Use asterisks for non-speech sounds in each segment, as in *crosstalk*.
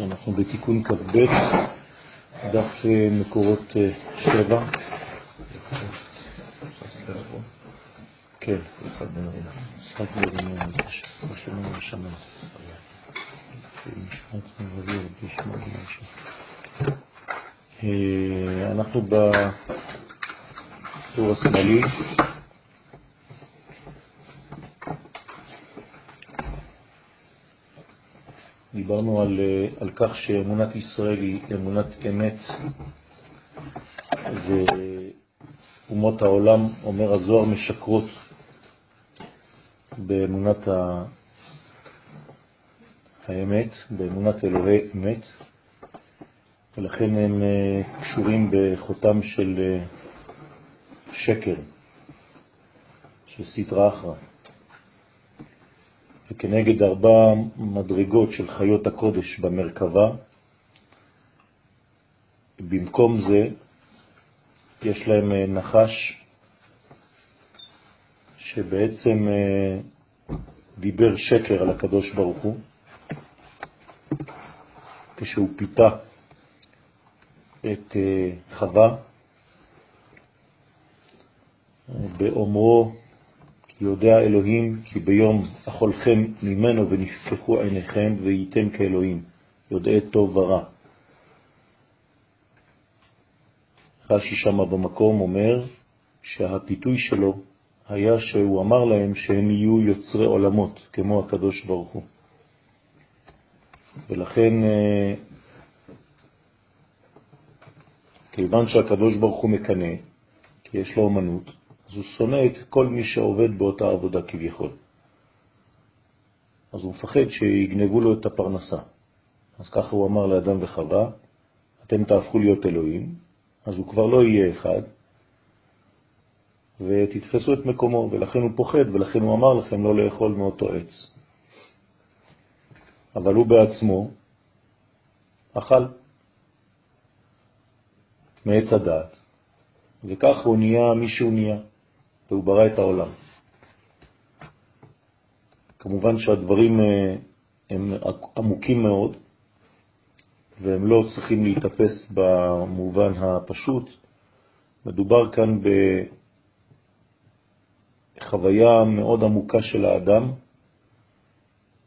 אנחנו בתיקון כ"ב, דף מקורות שבע. כן, יצחק בן ארינה. יצחק בן ארינה, מה שלמה לשמם. אנחנו בטור השמאלי. דיברנו על, על כך שאמונת ישראל היא אמונת אמת ואומות העולם, אומר הזוהר, משקרות באמונת האמת, באמונת אלוהי אמת, ולכן הם אה, קשורים בחותם של אה, שקר, של סטרה אחרא. וכנגד ארבע מדרגות של חיות הקודש במרכבה, במקום זה יש להם אה, נחש שבעצם דיבר שקר על הקדוש ברוך הוא, כשהוא פיתה את אה, חווה באומרו יודע אלוהים כי ביום אכולכם ממנו ונפקחו עיניכם וייתם כאלוהים, יודעי טוב ורע. רש"י שמה במקום אומר שהפיתוי שלו היה שהוא אמר להם שהם יהיו יוצרי עולמות כמו הקדוש ברוך הוא. ולכן, אה, כיוון שהקדוש ברוך הוא מקנה, כי יש לו אומנות, אז הוא שונא את כל מי שעובד באותה עבודה כביכול. אז הוא מפחד שיגנבו לו את הפרנסה. אז ככה הוא אמר לאדם וחווה, אתם תהפכו להיות אלוהים, אז הוא כבר לא יהיה אחד, ותתפסו את מקומו, ולכן הוא פוחד, ולכן הוא אמר לכם לא לאכול מאותו עץ. אבל הוא בעצמו אכל מעץ הדעת, וכך הוא נהיה מי שהוא נהיה, והוא ברא את העולם. כמובן שהדברים אה, הם עמוקים מאוד, והם לא צריכים להתאפס במובן הפשוט. מדובר כאן בחוויה מאוד עמוקה של האדם,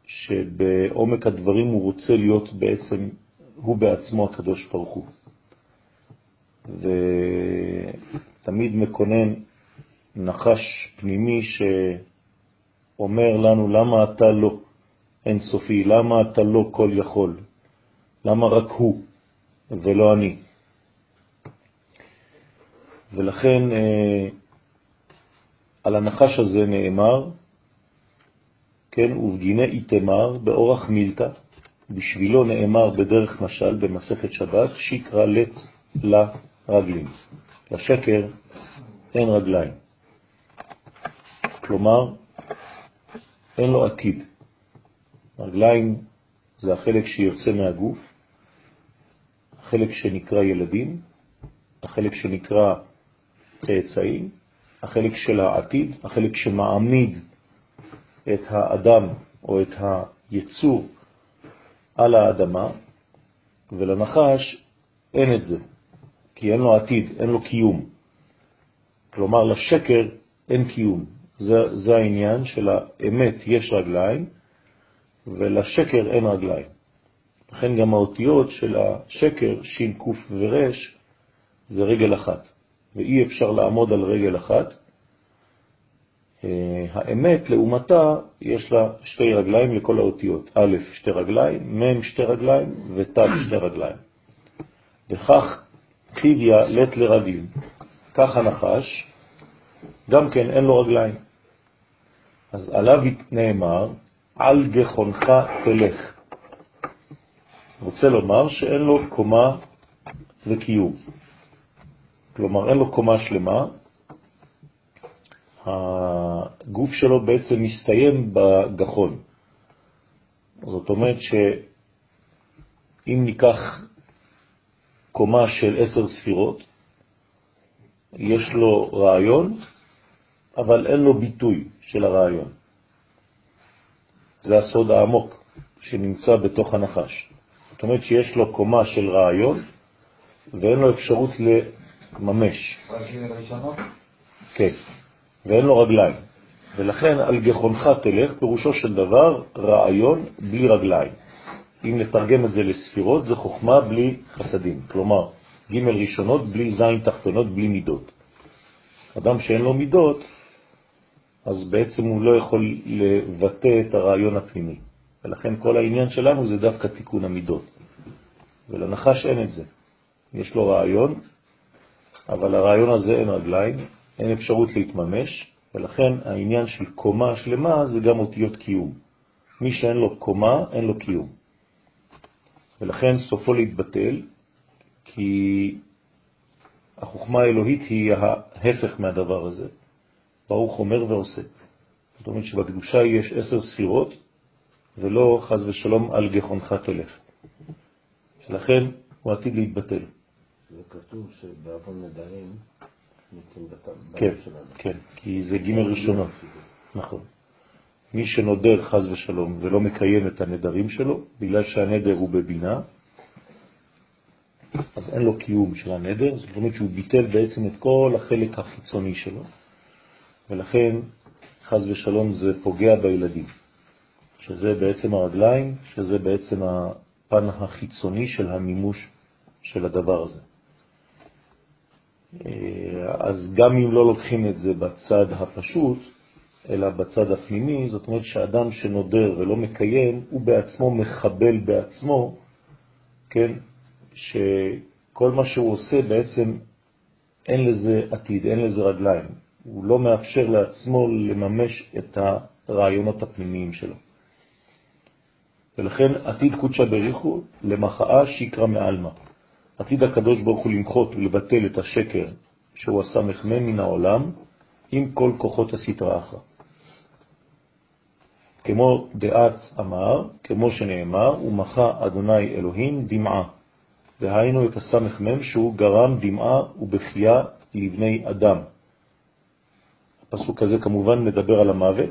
שבעומק הדברים הוא רוצה להיות בעצם, הוא בעצמו הקדוש ברוך הוא. ותמיד מקונן נחש פנימי שאומר לנו, למה אתה לא אין סופי? למה אתה לא כל יכול? למה רק הוא ולא אני? ולכן אה, על הנחש הזה נאמר, כן, ובגיני איתמר באורח מילתא, בשבילו נאמר בדרך משל במסכת שבת, שיקרא לץ לרגלים. לשקר אין רגליים. כלומר, אין לו עתיד. רגליים זה החלק שיוצא מהגוף, החלק שנקרא ילדים, החלק שנקרא צאצאים, החלק של העתיד, החלק שמעמיד את האדם או את היצור על האדמה, ולנחש אין את זה, כי אין לו עתיד, אין לו קיום. כלומר, לשקר אין קיום. זה, זה העניין של האמת יש רגליים, ולשקר אין רגליים. לכן גם האותיות של השקר, שין, קוף ורש, זה רגל אחת, ואי אפשר לעמוד על רגל אחת, אה, האמת, לעומתה, יש לה שתי רגליים לכל האותיות. א', שתי רגליים, מ', שתי רגליים, ות', שתי רגליים. וכך חידיה לת לרגלים. כך הנחש, גם כן אין לו רגליים. אז עליו נאמר, על גחונך תלך. רוצה לומר שאין לו קומה וקיום. כלומר, אין לו קומה שלמה, הגוף שלו בעצם מסתיים בגחון. זאת אומרת שאם ניקח קומה של עשר ספירות, יש לו רעיון, אבל אין לו ביטוי של הרעיון. זה הסוד העמוק שנמצא בתוך הנחש. זאת אומרת שיש לו קומה של רעיון ואין לו אפשרות לממש. כן, ואין לו רגליים. ולכן על גחונך תלך, פירושו של דבר רעיון בלי רגליים. אם נתרגם את זה לספירות, זה חוכמה בלי חסדים. כלומר, ג' ראשונות בלי זין תחתונות, בלי מידות. אדם שאין לו מידות, אז בעצם הוא לא יכול לבטא את הרעיון הפנימי. ולכן כל העניין שלנו זה דווקא תיקון המידות. ולנחש אין את זה. יש לו רעיון, אבל הרעיון הזה אין רגליים, אין אפשרות להתממש, ולכן העניין של קומה שלמה זה גם אותיות קיום. מי שאין לו קומה, אין לו קיום. ולכן סופו להתבטל, כי החוכמה האלוהית היא ההפך מהדבר הזה. ברוך אומר ועושה. זאת אומרת שבקדושה יש עשר ספירות, ולא חז ושלום על גחונך תלך. שלכן הוא עתיד להתבטל. זה כתוב שבעוון נדרים כן, כן, כי זה ג' ראשונות, נכון. מי שנודר חז ושלום ולא מקיים את הנדרים שלו, בגלל שהנדר הוא בבינה, אז אין לו קיום של הנדר, זאת אומרת שהוא ביטל בעצם את כל החלק החיצוני שלו, ולכן חז ושלום זה פוגע בילדים, שזה בעצם הרגליים, שזה בעצם הפן החיצוני של המימוש של הדבר הזה. אה, אז גם אם לא לוקחים את זה בצד הפשוט, אלא בצד הפנימי, זאת אומרת שאדם שנודר ולא מקיים, הוא בעצמו מחבל בעצמו, כן, שכל מה שהוא עושה בעצם אין לזה עתיד, אין לזה רגליים. הוא לא מאפשר לעצמו לממש את הרעיונות הפנימיים שלו. ולכן עתיד קודשא בריחו למחאה שיקרא מעלמא. עתיד הקדוש ברוך הוא למחות ולבטל את השקר שהוא הסמך מן העולם עם כל כוחות הסתרא אחרא. כמו דעת אמר, כמו שנאמר, ומחה אדוני אלוהים דמעה, והיינו את הסמך מם שהוא גרם דמעה ובכייה לבני אדם. הפסוק הזה כמובן מדבר על המוות,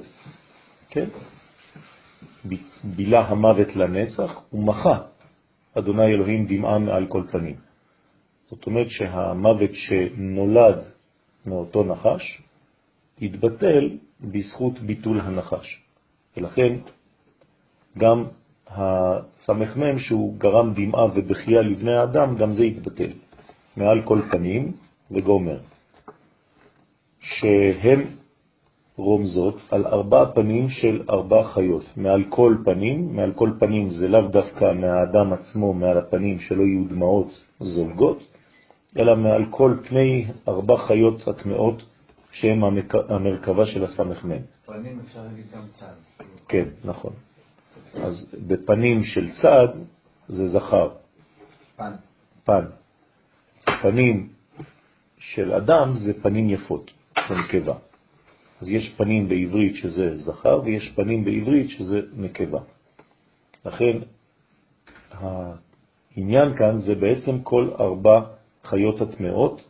כן? בילה המוות לנצח, ומחה אדוני אלוהים דמעה מעל כל פנים. זאת אומרת שהמוות שנולד מאותו נחש התבטל בזכות ביטול הנחש. ולכן גם הסמ"ם שהוא גרם דמעה ובכייה לבני האדם, גם זה התבטל. מעל כל פנים וגומר. שהם רומזות על ארבע פנים של ארבע חיות. מעל כל פנים, מעל כל פנים זה לאו דווקא מהאדם עצמו, מעל הפנים שלא יהיו דמעות זולגות, אלא מעל כל פני ארבע חיות הטמעות שהן המרכבה של הסמ"ם. פנים אפשר להגיד גם צד. כן, נכון. אז בפנים של צד זה זכר. פן. פן. פנים של אדם זה פנים יפות, זה נקבה. אז יש פנים בעברית שזה זכר, ויש פנים בעברית שזה נקבה. לכן העניין כאן זה בעצם כל ארבע חיות הטמעות,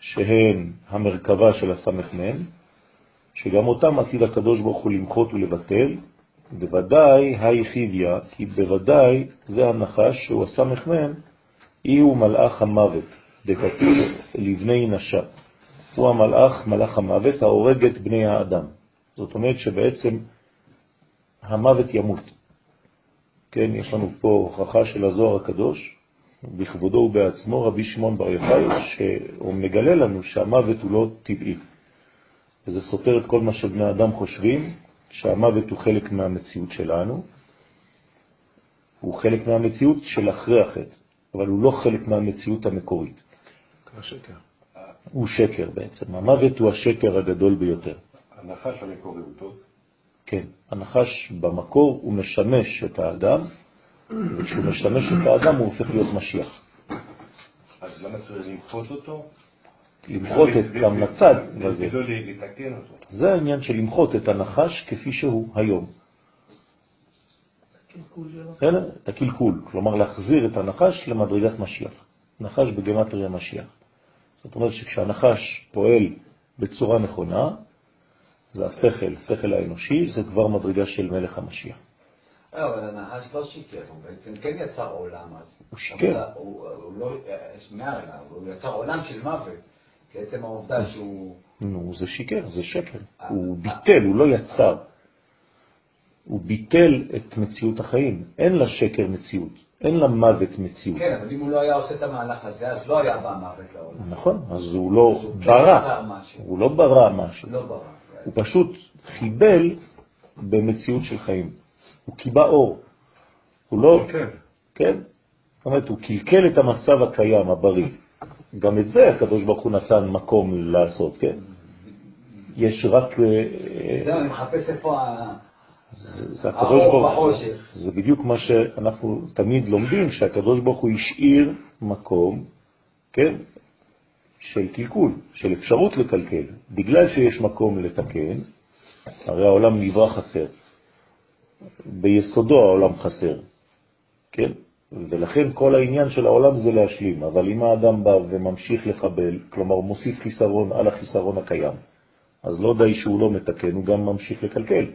שהן המרכבה של הסמ"ם, שגם אותם עתיד הקדוש ברוך הוא למחות ולבטל, בוודאי היחיביה, כי בוודאי זה הנחש שהוא הסמ"ם, אי הוא מלאך המוות, דקתיל לבני נשה. הוא המלאך, מלאך המוות, ההורג את בני האדם. זאת אומרת שבעצם המוות ימות. כן, יש לנו פה הוכחה של הזוהר הקדוש, בכבודו ובעצמו, רבי שמעון בר יוחאי, שהוא מגלה לנו שהמוות הוא לא טבעי. וזה סותר את כל מה שבני אדם חושבים, שהמוות הוא חלק מהמציאות שלנו, הוא חלק מהמציאות של אחרי החטא, אבל הוא לא חלק מהמציאות המקורית. כמו שקר. הוא שקר בעצם. המוות הוא השקר הגדול ביותר. הנחש המקורי הוא טוב? כן, הנחש במקור הוא משמש את האדם, וכשהוא משמש את האדם הוא הופך להיות משיח. אז למה צריך למחות אותו? למחות את גם לצד, זה לא לתקן אותו. זה העניין של למחות את הנחש כפי שהוא היום. את הקלקול, כלומר להחזיר את הנחש למדרגת משיח. נחש בגמטריה משיח. זאת אומרת שכשהנחש פועל בצורה נכונה, זה השכל, השכל האנושי, זה כבר מדרגה של מלך המשיח. לא, אבל הנחש לא שיקר, הוא בעצם כן יצר עולם אז. הוא שיקר. הוא לא, שנייה הוא יצר עולם של מוות. בעצם העובדה שהוא... נו, זה שיקר, זה שקר. הוא ביטל, הוא לא יצר. הוא ביטל את מציאות החיים. אין לשקר מציאות, אין למוות מציאות. כן, אבל אם הוא לא היה עושה את המהלך הזה, אז לא היה בא מוות לעולם. נכון, אז הוא לא ברא. הוא לא ברא משהו. לא ברא. הוא פשוט חיבל במציאות של חיים. הוא קיבע אור. הוא לא... כן. כן? זאת אומרת, הוא קלקל את המצב הקיים, הבריא. גם את זה הקדוש ברוך הוא נתן מקום לעשות, כן? יש רק... אה, זהו, אני מחפש איפה זה הקדוש ברוך הוא, זה בדיוק מה שאנחנו תמיד לומדים, שהקדוש ברוך הוא השאיר מקום, כן, של קלקול, של אפשרות לקלקל. בגלל שיש מקום לתקן, הרי העולם נברא חסר. ביסודו העולם חסר, כן? ולכן כל העניין של העולם זה להשלים, אבל אם האדם בא וממשיך לחבל, כלומר מוסיף חיסרון על החיסרון הקיים, אז לא די שהוא לא מתקן, הוא גם ממשיך לקלקל.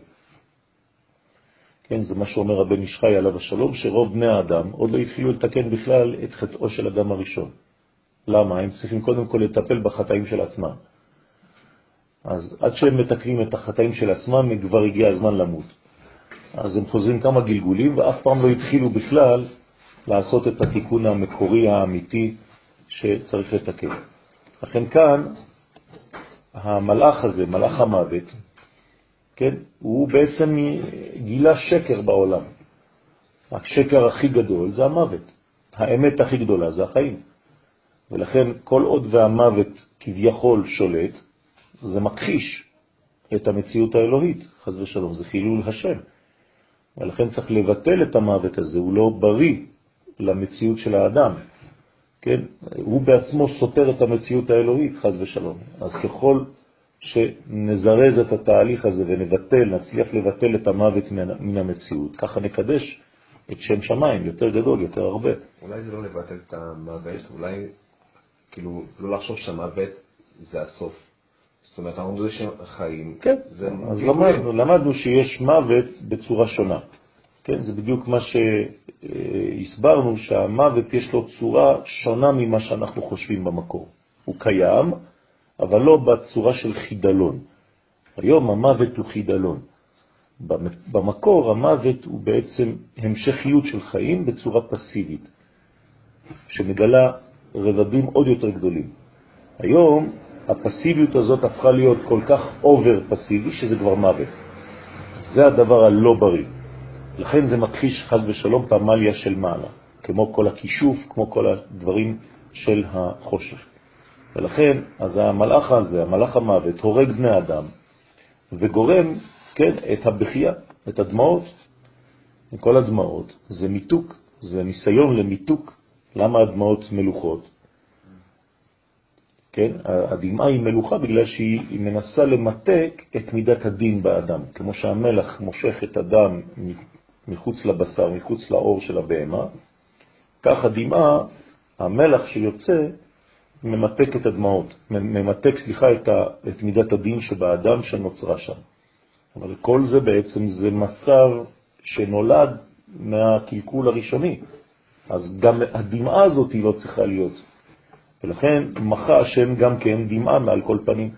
כן, זה מה שאומר הבן ישחי עליו השלום, שרוב בני האדם עוד לא התחילו לתקן בכלל את חטאו של אדם הראשון. למה? הם צריכים קודם כל לטפל בחטאים של עצמם. אז עד שהם מתקנים את החטאים של עצמם, כבר הגיע הזמן למות. אז הם חוזרים כמה גלגולים, ואף פעם לא התחילו בכלל לעשות את התיקון המקורי האמיתי שצריך לתקן. לכן כאן, המלאך הזה, מלאך המוות, כן, הוא בעצם גילה שקר בעולם. השקר הכי גדול זה המוות. האמת הכי גדולה זה החיים. ולכן כל עוד והמוות כביכול שולט, זה מכחיש את המציאות האלוהית, חז ושלום, זה חילול השם. ולכן צריך לבטל את המוות הזה, הוא לא בריא למציאות של האדם. כן? הוא בעצמו סותר את המציאות האלוהית, חז ושלום. אז ככל שנזרז את התהליך הזה ונבטל, נצליח לבטל את המוות מן המציאות, ככה נקדש את שם שמיים יותר גדול, יותר הרבה. אולי זה לא לבטל את המוות, אולי כאילו לא לחשוב שהמוות זה הסוף. זאת אומרת, אנחנו יודעים שהם חיים. כן, אז למדנו, למדנו שיש מוות בצורה שונה. כן, זה בדיוק מה שהסברנו, שהמוות יש לו צורה שונה ממה שאנחנו חושבים במקור. הוא קיים, אבל לא בצורה של חידלון. היום המוות הוא חידלון. במקור המוות הוא בעצם המשכיות של חיים בצורה פסיבית, שמגלה רבדים עוד יותר גדולים. היום הפסיביות הזאת הפכה להיות כל כך אובר פסיבי שזה כבר מוות. זה הדבר הלא בריא. לכן זה מכחיש חז ושלום פמליה של מעלה, כמו כל הכישוף, כמו כל הדברים של החושך. ולכן, אז המלאך הזה, המלאך המוות, הורג בני אדם וגורם, כן, את הבכייה, את הדמעות. כל הדמעות זה מיתוק, זה ניסיון למיתוק. למה הדמעות מלוכות? כן, הדמעה היא מלוכה בגלל שהיא מנסה למתק את מידת הדין באדם. כמו שהמלח מושך את הדם מחוץ לבשר, מחוץ לאור של הבהמה, כך הדמעה, המלח שיוצא, ממתק את הדמעות, ממתק, סליחה, את, ה, את מידת הדין שבאדם שנוצרה שם. אבל כל זה בעצם זה מצב שנולד מהקלקול הראשוני. אז גם הדמעה הזאת לא צריכה להיות. ולכן מחה השם גם כן דמעה מעל כל פנים.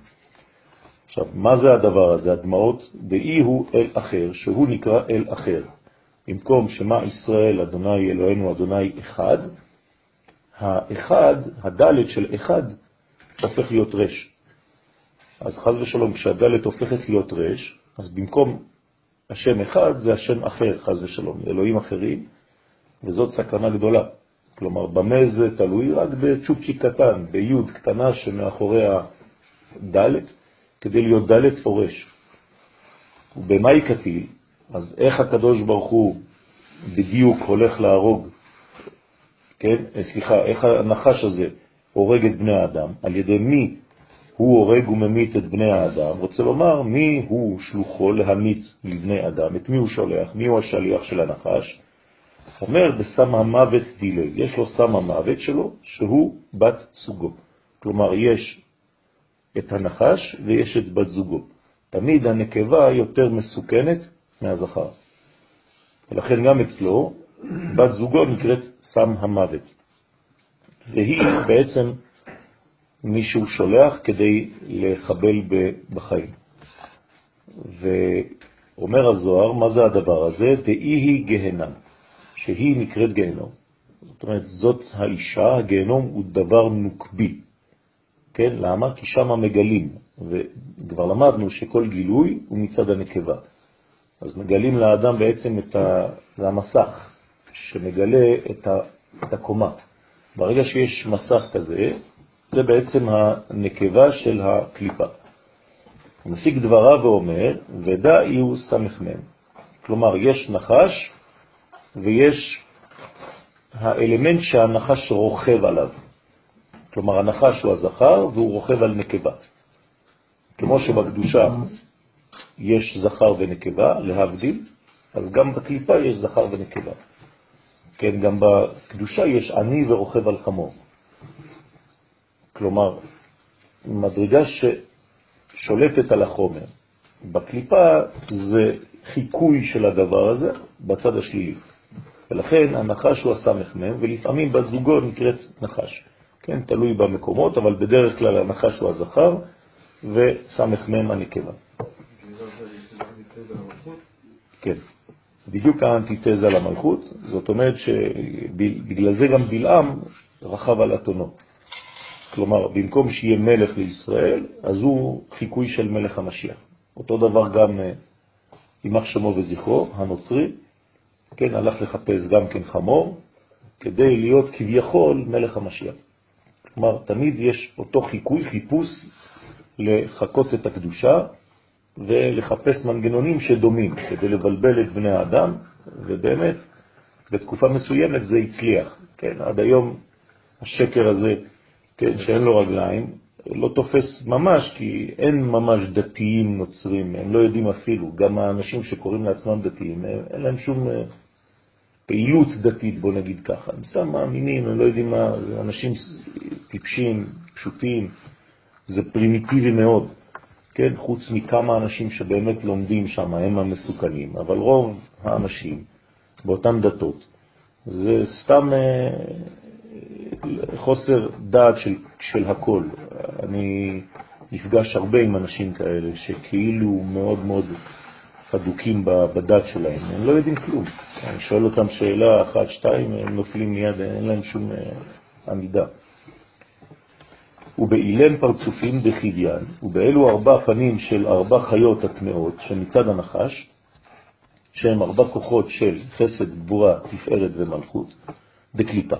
עכשיו, מה זה הדבר הזה? הדמעות, דאי הוא אל אחר, שהוא נקרא אל אחר. במקום שמה ישראל, אדוני אלוהינו, אדוני אחד, האחד, הדלת של אחד, הופך להיות רש. אז חז ושלום, כשהדלת הופכת להיות רש, אז במקום השם אחד זה השם אחר, חז ושלום, אלוהים אחרים, וזאת סכנה גדולה. כלומר, במה זה תלוי? רק בצ'ופצ'יק קטן, ביוד קטנה שמאחורי הדלת, כדי להיות דלת או רש. ובמה היא קטיל? אז איך הקדוש ברוך הוא בדיוק הולך להרוג כן? סליחה, איך הנחש הזה הורג את בני האדם, על ידי מי הוא הורג וממית את בני האדם, רוצה לומר מי הוא שלוחו להמיץ לבני אדם, את מי הוא שולח, מי הוא השליח של הנחש, אומר בסם המוות דילי, יש לו סם המוות שלו שהוא בת סוגו, כלומר, יש את הנחש ויש את בת זוגו. תמיד הנקבה יותר מסוכנת מהזכר. ולכן גם אצלו, בת זוגו נקראת סם המוות. והיא בעצם מי שהוא שולח כדי לחבל בחיים. ואומר הזוהר, מה זה הדבר הזה? דאי היא גהנם, שהיא נקראת גהנום. זאת אומרת, זאת האישה, הגהנום הוא דבר נוקבי. כן? למה? כי שם מגלים, וכבר למדנו שכל גילוי הוא מצד הנקבה. אז מגלים לאדם בעצם את ה... זה המסך שמגלה את, ה... את הקומה. ברגע שיש מסך כזה, זה בעצם הנקבה של הקליפה. הוא משיג דבריו ואומר, ודא יהיו סמך מם. כלומר, יש נחש ויש האלמנט שהנחש רוכב עליו. כלומר, הנחש הוא הזכר והוא רוכב על נקבה. כמו שבקדושה יש זכר ונקבה, להבדיל, אז גם בקליפה יש זכר ונקבה. כן, גם בקדושה יש עני ורוכב על חמור. כלומר, מדרגה ששולטת על החומר. בקליפה זה חיקוי של הדבר הזה בצד השלילי. ולכן הנחש הוא הסמ"ם, ולפעמים בזוגו נקראת נחש. כן, תלוי במקומות, אבל בדרך כלל הנחש הוא הזכר וסמ"ם הנקבה. כן, בדיוק האנטיתזה למלכות, זאת אומרת שבגלל זה גם בלעם רכב על אתונו. כלומר, במקום שיהיה מלך לישראל, אז הוא חיקוי של מלך המשיח. אותו דבר גם יימח אה, שמו וזכרו, הנוצרי, כן, הלך לחפש גם כן חמור, כדי להיות כביכול מלך המשיח. כלומר, תמיד יש אותו חיקוי, חיפוש לחכות את הקדושה ולחפש מנגנונים שדומים כדי לבלבל את בני האדם, ובאמת, בתקופה מסוימת זה הצליח. כן, עד היום השקר הזה, כן, שאין לו רגליים, לא תופס ממש, כי אין ממש דתיים נוצרים, הם לא יודעים אפילו, גם האנשים שקוראים לעצמם דתיים, אין להם שום אה, פעילות דתית, בוא נגיד ככה. הם סתם מאמינים, הם לא יודעים מה, זה אנשים טיפשים, פשוטים, זה פרימיטיבי מאוד. כן, חוץ מכמה אנשים שבאמת לומדים שם, הם המסוכנים, אבל רוב האנשים באותן דתות זה סתם אה, חוסר דעת של, של הכל. אני נפגש הרבה עם אנשים כאלה שכאילו מאוד מאוד חדוקים בדת שלהם, הם לא יודעים כלום. אני שואל אותם שאלה אחת, שתיים, הם נופלים מיד, אין להם שום אה, עמידה. ובאילם פרצופים דחידיין, ובאלו ארבע פנים של ארבע חיות הטמעות שמצד הנחש, שהם ארבע כוחות של חסד, גבורה, תפארת ומלכות, דקליפה.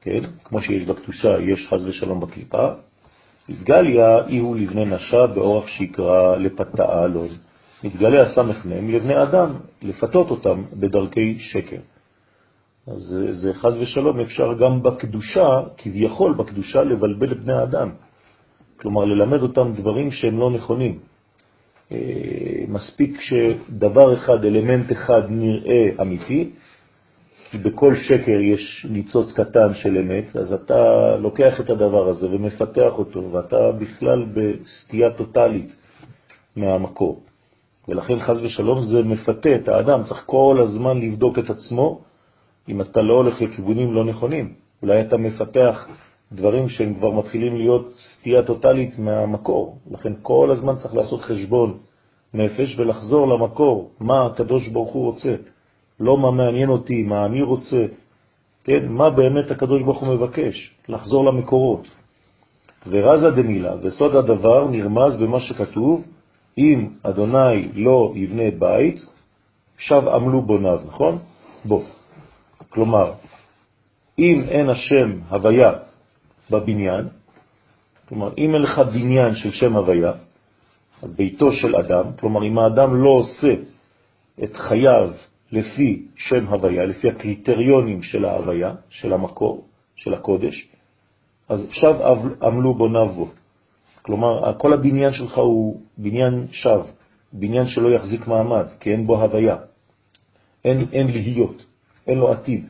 כן? כמו שיש בקדושה, יש חז ושלום בקליפה. התגליה אי הוא לבני נשה באורח שיקרא לפתאה אלון. מתגלה הסמ"ם לבני אדם, לפתות אותם בדרכי שקר. אז זה, זה חז ושלום אפשר גם בקדושה, כביכול בקדושה, לבלבל בני האדם. כלומר, ללמד אותם דברים שהם לא נכונים. אה, מספיק שדבר אחד, אלמנט אחד נראה אמיתי, כי בכל שקר יש ניצוץ קטן של אמת, אז אתה לוקח את הדבר הזה ומפתח אותו, ואתה בכלל בסטייה טוטלית מהמקור. ולכן חז ושלום זה מפתה את האדם, צריך כל הזמן לבדוק את עצמו, אם אתה לא הולך לכיוונים לא נכונים. אולי אתה מפתח דברים שהם כבר מתחילים להיות סטייה טוטלית מהמקור. לכן כל הזמן צריך לעשות חשבון נפש ולחזור למקור, מה הקדוש ברוך הוא רוצה. לא מה מעניין אותי, מה אני רוצה, כן? מה באמת הקדוש ברוך הוא מבקש, לחזור למקורות. ורזה דמילה, וסוד הדבר נרמז במה שכתוב, אם אדוני לא יבנה בית, שב עמלו בוניו, נכון? בוא. כלומר, אם אין השם הוויה בבניין, כלומר, אם אין לך בניין של שם הוויה, ביתו של אדם, כלומר, אם האדם לא עושה את חייו לפי שם הוויה, לפי הקריטריונים של ההוויה, של המקור, של הקודש, אז עכשיו עמלו בו. כלומר, כל הבניין שלך הוא בניין שו, בניין שלא יחזיק מעמד, כי אין בו הוויה. אין, אין להיות. אין לו עתיד.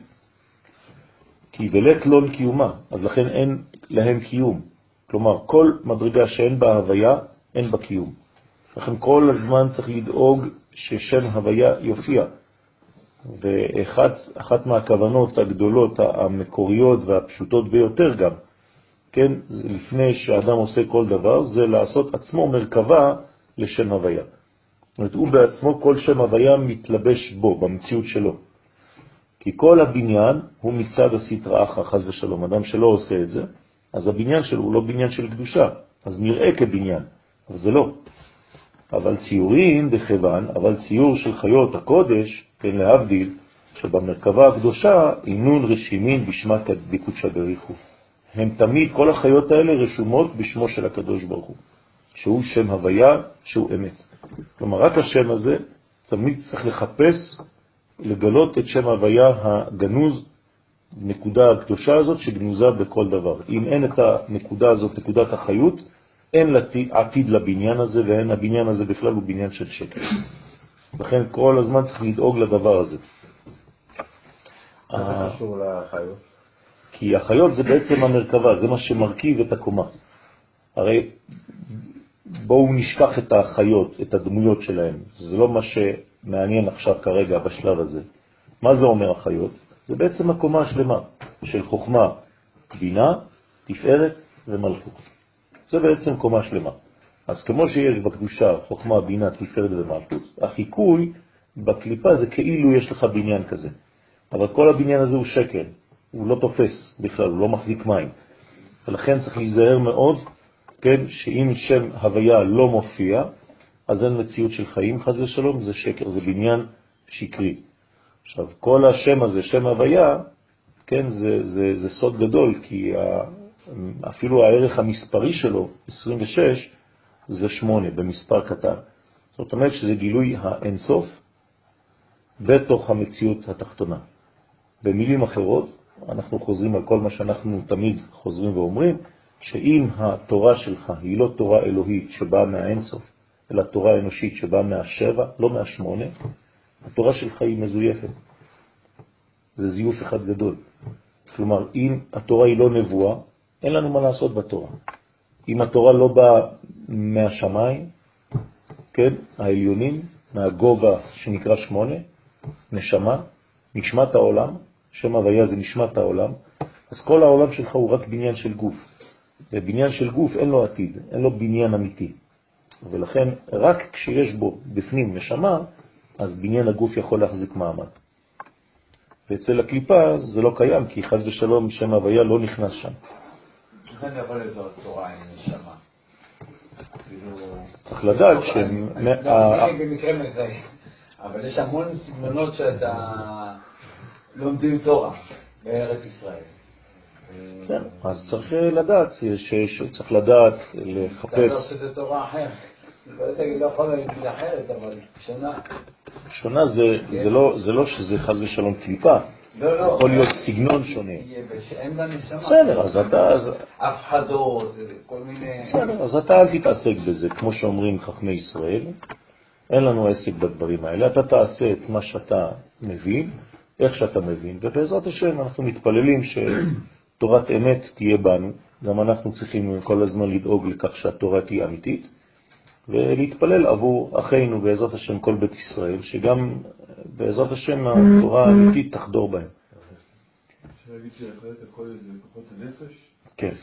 כי בלית לון קיומה, אז לכן אין להם קיום. כלומר, כל מדרגה שאין בה הוויה, אין בה קיום. לכן כל הזמן צריך לדאוג ששם הוויה יופיע. ואחת מהכוונות הגדולות, המקוריות והפשוטות ביותר גם, כן, לפני שאדם עושה כל דבר, זה לעשות עצמו מרכבה לשם הוויה. זאת אומרת, הוא בעצמו, כל שם הוויה מתלבש בו, במציאות שלו. כי כל הבניין הוא מצד הסתרא אחא, חז ושלום. אדם שלא עושה את זה, אז הבניין שלו הוא לא בניין של קדושה, אז נראה כבניין, אבל זה לא. אבל ציורים דכיוון, אבל ציור של חיות הקודש, כן להבדיל, שבמרכבה הקדושה אינון רשימין בשמת דקודשא בריחו. הם תמיד, כל החיות האלה רשומות בשמו של הקדוש ברוך הוא, שהוא שם הוויה, שהוא אמת. כלומר, רק השם הזה תמיד צריך לחפש, לגלות את שם הוויה הגנוז, נקודה הקדושה הזאת שגנוזה בכל דבר. אם אין את הנקודה הזאת, נקודת החיות, אין עתיד לבניין הזה, ואין הבניין הזה בכלל הוא בניין של שקר. לכן כל הזמן צריך לדאוג לדבר הזה. מה זה קשור לחיות? כי החיות זה בעצם המרכבה, זה מה שמרכיב את הקומה. הרי בואו נשכח את החיות, את הדמויות שלהם. זה לא מה שמעניין עכשיו כרגע בשלב הזה. מה זה אומר החיות? זה בעצם הקומה השלמה של חוכמה, בינה, תפארת ומלכות. זה בעצם קומה שלמה. אז כמו שיש בקדושה חוכמה, בינה, תפארת ומלכות, החיקוי בקליפה זה כאילו יש לך בניין כזה. אבל כל הבניין הזה הוא שקל, הוא לא תופס בכלל, הוא לא מחזיק מים. ולכן צריך להיזהר מאוד, כן, שאם שם הוויה לא מופיע, אז אין מציאות של חיים, חז ושלום, זה שקר, זה בניין שקרי. עכשיו, כל השם הזה, שם הוויה, כן, זה, זה, זה סוד גדול, כי אפילו הערך המספרי שלו, 26, זה 8 במספר קטן. זאת אומרת שזה גילוי האינסוף בתוך המציאות התחתונה. במילים אחרות, אנחנו חוזרים על כל מה שאנחנו תמיד חוזרים ואומרים, שאם התורה שלך היא לא תורה אלוהית שבאה מהאינסוף, אלא תורה אנושית שבאה מהשבע, לא מהשמונה, התורה שלך היא מזויפת. זה זיוף אחד גדול. כלומר, אם התורה היא לא נבואה, אין לנו מה לעשות בתורה. אם התורה לא באה מהשמיים, כן, העליונים, מהגובה שנקרא שמונה, נשמה, נשמת העולם, שם הוויה זה נשמת העולם, אז כל העולם שלך הוא רק בניין של גוף. ובניין של גוף אין לו עתיד, אין לו בניין אמיתי. ולכן רק כשיש בו בפנים נשמה, אז בניין הגוף יכול להחזיק מעמד. ואצל הקליפה זה לא קיים, כי חז ושלום שם הוויה לא נכנס שם. איך אני יכול לזהות תורה עם נשמה? כאילו, צריך לדעת לא, ש... אני במקרה מזהה, אבל יש המון סגנונות שאתה לומדים תורה בארץ ישראל. כן, אז צריך לדעת, צריך לדעת, לחפש. אתה לא שזה תורה אחרת. לא שונה. שונה זה לא, לא שזה חז ושלום קליפה. לא, לא. יכול להיות סגנון שונה. בסדר, אז אתה... הפחדות, כל מיני... בסדר, אז אתה אל תתעסק בזה, כמו שאומרים חכמי ישראל. אין לנו עסק בדברים האלה. אתה תעשה את מה שאתה מבין, איך שאתה מבין, ובעזרת השם אנחנו מתפללים שתורת אמת תהיה בנו. גם אנחנו צריכים כל הזמן לדאוג לכך שהתורה תהיה אמיתית. ולהתפלל עבור אחינו בעזרת השם כל בית ישראל, שגם בעזרת השם התורה האמיתית תחדור בהם. אפשר להגיד שיכולת הכל זה כוחות הנפש? כן.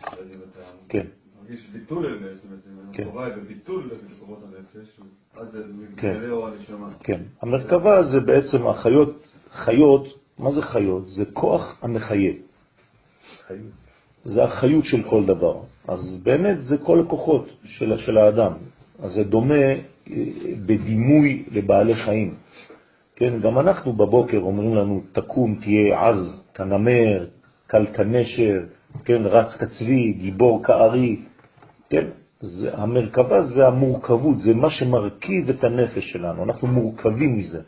כן. מרגיש ביטול אמת, זאת אומרת, התורה היא בביטול לכוחות הנפש, אז זה מתגלה אור הנשמה. כן. המרכבה זה בעצם החיות, חיות, מה זה חיות? זה כוח המחיה. זה החיות של כל דבר. אז באמת זה כל הכוחות של, של האדם. אז זה דומה אה, בדימוי לבעלי חיים. כן, גם אנחנו בבוקר אומרים לנו, תקום, תהיה עז, כנמר, קל כנשר, כן, רץ כצבי, גיבור כארי, כן, זה, המרכבה זה המורכבות, זה מה שמרכיב את הנפש שלנו, אנחנו מורכבים מזה.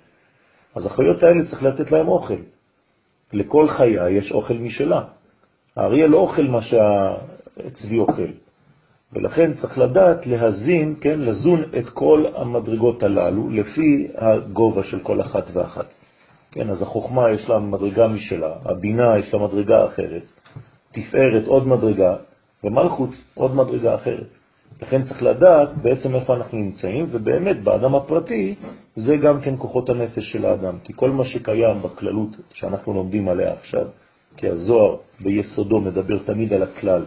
אז החיות האלה צריך לתת להם אוכל. לכל חיה יש אוכל משלה. האריה לא אוכל מה שהצבי אוכל. ולכן צריך לדעת להזין, כן, לזון את כל המדרגות הללו לפי הגובה של כל אחת ואחת. כן, אז החוכמה יש לה מדרגה משלה, הבינה יש לה מדרגה אחרת, תפארת עוד מדרגה, ומלכות עוד מדרגה אחרת. לכן צריך לדעת בעצם איפה אנחנו נמצאים, ובאמת באדם הפרטי זה גם כן כוחות הנפש של האדם, כי כל מה שקיים בכללות שאנחנו לומדים עליה עכשיו, כי הזוהר ביסודו מדבר תמיד על הכלל,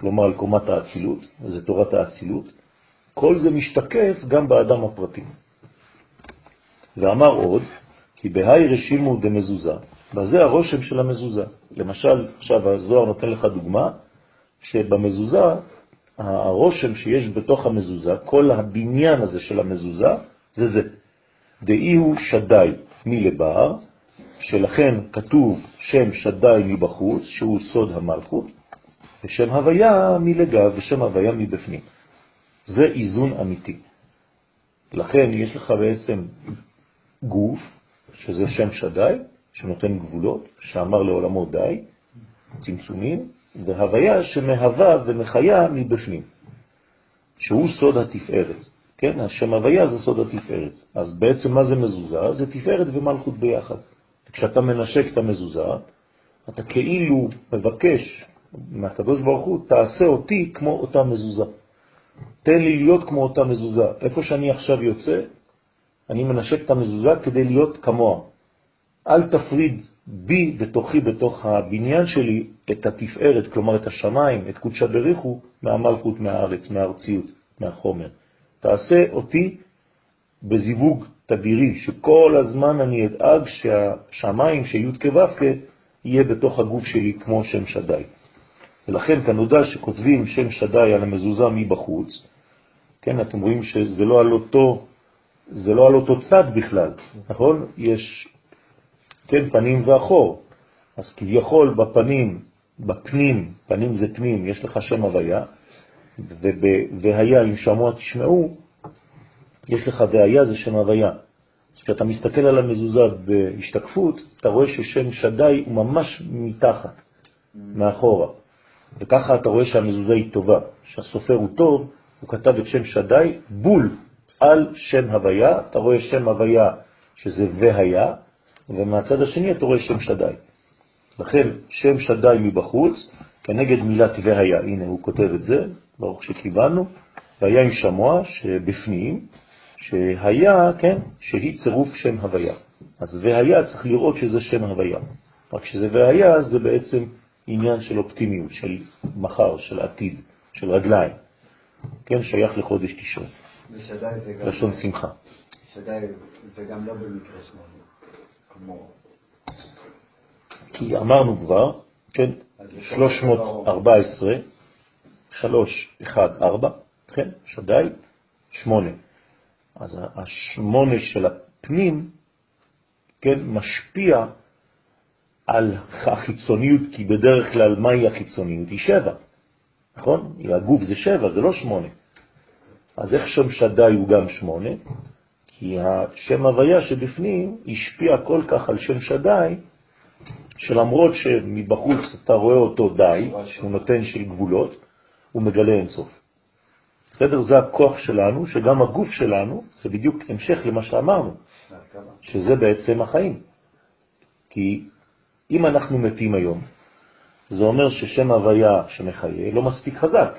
כלומר על קומת האצילות, זה תורת האצילות, כל זה משתקף גם באדם הפרטי. ואמר עוד, כי בהי רשימו דמזוזה, וזה הרושם של המזוזה. למשל, עכשיו הזוהר נותן לך דוגמה, שבמזוזה, הרושם שיש בתוך המזוזה, כל הבניין הזה של המזוזה, זה זה. דאי הוא שדי מלבר, שלכן כתוב שם שדי מבחוץ, שהוא סוד המלכות, ושם הוויה מלגב ושם הוויה מבפנים. זה איזון אמיתי. לכן יש לך בעצם גוף, שזה שם שדי, שנותן גבולות, שאמר לעולמו די, צמצומים, והוויה שמהווה ומחיה מבפנים, שהוא סוד התפארת. כן, השם הוויה זה סוד התפארת. אז בעצם מה זה מזוזה? זה תפארת ומלכות ביחד. כשאתה מנשק את המזוזה, אתה כאילו מבקש מהקדוש ברוך הוא, תעשה אותי כמו אותה מזוזה. תן לי להיות כמו אותה מזוזה. איפה שאני עכשיו יוצא, אני מנשק את המזוזה כדי להיות כמוה. אל תפריד בי, בתוכי, בתוך הבניין שלי, את התפארת, כלומר את השמיים, את קודשא בריחו, מהמלכות, מהארץ, מהארציות, מהחומר. תעשה אותי בזיווג תדירי, שכל הזמן אני אדאג שהשמיים, שי' כו' יהיה בתוך הגוף שלי כמו שם שדי. ולכן כאן נודע שכותבים שם שדי על המזוזה מבחוץ, כן, אתם רואים שזה לא על אותו, זה לא על אותו צד בכלל, נכון? יש, כן, פנים ואחור. אז כביכול בפנים, בפנים, פנים זה פנים, יש לך שם הוויה, והיה אם שמוע תשמעו, יש לך והיה זה שם הוויה. כשאתה מסתכל על המזוזה בהשתקפות, אתה רואה ששם שדי הוא ממש מתחת, מאחורה. וככה אתה רואה שהמזוזה היא טובה, שהסופר הוא טוב, הוא כתב את שם שדי בול על שם הוויה, אתה רואה שם הוויה שזה והיה, ומהצד השני אתה רואה שם שדי. לכן שם שדי מבחוץ, כנגד מילת והיה, הנה הוא כותב את זה, ברוך שקיבלנו, והיה עם שמוע שבפנים, שהיה, כן, שהיא צירוף שם הוויה. אז והיה צריך לראות שזה שם הוויה. רק שזה והיה זה בעצם עניין של אופטימיות, של מחר, של עתיד, של רגליים. כן, שייך לחודש תשעון. ושדי זה גם... לשון שמחה. שדי זה גם לא במקרה שמונה, כמו... כי אמרנו כבר, כן, 314, 3, 1, 4, כן, שדי, 8. אז השמונה של הפנים, כן, משפיע על החיצוניות, כי בדרך כלל מהי החיצוניות? היא שבע, נכון? הגוף זה שבע, זה לא שמונה. אז איך שם שדי הוא גם שמונה? כי השם הוויה שבפנים השפיע כל כך על שם שדי, שלמרות שמבחוץ אתה רואה אותו די, שהוא נותן של גבולות, הוא מגלה אינסוף. בסדר? זה הכוח שלנו, שגם הגוף שלנו, זה בדיוק המשך למה שאמרנו, שזה בעצם החיים. כי אם אנחנו מתים היום, זה אומר ששם הוויה שמחיה לא מספיק חזק,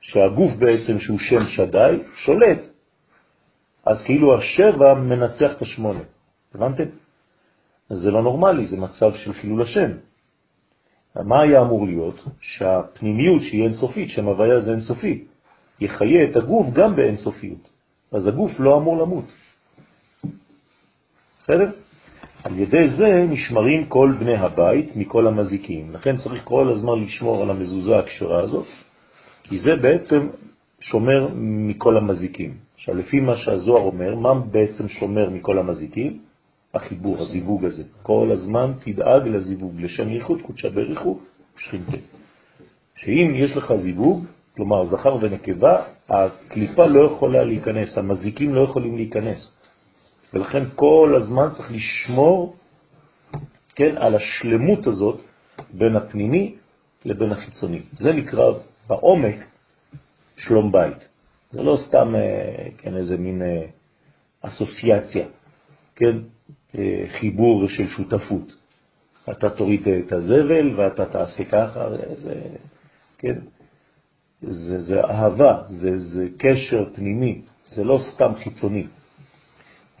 שהגוף בעצם שהוא שם שדי שולט, אז כאילו השבע מנצח את השמונה. הבנתם? זה לא נורמלי, זה מצב של חילול השם. מה היה אמור להיות? שהפנימיות שהיא אינסופית, שם הוויה זה אינסופי, יחיה את הגוף גם באינסופיות. אז הגוף לא אמור למות. בסדר? על ידי זה נשמרים כל בני הבית מכל המזיקים. לכן צריך כל הזמן לשמור על המזוזה הקשרה הזאת, כי זה בעצם שומר מכל המזיקים. עכשיו, לפי מה שהזוהר אומר, מה בעצם שומר מכל המזיקים? החיבור, הזיווג הזה. כל הזמן תדאג לזיווג, לשם ייחוד קודשא בריחו שכינתה. שאם יש לך זיווג, כלומר זכר ונקבה, הקליפה לא יכולה להיכנס, המזיקים לא יכולים להיכנס. ולכן כל הזמן צריך לשמור כן, על השלמות הזאת בין הפנימי לבין החיצוני. זה נקרא בעומק שלום בית. זה לא סתם אה, כן, איזה מין אה, אסוציאציה, כן, אה, חיבור של שותפות. אתה תוריד את הזבל ואתה תעשה ככה, זה, כן, זה, זה אהבה, זה, זה קשר פנימי, זה לא סתם חיצוני.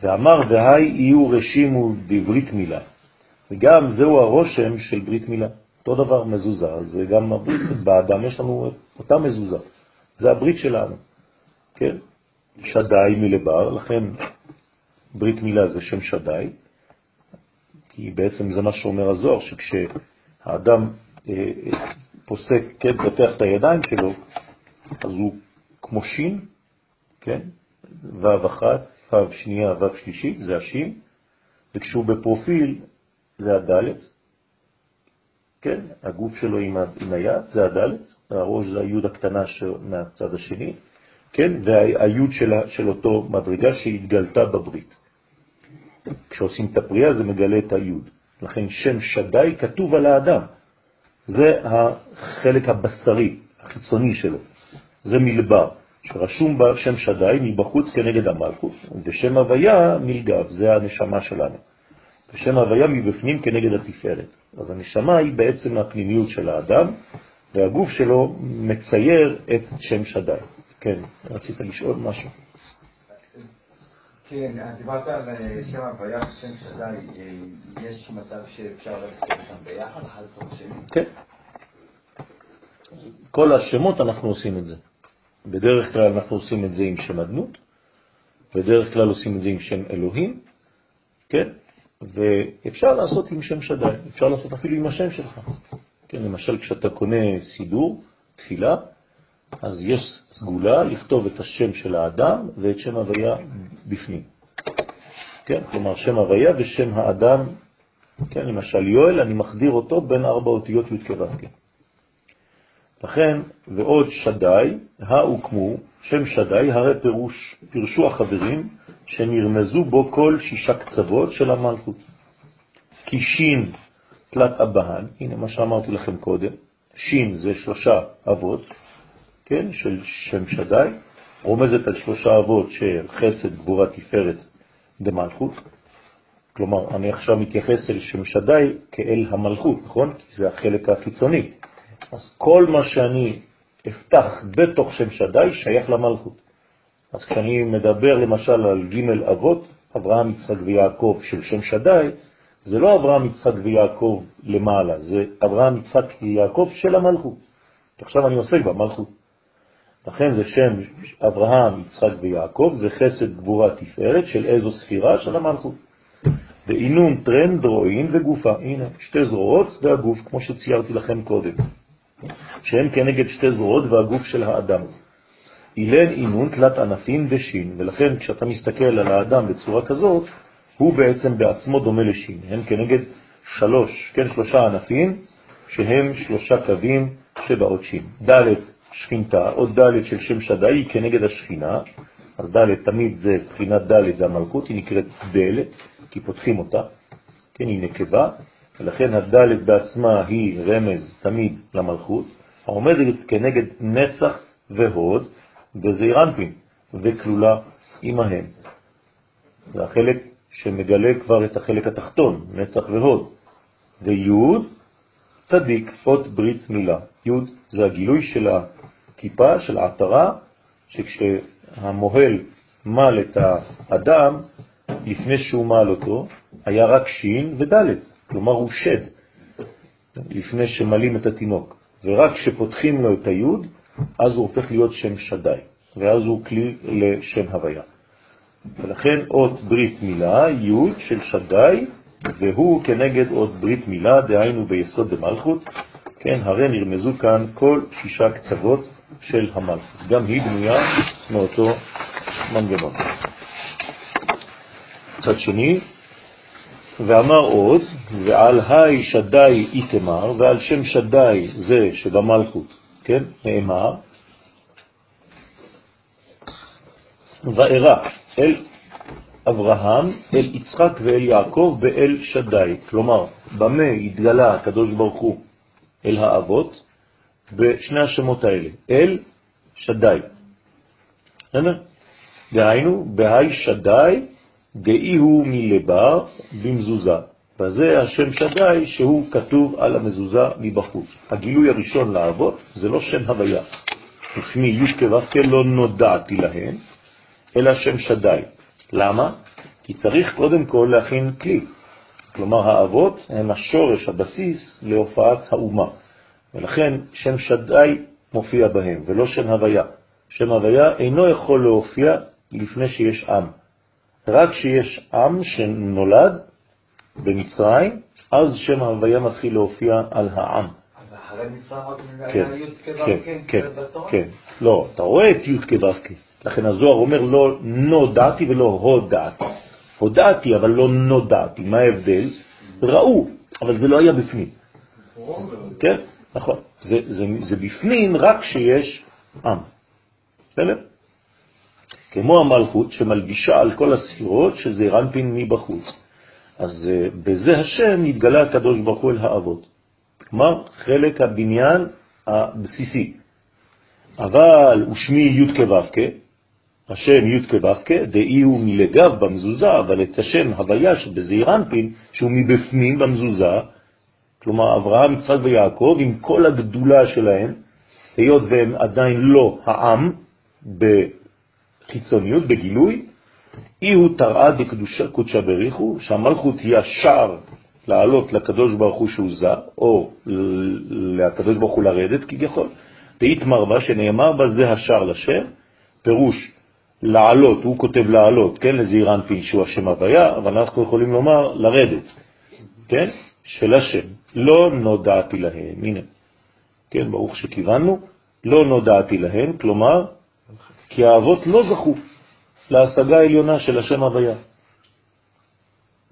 ואמר והי יהיו רשימו בברית מילה. וגם זהו הרושם של ברית מילה. אותו דבר מזוזה, אז גם הברית, באדם יש לנו אותה מזוזה. זה הברית שלנו, כן? שדאי מלבר, לכן ברית מילה זה שם שדאי, כי בעצם זה מה שאומר הזוהר, שכשהאדם אה, אה, פוסק, כן, פותח את הידיים שלו, אז הוא כמו שין, כן? ו' אחת, ו' שנייה, ו' שלישית, זה השין, וכשהוא בפרופיל זה הדלת, כן? הגוף שלו עם, עם היד זה הדלת, הראש זה היוד הקטנה מהצד השני, כן? והיוד של, של אותו מדרגה שהתגלתה בברית. כשעושים את הפריאה זה מגלה את היוד. לכן שם שדאי כתוב על האדם. זה החלק הבשרי, החיצוני שלו. זה מלבר, שרשום בה שם שדאי מבחוץ כנגד המלכות, ושם הוויה מלגב, זה הנשמה שלנו. ושם הוויה מבפנים כנגד התפארת. אז הנשמה היא בעצם הפנימיות של האדם, והגוף שלו מצייר את שם שדאי. כן, רצית לשאול משהו. כן, דיברת על אה, שם הוויה ושם שדאי, אה, יש מצב שאפשר ללכת אותם ביחד, אחד השני? כן. כל השמות אנחנו עושים את זה. בדרך כלל אנחנו עושים את זה עם שם אדנות, בדרך כלל עושים את זה עם שם אלוהים, כן? ואפשר לעשות עם שם שדאי, אפשר לעשות אפילו עם השם שלך. כן, למשל כשאתה קונה סידור, תפילה, אז יש סגולה לכתוב את השם של האדם ואת שם הוויה בפנים. כן, כלומר שם הוויה ושם האדם, כן, למשל יואל, אני מחדיר אותו בין ארבע אותיות י' כו' כן. לכן, ועוד שדאי, הוקמו, שם שדאי, הרי פירוש, פירשו החברים שנרמזו בו כל שישה קצוות של המלכות. כי שין תלת אבהן, הנה מה שאמרתי לכם קודם, שין זה שלושה אבות, כן, של שם שדאי, רומזת על שלושה אבות של חסד, גבורה, תפארת דמלכות. כלומר, אני עכשיו מתייחס אל שם שדאי כאל המלכות, נכון? כי זה החלק החיצוני. אז כל מה שאני אפתח בתוך שם שדאי שייך למלכות. אז כשאני מדבר למשל על ג' אבות, אברהם, יצחק ויעקב של שם שדאי, זה לא אברהם, יצחק ויעקב למעלה, זה אברהם, יצחק ויעקב של המלכות. עכשיו אני עוסק במלכות. לכן זה שם אברהם, יצחק ויעקב, זה חסד גבורה תפארת של איזו ספירה של המלכות. ואינון טרן, דרועין וגופה. הנה, שתי זרועות והגוף, כמו שציירתי לכם קודם. שהם כנגד שתי זרועות והגוף של האדם. אילן אינון תלת ענפים ושין, ולכן כשאתה מסתכל על האדם בצורה כזאת, הוא בעצם בעצמו דומה לשין. הם כנגד שלוש, כן, שלושה ענפים, שהם שלושה קווים שבאות שין. ד' שכינתה, או ד' של שם שדאי כנגד השכינה, אז ד' תמיד זה, בחינת ד' זה המלכות, היא נקראת דלת, כי פותחים אותה, כן, היא נקבה, ולכן הדלת בעצמה היא רמז תמיד למלכות, העומדת כנגד נצח והוד וזעיר אנפין, וכלולה עמהם. זה החלק שמגלה כבר את החלק התחתון, נצח והוד. ויוד, צדיק, אות ברית מילה. יוד זה הגילוי של הכיפה, של העטרה, שכשהמוהל מל את האדם, לפני שהוא מל אותו, היה רק שין ודלת. כלומר הוא שד, לפני שמלים את התינוק. ורק כשפותחים לו את היוד, אז הוא הופך להיות שם שדאי, ואז הוא כלי לשם הוויה. ולכן אות ברית מילה, יוד של שדאי, והוא כנגד אות ברית מילה, דהיינו ביסוד דמלכות, כן, הרי נרמזו כאן כל שישה קצוות של המלכות. גם היא בנויה מאותו מנגנון. מצד שני, ואמר עוד, ועל היי שדאי איתמר, ועל שם שדאי זה שבמלכות, כן, נאמר, ואירע אל אברהם, אל יצחק ואל יעקב ואל שדאי. כלומר, במה התגלה הקדוש ברוך הוא אל האבות? בשני השמות האלה, אל שדאי. דהיינו, בהי שדאי דאי הוא מלבר במזוזה, וזה השם שדאי שהוא כתוב על המזוזה מבחוץ. הגילוי הראשון לאבות זה לא שם הוויה, ושמי י' כו' לא נודעתי להן, אלא שם שדי. למה? כי צריך קודם כל להכין כלי. כלומר, האבות הם השורש, הבסיס להופעת האומה. ולכן שם שדי מופיע בהם, ולא שם הוויה. שם הוויה אינו יכול להופיע לפני שיש עם. רק כשיש עם שנולד במצרים, אז שם ההוויה מתחיל להופיע על העם. אז אחרי מצרים רק כן, היה י' כן, כו' כן, בתורה? כן. לא, אתה רואה את י' כו' לכן הזוהר אומר לא נודעתי ולא הודעתי. הודעתי אבל לא נודעתי. מה ההבדל? ראו, אבל זה לא היה בפנים. כן, נכון. זה, זה, זה בפנים רק כשיש עם. בסדר? כמו המלכות שמלבישה על כל הספירות שזה רנפין מבחוץ. אז uh, בזה השם נתגלה הקדוש ברוך הוא אל האבות. כלומר, חלק הבניין הבסיסי. אבל ושמי י' כו' השם י' כו' דאי הוא מלגב במזוזה, אבל את השם הוויה שבזעיר אנפין, שהוא מבפנים במזוזה, כלומר אברהם, יצחק ויעקב, עם כל הגדולה שלהם, היות והם עדיין לא העם בחיצוניות, בגילוי, אי הוא תראה דקדושה בריחו, שהמלכות היא השער לעלות לקדוש ברוך הוא שהוא זה, או לקדוש ברוך הוא לרדת כביכול, דאיתמר בה שנאמר בה זה השער לשם, פירוש לעלות, הוא כותב לעלות, כן, לזעיר אנפין שהוא השם הוויה, אבל אנחנו יכולים לומר לרדת, כן, של השם. לא נודעתי להם, הנה, כן, ברוך שכיוונו, לא נודעתי להם, כלומר, כי האבות לא זכו להשגה העליונה של השם הוויה.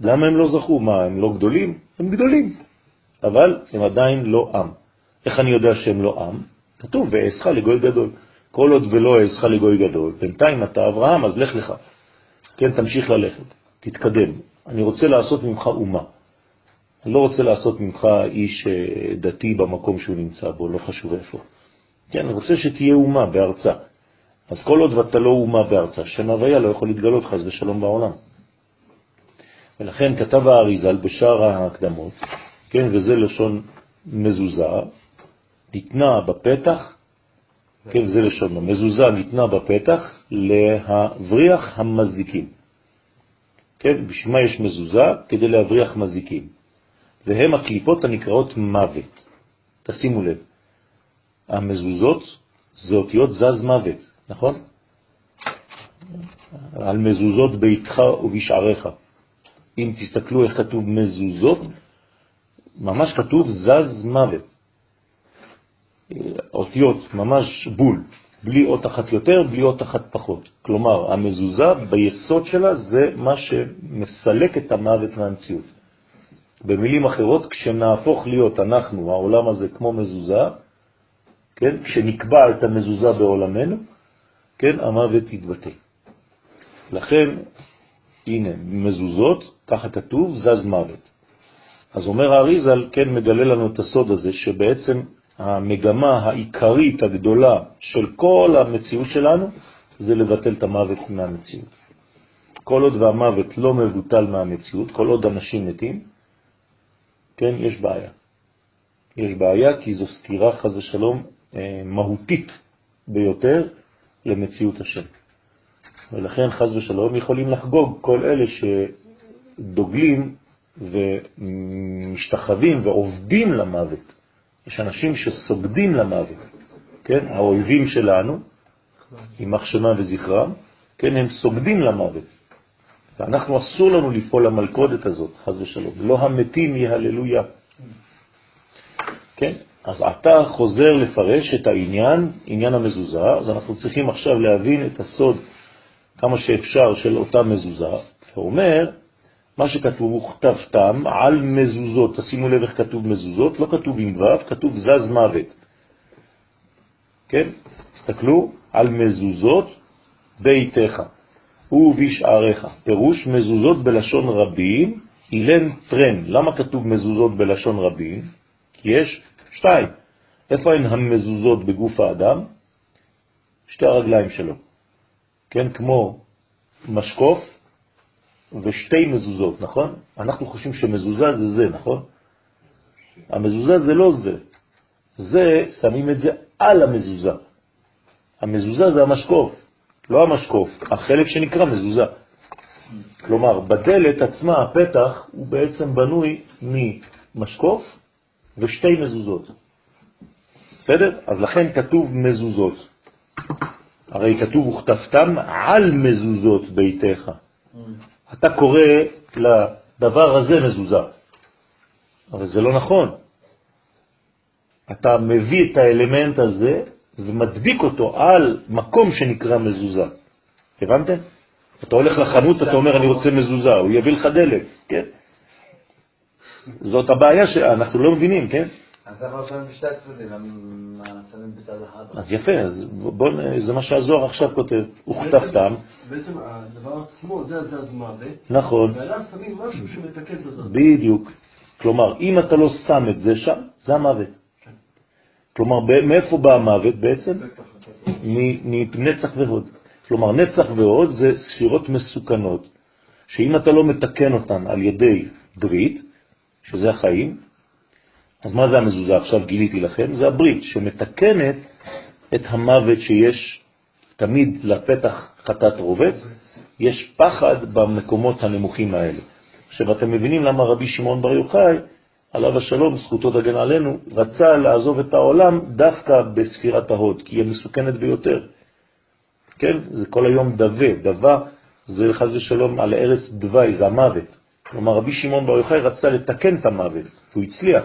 למה הם לא זכו? מה, הם לא גדולים? הם גדולים, אבל הם עדיין לא עם. איך אני יודע שהם לא עם? כתוב, ואעשך לגוי גדול. כל עוד ולא אעשך לגוי גדול, בינתיים אתה אברהם, אז לך לך. כן, תמשיך ללכת, תתקדם. אני רוצה לעשות ממך אומה. אני לא רוצה לעשות ממך איש אה, דתי במקום שהוא נמצא בו, לא חשוב איפה. כן, אני רוצה שתהיה אומה בארצה. אז כל עוד ואתה לא אומה בארצה, שם הוויה לא יכול להתגלות חס ושלום בעולם. ולכן כתב האריזל בשאר ההקדמות, כן, וזה לשון מזוזה, ניתנה בפתח, כן, זה לשון המזוזה ניתנה בפתח להבריח המזיקים. כן, בשביל מה יש מזוזה? כדי להבריח מזיקים. והם הקליפות הנקראות מוות. תשימו לב, המזוזות זה אותיות זז מוות, נכון? על מזוזות ביתך ובשעריך. אם תסתכלו איך כתוב מזוזות, ממש כתוב זז מוות. אותיות ממש בול, בלי אות אחת יותר, בלי אות אחת פחות. כלומר, המזוזה ביסוד שלה זה מה שמסלק את המוות מהמציאות. במילים אחרות, כשנהפוך להיות אנחנו, העולם הזה, כמו מזוזה, כן? כשנקבע את המזוזה בעולמנו, כן? המוות יתבטא. לכן, הנה, מזוזות, ככה כתוב, זז מוות. אז אומר האריזל, כן, מגלה לנו את הסוד הזה, שבעצם המגמה העיקרית הגדולה של כל המציאות שלנו זה לבטל את המוות מהמציאות. כל עוד והמוות לא מבוטל מהמציאות, כל עוד אנשים מתים, כן, יש בעיה. יש בעיה כי זו סתירה, חז ושלום, אה, מהותית ביותר למציאות השם. ולכן חז ושלום יכולים לחגוג כל אלה שדוגלים ומשתחווים ועובדים למוות. יש אנשים שסוגדים למוות, כן? האויבים שלנו, יימח שמם וזכרם, כן, הם סוגדים למוות. ואנחנו אסור לנו ליפול למלכודת הזאת, חז ושלום. לא המתים יהללויה. כן? אז אתה חוזר לפרש את העניין, עניין המזוזה, אז אנחנו צריכים עכשיו להבין את הסוד כמה שאפשר של אותה מזוזה. הוא אומר, מה שכתוב הוא כתבתם על מזוזות, תשימו לב איך כתוב מזוזות, לא כתוב עם ו', כתוב זז מוות. כן? תסתכלו, על מזוזות ביתך ובשעריך. פירוש מזוזות בלשון רבים, אילן טרן. למה כתוב מזוזות בלשון רבים? כי יש שתיים. איפה הן המזוזות בגוף האדם? שתי הרגליים שלו. כן, כמו משקוף ושתי מזוזות, נכון? אנחנו חושבים שמזוזה זה זה, נכון? המזוזה זה לא זה. זה, שמים את זה על המזוזה. המזוזה זה המשקוף, לא המשקוף, החלק שנקרא מזוזה. כלומר, בדלת עצמה, הפתח, הוא בעצם בנוי ממשקוף ושתי מזוזות. בסדר? אז לכן כתוב מזוזות. הרי כתוב וכתבתם על מזוזות ביתך. אתה קורא לדבר הזה מזוזה, אבל זה לא נכון. אתה מביא את האלמנט הזה ומדביק אותו על מקום שנקרא מזוזה. הבנתם? אתה הולך לחנות, אתה אומר, אני רוצה מזוזה, הוא יביא לך דלק, כן? זאת הבעיה שאנחנו לא מבינים, כן? אז למה לא שמים בשתי הצדדים? למה שמים בצד אחד? אז יפה, אז בוא, זה מה שהזוהר עכשיו כותב, וכתבתם. בעצם הדבר עצמו זה הזז מוות. נכון. ועליו שמים משהו שמתקן את הזז. בדיוק. כלומר, אם אתה לא שם את זה שם, זה המוות. כלומר, מאיפה בא המוות בעצם? מנצח והוד. כלומר, נצח והוד זה ספירות מסוכנות, שאם אתה לא מתקן אותן על ידי ברית, שזה החיים, אז מה זה המזוזה? עכשיו גיליתי לכם, זה הברית שמתקנת את המוות שיש תמיד לפתח חטאת רובץ, יש פחד במקומות הנמוכים האלה. עכשיו אתם מבינים למה רבי שמעון בר יוחאי, עליו השלום, זכותו דגן עלינו, רצה לעזוב את העולם דווקא בספירת ההוד, כי היא מסוכנת ביותר. כן? זה כל היום דווה, דווה זה חז ושלום על ארץ דווי, זה המוות. כלומר רבי שמעון בר יוחאי רצה לתקן את המוות, והוא הצליח.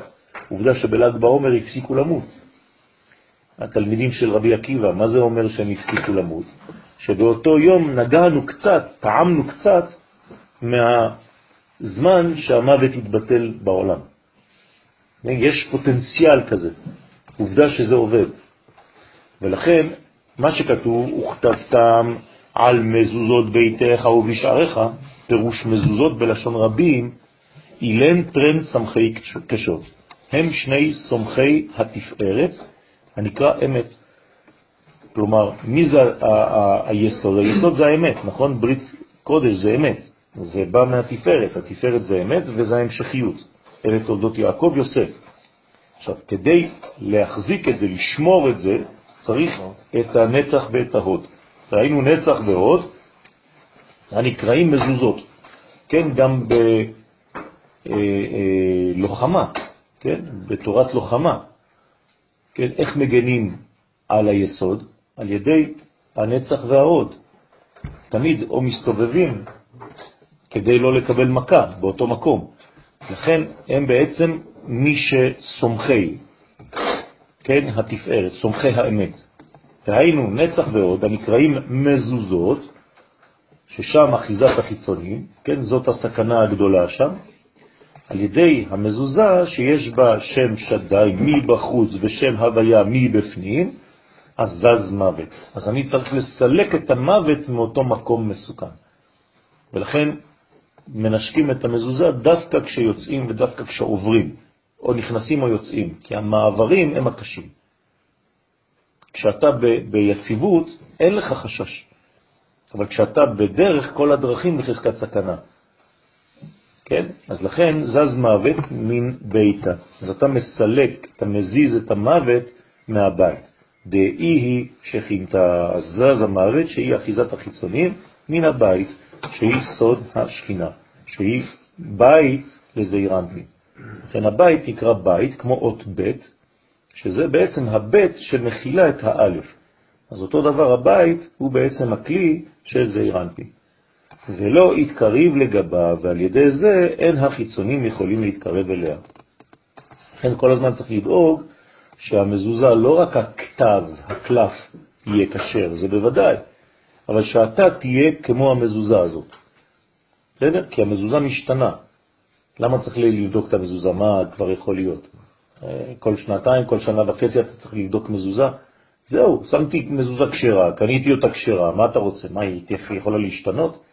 עובדה שבל"ג בעומר הפסיקו למות. התלמידים של רבי עקיבא, מה זה אומר שהם הפסיקו למות? שבאותו יום נגענו קצת, טעמנו קצת מהזמן שהמוות התבטל בעולם. יש פוטנציאל כזה, עובדה שזה עובד. ולכן, מה שכתוב, וכתבתם על מזוזות ביתך ובשעריך, פירוש מזוזות בלשון רבים, אילן טרן סמכי קשות. הם שני סומכי התפארת, הנקרא אמת. כלומר, מי זה היסוד? היסוד זה האמת, נכון? ברית קודש זה אמת. זה בא מהתפארת, התפארת זה אמת וזה ההמשכיות. אלה תולדות יעקב יוסף. עכשיו, כדי להחזיק את זה, לשמור את זה, צריך את הנצח ואת ההוד. ראינו נצח והוד, הנקראים מזוזות. כן, גם בלוחמה, אה, אה, כן, בתורת לוחמה. כן, איך מגנים על היסוד? על ידי הנצח וההוד. תמיד או מסתובבים כדי לא לקבל מכה באותו מקום. לכן הם בעצם מי שסומכי, כן, התפארת, סומכי האמת. והיינו נצח ועוד, הנקראים מזוזות, ששם אחיזת החיצונים, כן, זאת הסכנה הגדולה שם, על ידי המזוזה שיש בה שם שדי מבחוץ ושם הוויה מבפנים, אז זז מוות. אז אני צריך לסלק את המוות מאותו מקום מסוכן. ולכן מנשקים את המזוזה דווקא כשיוצאים ודווקא כשעוברים, או נכנסים או יוצאים, כי המעברים הם הקשים. כשאתה ב- ביציבות, אין לך חשש. אבל כשאתה בדרך, כל הדרכים בחזקת סכנה. כן? אז לכן זז מוות מן ביתה. אז אתה מסלק, אתה מזיז את המוות מהבית. דאי היא שכינתה, זז המוות שהיא אחיזת החיצונים מן הבית, שהיא סוד השכינה, שהיא בית לזעיר. לכן הבית נקרא בית כמו אות ב', שזה בעצם הבית שמכילה את האלף. אז אותו דבר הבית הוא בעצם הכלי של זעיר. ולא יתקריב לגביו, ועל ידי זה אין החיצונים יכולים להתקרב אליה. לכן כל הזמן צריך לדאוג שהמזוזה, לא רק הכתב, הקלף, יהיה קשר, זה בוודאי, אבל שאתה תהיה כמו המזוזה הזאת. בסדר? כי המזוזה משתנה. למה צריך לבדוק את המזוזה? מה כבר יכול להיות? אה, כל שנתיים, כל שנה וחצי אתה צריך לבדוק מזוזה? זהו, שמתי מזוזה כשרה, קניתי אותה כשרה, מה אתה רוצה? מה, היא יכולה להשתנות?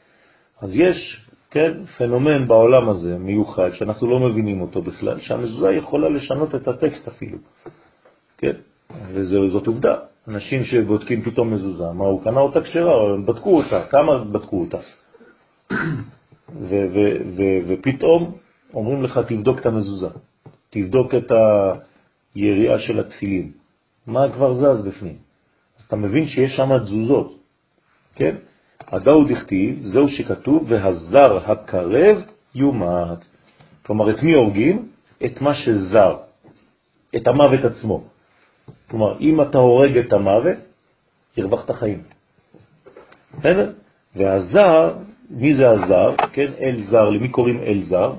אז יש, כן, פנומן בעולם הזה מיוחד, שאנחנו לא מבינים אותו בכלל, שהמזוזה יכולה לשנות את הטקסט אפילו, כן, וזאת עובדה. אנשים שבודקים פתאום מזוזה, מה, הוא קנה אותה כשרה, הם בדקו אותה, כמה בדקו אותה? *clears throat* ופתאום אומרים לך, תבדוק את המזוזה, תבדוק את היריעה של התפילין, מה כבר זז בפנים? אז אתה מבין שיש שם תזוזות, כן? הדאו דכתיב, זהו שכתוב, והזר הקרב יומת. כלומר, את מי הורגים? את מה שזר, את המוות עצמו. כלומר, אם אתה הורג את המוות, הרווחת חיים. בסדר? והזר, מי זה הזר? כן, אל זר, למי קוראים אל זר?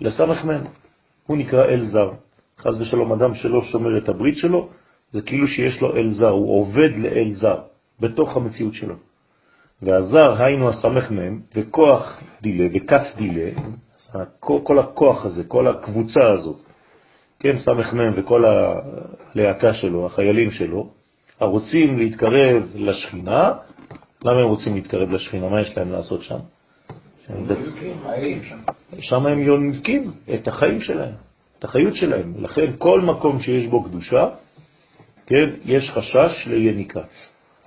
לסמך מן. הוא נקרא אל זר. חז ושלום, אדם שלא שומר את הברית שלו, זה כאילו שיש לו אל זר, הוא עובד לאל זר, בתוך המציאות שלו. והזר, היינו הסמך מהם, וכוח דילה וכת דילה, כל הכוח הזה, כל הקבוצה הזאת, כן, סמך מהם וכל הלהקה שלו, החיילים שלו, הרוצים להתקרב לשכינה, למה הם רוצים להתקרב לשכינה? מה יש להם לעשות שם? שם הם יונקים את החיים שלהם, את החיות שלהם. לכן כל מקום שיש בו קדושה, כן, יש חשש ליניקה.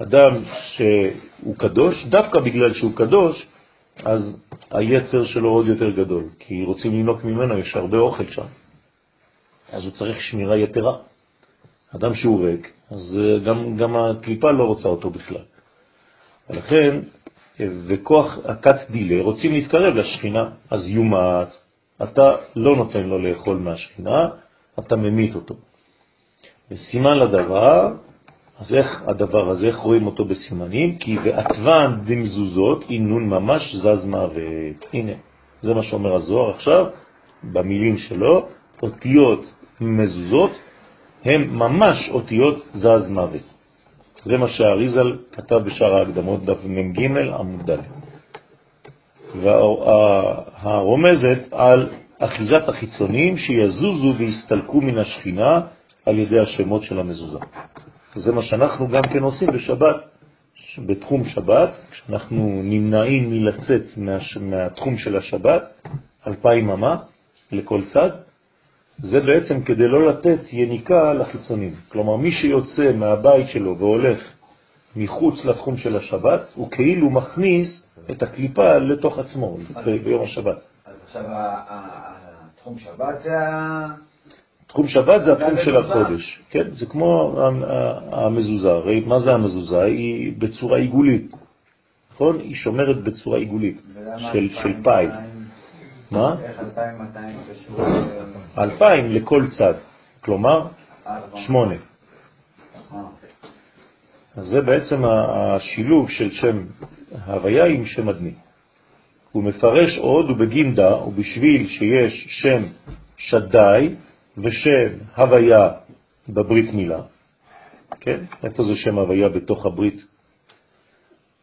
אדם שהוא קדוש, דווקא בגלל שהוא קדוש, אז היצר שלו עוד יותר גדול, כי רוצים לנוק ממנו, יש הרבה אוכל שם. אז הוא צריך שמירה יתרה. אדם שהוא ריק, אז גם, גם הקליפה לא רוצה אותו בכלל. ולכן, וכוח הכת דילה רוצים להתקרב לשכינה, אז יומת, אתה לא נותן לו לאכול מהשכינה, אתה ממית אותו. וסימן לדבר, אז איך הדבר הזה, איך רואים אותו בסימנים? כי ועטבן דמזוזות אינון ממש זז מוות. הנה, זה מה שאומר הזוהר עכשיו, במילים שלו, אותיות מזוזות הם ממש אותיות זז מוות. זה מה שהאריזל כתב בשאר ההקדמות, דף מ"ג עמוד ד'. והרומזת על אחיזת החיצונים שיזוזו ויסתלקו מן השכינה על ידי השמות של המזוזה. זה מה שאנחנו גם כן עושים בשבת, בתחום שבת, כשאנחנו נמנעים מלצאת מה, מהתחום של השבת, אלפיים ממה לכל צד, זה בעצם כדי לא לתת יניקה לחיצונים. כלומר, מי שיוצא מהבית שלו והולך מחוץ לתחום של השבת, הוא כאילו מכניס את הקליפה לתוך עצמו ביום השבת. אז עכשיו התחום שבת זה ה... תחום שבת זה התחום של החודש, כן? זה כמו המזוזה, הרי מה זה המזוזה? היא בצורה עיגולית, נכון? היא שומרת בצורה עיגולית, של, של פאי. מה? איך 2,200 קשור? 2,000 לכל צד, כלומר שמונה. אז זה בעצם השילוב של שם הוויה עם שם אדמי. הוא מפרש עוד ובגינדה, ובשביל שיש שם שדאי, ושם הוויה בברית מילה. כן? איפה זה שם הוויה בתוך הברית?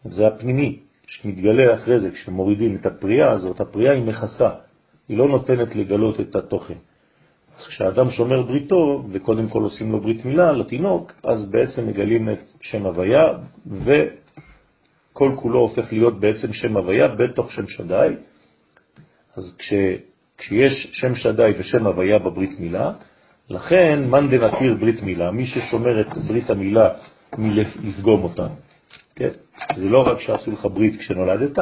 זה הפנימי, שמתגלה אחרי זה, כשמורידים את הפריאה הזאת, הפריאה היא מכסה, היא לא נותנת לגלות את התוכן. כשאדם שומר בריתו, וקודם כל עושים לו ברית מילה לתינוק, אז בעצם מגלים את שם הוויה, וכל כולו הופך להיות בעצם שם הוויה בתוך שם שדאי. אז כש, כשיש שם שדאי ושם הוויה בברית מילה, לכן מאן דנתיר ברית מילה, מי ששומר את ברית המילה מלפגום אותה. כן? זה לא רק שעשו לך ברית כשנולדת,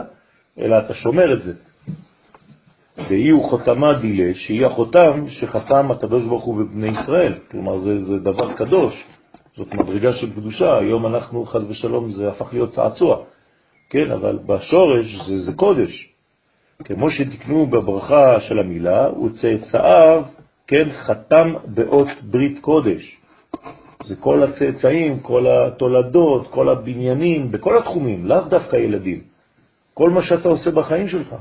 אלא אתה שומר את זה. והיא הוא חותמה דילה, שהיא החותם שחתם הקדוש ברוך הוא בבני ישראל. כלומר, זה, זה דבר קדוש, זאת מדרגה של קדושה. היום אנחנו, חז ושלום, זה הפך להיות צעצוע. כן, אבל בשורש זה, זה קודש. כמו שתקנו בברכה של המילה, וצאצאיו, כן, חתם באות ברית קודש. זה כל הצאצאים, כל התולדות, כל הבניינים, בכל התחומים, לאו דווקא ילדים. כל מה שאתה עושה בחיים שלך,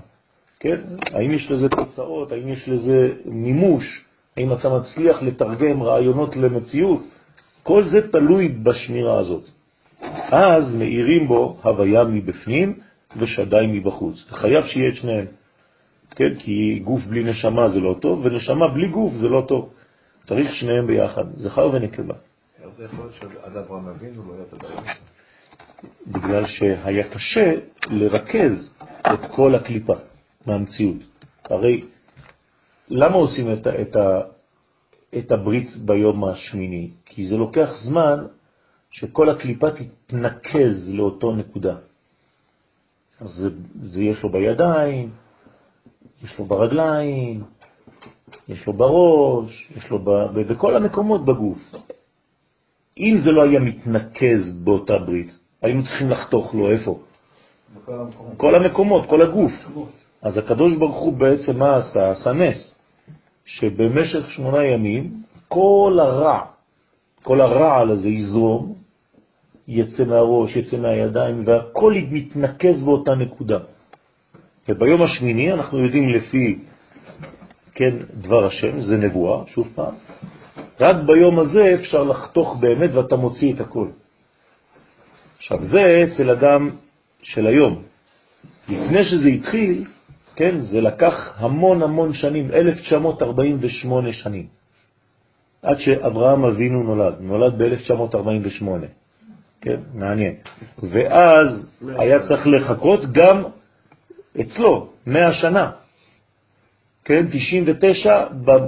כן? האם יש לזה תוצאות, האם יש לזה מימוש, האם אתה מצליח לתרגם רעיונות למציאות, כל זה תלוי בשמירה הזאת. אז מאירים בו הוויה מבפנים ושדי מבחוץ. חייב שיהיה את שניהם, כן? כי גוף בלי נשמה זה לא טוב, ונשמה בלי גוף זה לא טוב. צריך שניהם ביחד, זכר ונקבה. איך זה יכול להיות שעד אברהם אבינו לא היה את הדבר הזה? בגלל שהיה קשה לרכז את כל הקליפה מהמציאות. הרי למה עושים את, את, את הברית ביום השמיני? כי זה לוקח זמן שכל הקליפה תתנקז לאותו נקודה. אז זה, זה יש לו בידיים, יש לו ברגליים, יש לו בראש, יש לו ב, בכל המקומות בגוף. אם זה לא היה מתנקז באותה ברית, היינו צריכים לחתוך לו איפה? בכל המקומות. כל המקומות, כל הגוף. אז הקדוש ברוך הוא בעצם מה עשה? עשה נס, שבמשך שמונה ימים כל הרע, כל הרעל הזה יזרום, יצא מהראש, יצא מהידיים, והכל מתנקז באותה נקודה. וביום השמיני אנחנו יודעים לפי, כן, דבר השם, זה נבואה, שוב פעם, רק ביום הזה אפשר לחתוך באמת ואתה מוציא את הכל. עכשיו זה אצל אדם של היום. לפני שזה התחיל, כן, זה לקח המון המון שנים, 1948 שנים, עד שאברהם אבינו נולד, נולד ב-1948. כן, מעניין. ואז היה צריך לחכות גם אצלו 100 שנה. כן, 99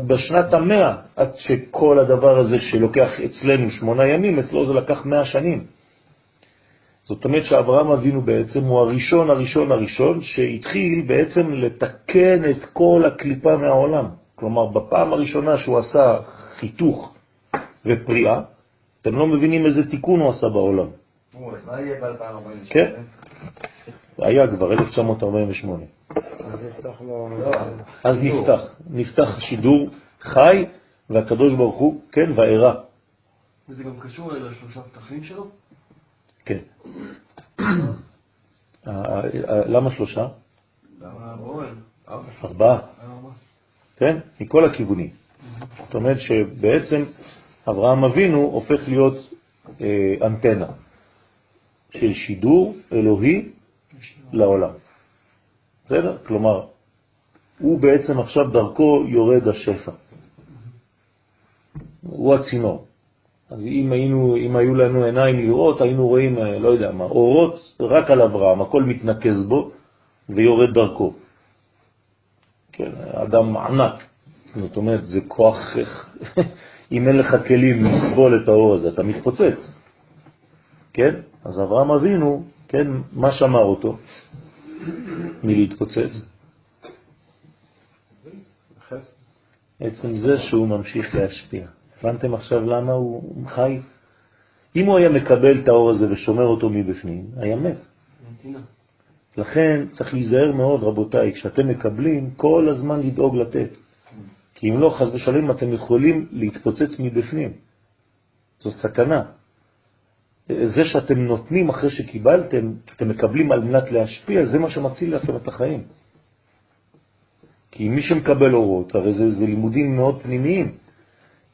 בשנת המאה, עד שכל הדבר הזה שלוקח אצלנו שמונה ימים, אצלו זה לקח 100 שנים. זאת אומרת שאברהם אבינו בעצם הוא הראשון הראשון הראשון שהתחיל בעצם לתקן את כל הקליפה מהעולם. כלומר, בפעם הראשונה שהוא עשה חיתוך ופריאה, אתם לא מבינים איזה תיקון הוא עשה בעולם. מה יהיה ב-2048? כן, היה כבר 1948. אז נפתח לו... אז נפתח, נפתח שידור חי, והקדוש ברוך הוא, כן, והערה. וזה גם קשור לשלושה פתחים שלו? כן. למה שלושה? ארבעה. כן? מכל הכיוונים. זאת אומרת שבעצם אברהם אבינו הופך להיות אה, אנטנה של שידור אלוהי לעולם. בסדר? כלומר, הוא בעצם עכשיו דרכו יורד השפע. הוא הצינור. אז אם, היינו, אם היו לנו עיניים לראות, היינו רואים, אה, לא יודע מה, אורות רק על אברהם, הכל מתנקז בו ויורד דרכו. כן, אדם ענק. זאת אומרת, זה כוח, *laughs* אם אין לך כלים לסבול את האור הזה, אתה מתפוצץ. כן? אז אברהם אבינו, כן, מה שמר אותו מלהתפוצץ? עצם זה שהוא ממשיך להשפיע. הבנתם עכשיו למה הוא חי? אם הוא היה מקבל את האור הזה ושומר אותו מבפנים, היה מת. לכן צריך להיזהר מאוד, רבותיי, כשאתם מקבלים, כל הזמן לדאוג לתת. כי אם לא, חז ושלם, אתם יכולים להתפוצץ מבפנים. זאת סכנה. זה שאתם נותנים אחרי שקיבלתם, אתם מקבלים על מנת להשפיע, זה מה שמציל לכם את החיים. כי מי שמקבל אורות, הרי זה, זה לימודים מאוד פנימיים.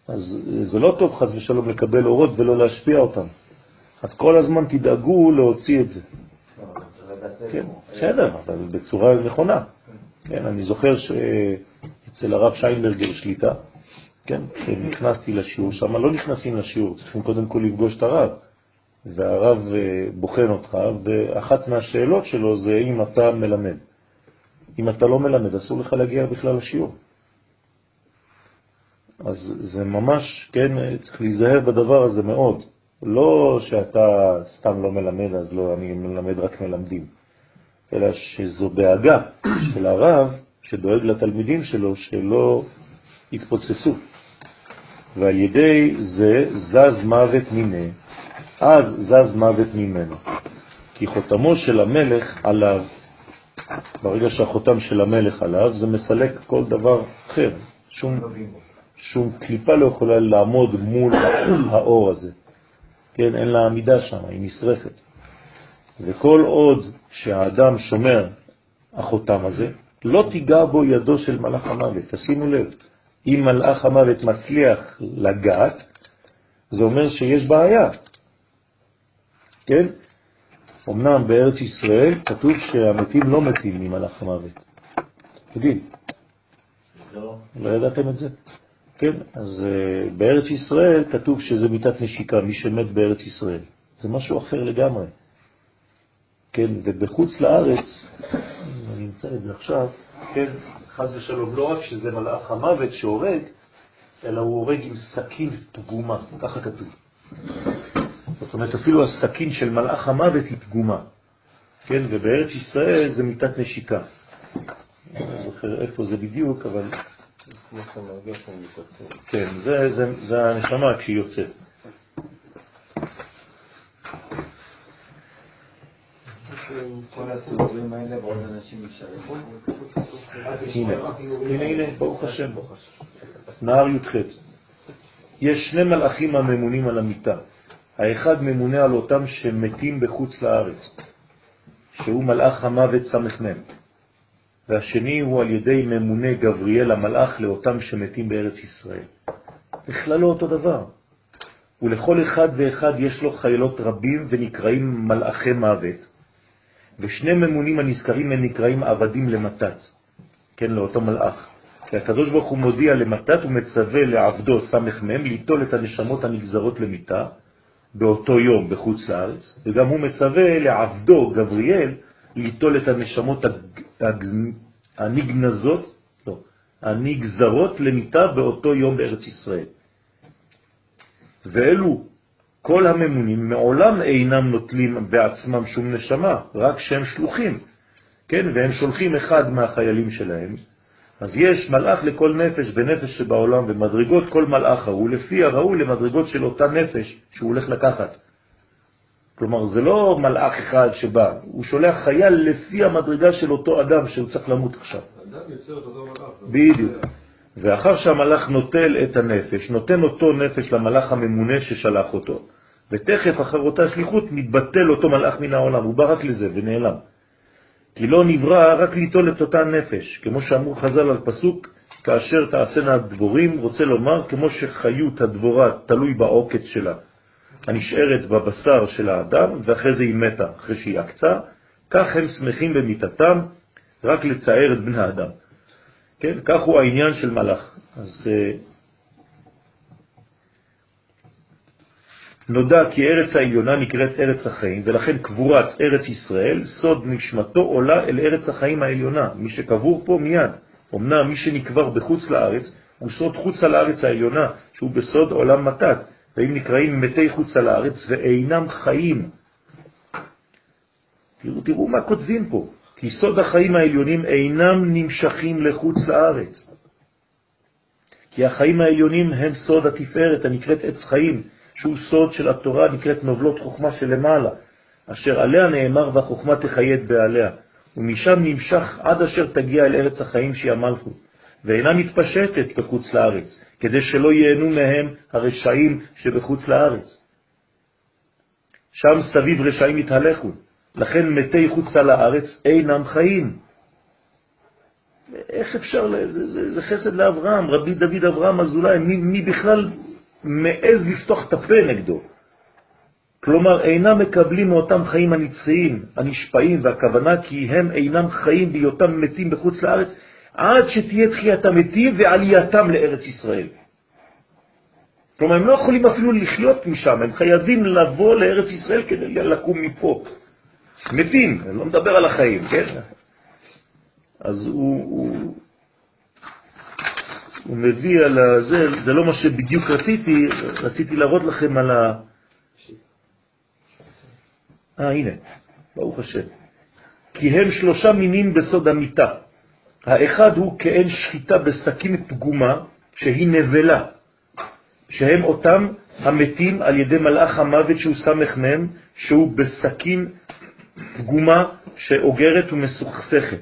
אז זה לא טוב חס ושלום לקבל אורות ולא להשפיע אותם. אז כל הזמן תדאגו להוציא את זה. כן, בסדר, אבל בצורה נכונה. כן, אני זוכר שאצל הרב שיינברגר שליטה, כן, כשנכנסתי לשיעור, שם לא נכנסים לשיעור, צריכים קודם כל לפגוש את הרב. והרב אה, בוחן אותך, ואחת מהשאלות שלו זה אם אתה מלמד. אם אתה לא מלמד, אסור לך להגיע בכלל לשיעור. אז זה ממש, כן, צריך להיזהר בדבר הזה מאוד. לא שאתה סתם לא מלמד, אז לא, אני מלמד רק מלמדים, אלא שזו דאגה *coughs* של הרב שדואג לתלמידים שלו שלא יתפוצצו. ועל ידי זה זז מוות מיני, אז זז מוות ממנו. כי חותמו של המלך עליו, ברגע שהחותם של המלך עליו, זה מסלק כל דבר אחר. שום, שום קליפה לא יכולה לעמוד מול האור הזה. כן, אין לה עמידה שם, היא נשרפת. וכל עוד שהאדם שומר החותם הזה, לא תיגע בו ידו של מלאך המוות. תשימו לב, אם מלאך המוות מצליח לגעת, זה אומר שיש בעיה. כן? אמנם בארץ ישראל כתוב שהמתים לא מתים ממלאך המוות. יודעים? לא. לא ידעתם את זה? כן, אז uh, בארץ ישראל כתוב שזה מיטת נשיקה, מי שמת בארץ ישראל. זה משהו אחר לגמרי. כן, ובחוץ לארץ, אני אמצא את זה עכשיו, כן, חז ושלום, לא רק שזה מלאך המוות שהורג, אלא הוא הורג עם סכין פגומה, ככה כתוב. זאת אומרת, אפילו הסכין של מלאך המוות היא פגומה. כן, ובארץ ישראל זה מיטת נשיקה. אני לא זוכר איפה זה בדיוק, אבל... כן, זה, זה, זה הנשמה כשהיא יוצאת. נער י"ח. יש שני מלאכים הממונים על המיטה. האחד ממונה על אותם שמתים בחוץ לארץ, שהוא מלאך המוות סמ"ם, והשני הוא על ידי ממונה גבריאל המלאך לאותם שמתים בארץ ישראל. בכלל לא אותו דבר. ולכל אחד ואחד יש לו חיילות רבים ונקראים מלאכי מוות, ושני ממונים הנזכרים הם נקראים עבדים למתת, כן, לאותו מלאך. כי הקדוש ברוך הוא מודיע למתת ומצווה לעבדו סמ"ם ליטול את הנשמות הנגזרות למיטה באותו יום בחוץ לארץ, וגם הוא מצווה לעבדו גבריאל ליטול את הנשמות הנגנזות, לא, הנגזרות למיטה באותו יום בארץ ישראל. ואלו כל הממונים מעולם אינם נוטלים בעצמם שום נשמה, רק שהם שלוחים, כן? והם שולחים אחד מהחיילים שלהם. אז יש מלאך לכל נפש ונפש שבעולם, ומדרגות כל מלאך הוא לפי הראו למדרגות של אותה נפש שהוא הולך לקחת. כלומר, זה לא מלאך אחד שבא, הוא שולח חייל לפי המדרגה של אותו אדם שהוא צריך למות עכשיו. אדם יוצר את אותו מלאך. בדיוק. ואחר שהמלאך נוטל את הנפש, נותן אותו נפש למלאך הממונה ששלח אותו, ותכף אחר אותה שליחות מתבטל אותו מלאך מן העולם, הוא בא רק לזה ונעלם. כי לא נברא רק ליטול את אותה נפש, כמו שאמרו חז"ל על פסוק, כאשר תעשנה הדבורים, רוצה לומר, כמו שחיות הדבורה תלוי בעוקץ שלה, הנשארת בבשר של האדם, ואחרי זה היא מתה, אחרי שהיא עקצה, כך הם שמחים במיטתם, רק לצער את בני האדם. כן, כך הוא העניין של מלאך. אז אה, נודע כי ארץ העליונה נקראת ארץ החיים, ולכן קבורת ארץ ישראל, סוד נשמתו עולה אל ארץ החיים העליונה, מי שקבור פה מיד. אמנם מי שנקבר בחוץ לארץ, הוא סוד חוץ על הארץ העליונה, שהוא בסוד עולם מתת, והם נקראים מתי חוץ על הארץ ואינם חיים. תראו, תראו מה כותבים פה. כי סוד החיים העליונים אינם נמשכים לחוץ לארץ. כי החיים העליונים הם סוד התפארת הנקראת עץ חיים, שהוא סוד של התורה נקראת נובלות חוכמה שלמעלה, אשר עליה נאמר והחוכמה תחיה את בעליה, ומשם נמשך עד אשר תגיע אל ארץ החיים שהיא המלכות, ואינה מתפשטת בחוץ לארץ, כדי שלא ייהנו מהם הרשעים שבחוץ לארץ. שם סביב רשעים יתהלכו, לכן מתי חוצה לארץ אינם חיים. איך אפשר, זה, זה, זה חסד לאברהם, רבי דוד אברהם אזולאי, מי, מי בכלל מעז לפתוח את הפה נגדו? כלומר, אינם מקבלים מאותם חיים הנצחיים, הנשפעים, והכוונה כי הם אינם חיים בהיותם מתים בחוץ לארץ, עד שתהיה תחיית המתים ועלייתם לארץ ישראל. כלומר, הם לא יכולים אפילו לחיות משם, הם חייבים לבוא לארץ ישראל כדי לקום מפה. מתים, אני לא מדבר על החיים, כן? אז הוא, הוא, הוא מביא על זה, זה לא מה שבדיוק רציתי, רציתי להראות לכם על ה... אה, הנה, ברוך השם. כי הם שלושה מינים בסוד המיטה. האחד הוא כאין שחיטה בסכין פגומה, שהיא נבלה, שהם אותם המתים על ידי מלאך המוות שהוא סמך מהם, שהוא בסכין פגומה שאוגרת ומסוכסכת.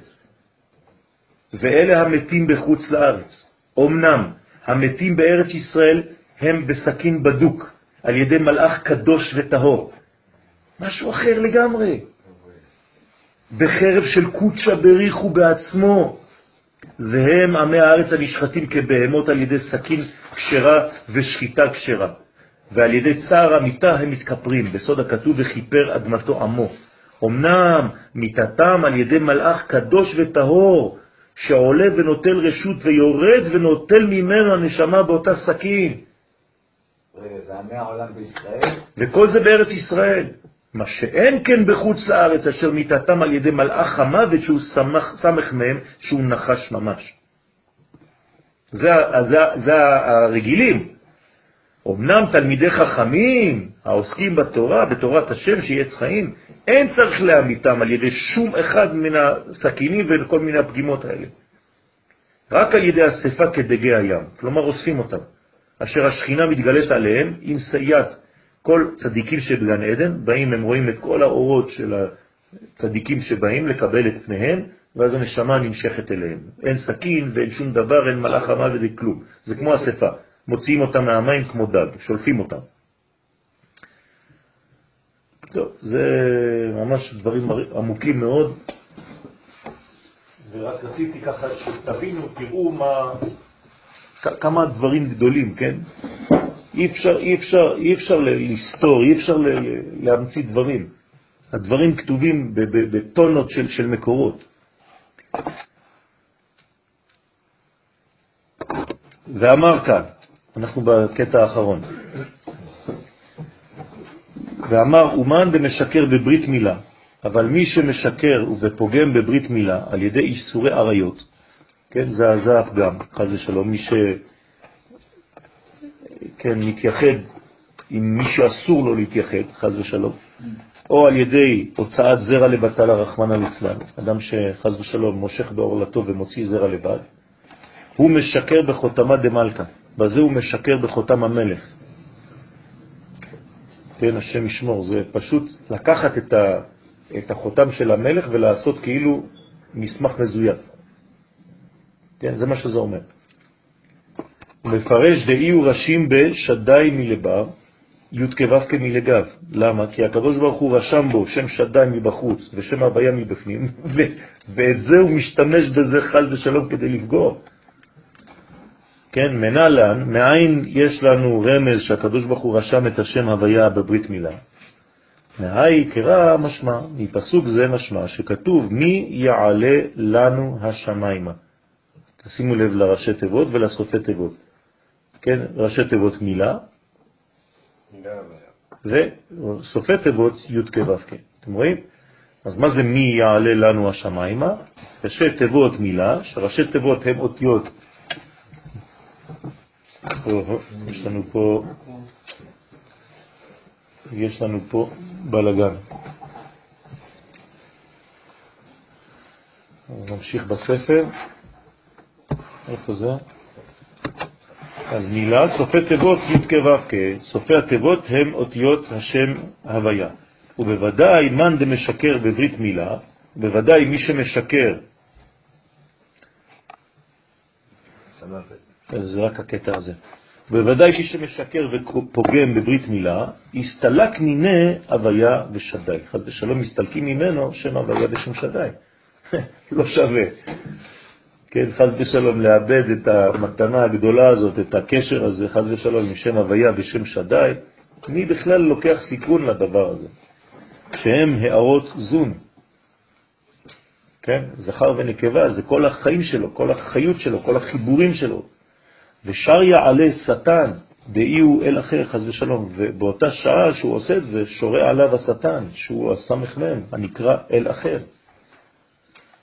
ואלה המתים בחוץ לארץ. אמנם המתים בארץ ישראל הם בסכין בדוק על ידי מלאך קדוש וטהור. משהו אחר לגמרי. בחרב של קודשה בריחו בעצמו, והם עמי הארץ הנשחטים כבהמות על ידי סכין כשרה ושחיטה כשרה, ועל ידי צער המיטה הם מתכפרים, בסוד הכתוב וכיפר אדמתו עמו. אמנם מיתתם על ידי מלאך קדוש וטהור, שעולה ונוטל רשות ויורד ונוטל ממנו הנשמה באותה סכין. וכל זה בארץ ישראל. מה שאין כן בחוץ לארץ, אשר מיתתם על ידי מלאך המוות שהוא סמך מהם, שהוא נחש ממש. זה, זה, זה הרגילים. אמנם תלמידי חכמים, העוסקים בתורה, בתורת השם, שיהיה חיים, אין צריך להמיתם על ידי שום אחד מן הסכינים וכל מיני הפגימות האלה. רק על ידי אספה כדגי הים, כלומר אוספים אותם, אשר השכינה מתגלית עליהם עם סייעת. כל צדיקים שבגן עדן באים, הם רואים את כל האורות של צדיקים שבאים לקבל את פניהם, ואז הנשמה נמשכת אליהם. אין סכין ואין שום דבר, אין מלאך המוות וכלום. זה כמו אספה, מוציאים אותם מהמים כמו דג, שולפים אותם. טוב, זה ממש דברים עמוקים מאוד, ורק רציתי ככה שתבינו, תראו מה, כמה דברים גדולים, כן? אי אפשר, אי אפשר, אי אפשר לסתור, אי אפשר להמציא דברים. הדברים כתובים בטונות של, של מקורות. ואמר כאן, אנחנו בקטע האחרון, ואמר אומן דמשקר בברית מילה, אבל מי שמשקר ופוגם בברית מילה על ידי איסורי עריות, כן, זה, זה הפגם, חז ושלום, מי ש... כן, מתייחד עם מי שאסור לו להתייחד, חז ושלום, או על ידי הוצאת זרע לבטל הרחמן הליצלן, אדם שחז ושלום מושך בעורלתו ומוציא זרע לבד, הוא משקר בחותמה דמלכה, בזה הוא משקר בחותם המלך. כן, השם ישמור, זה פשוט לקחת את, ה, את החותם של המלך ולעשות כאילו מסמך מזויף. כן, זה מה שזה אומר. הוא מפרש דאי ראשים בשדי מלבר, י' כו' כמלגב. למה? כי הקדוש ברוך הוא רשם בו שם שדי מבחוץ ושם הוויה מבפנים, *laughs* ואת זה הוא משתמש בזה חז ושלום כדי לפגוע. כן, מנהלן, מאין יש לנו רמז שהקדוש ברוך הוא רשם את השם הוויה בברית מילה? מהי קרא משמע, מפסוק זה משמע, שכתוב מי יעלה לנו השמיימה. תשימו לב לראשי תיבות ולסופי תיבות. כן, ראשי תיבות מילה, וסופי תיבות י' כו' אתם רואים? אז מה זה מי יעלה לנו השמיימה? ראשי תיבות מילה, שראשי תיבות הם אותיות יש לנו פה, יש לנו פה בלגן. נמשיך בספר. איפה זה? אז מילה, סופי תיבות י' כו' סופי התיבות הם אותיות השם הוויה. ובוודאי מן דמשקר בברית מילה, בוודאי מי שמשקר זה רק הקטע הזה. בוודאי מי שמשקר ופוגם בברית מילה, הסתלק מיני הוויה ושדי. חס ושלום מסתלקים ממנו שם הוויה ושם שדי. *laughs* לא שווה. כן, חס ושלום לאבד את המתנה הגדולה הזאת, את הקשר הזה, חס ושלום, עם שם הוויה ושם שדי. מי בכלל לוקח סיכון לדבר הזה? כשהם הערות זון. כן, זכר ונקבה, זה כל החיים שלו, כל החיות שלו, כל החיבורים שלו. ושר יעלה שטן דאי הוא אל אחר, חז ושלום, ובאותה שעה שהוא עושה את זה, שורה עליו השטן, שהוא הסמ"ם, הנקרא אל אחר.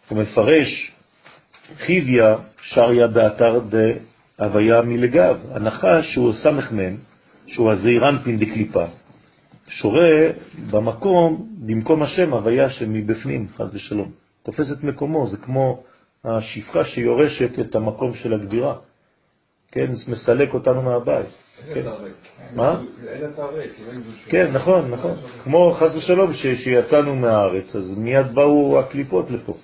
הוא מפרש חיביה שריה באתר דהוויה מלגב, הנחש שהוא סמ"ם, שהוא הזעירן פינדקליפה, שורה במקום, במקום השם, הוויה שמבפנים, חז ושלום. תופס את מקומו, זה כמו השפחה שיורשת את המקום של הגבירה. כן, מסלק אותנו מהבית. כן. מה? כן, נכון, נכון. כמו חס ושלום שיצאנו מהארץ, אז מיד באו הקליפות לפה.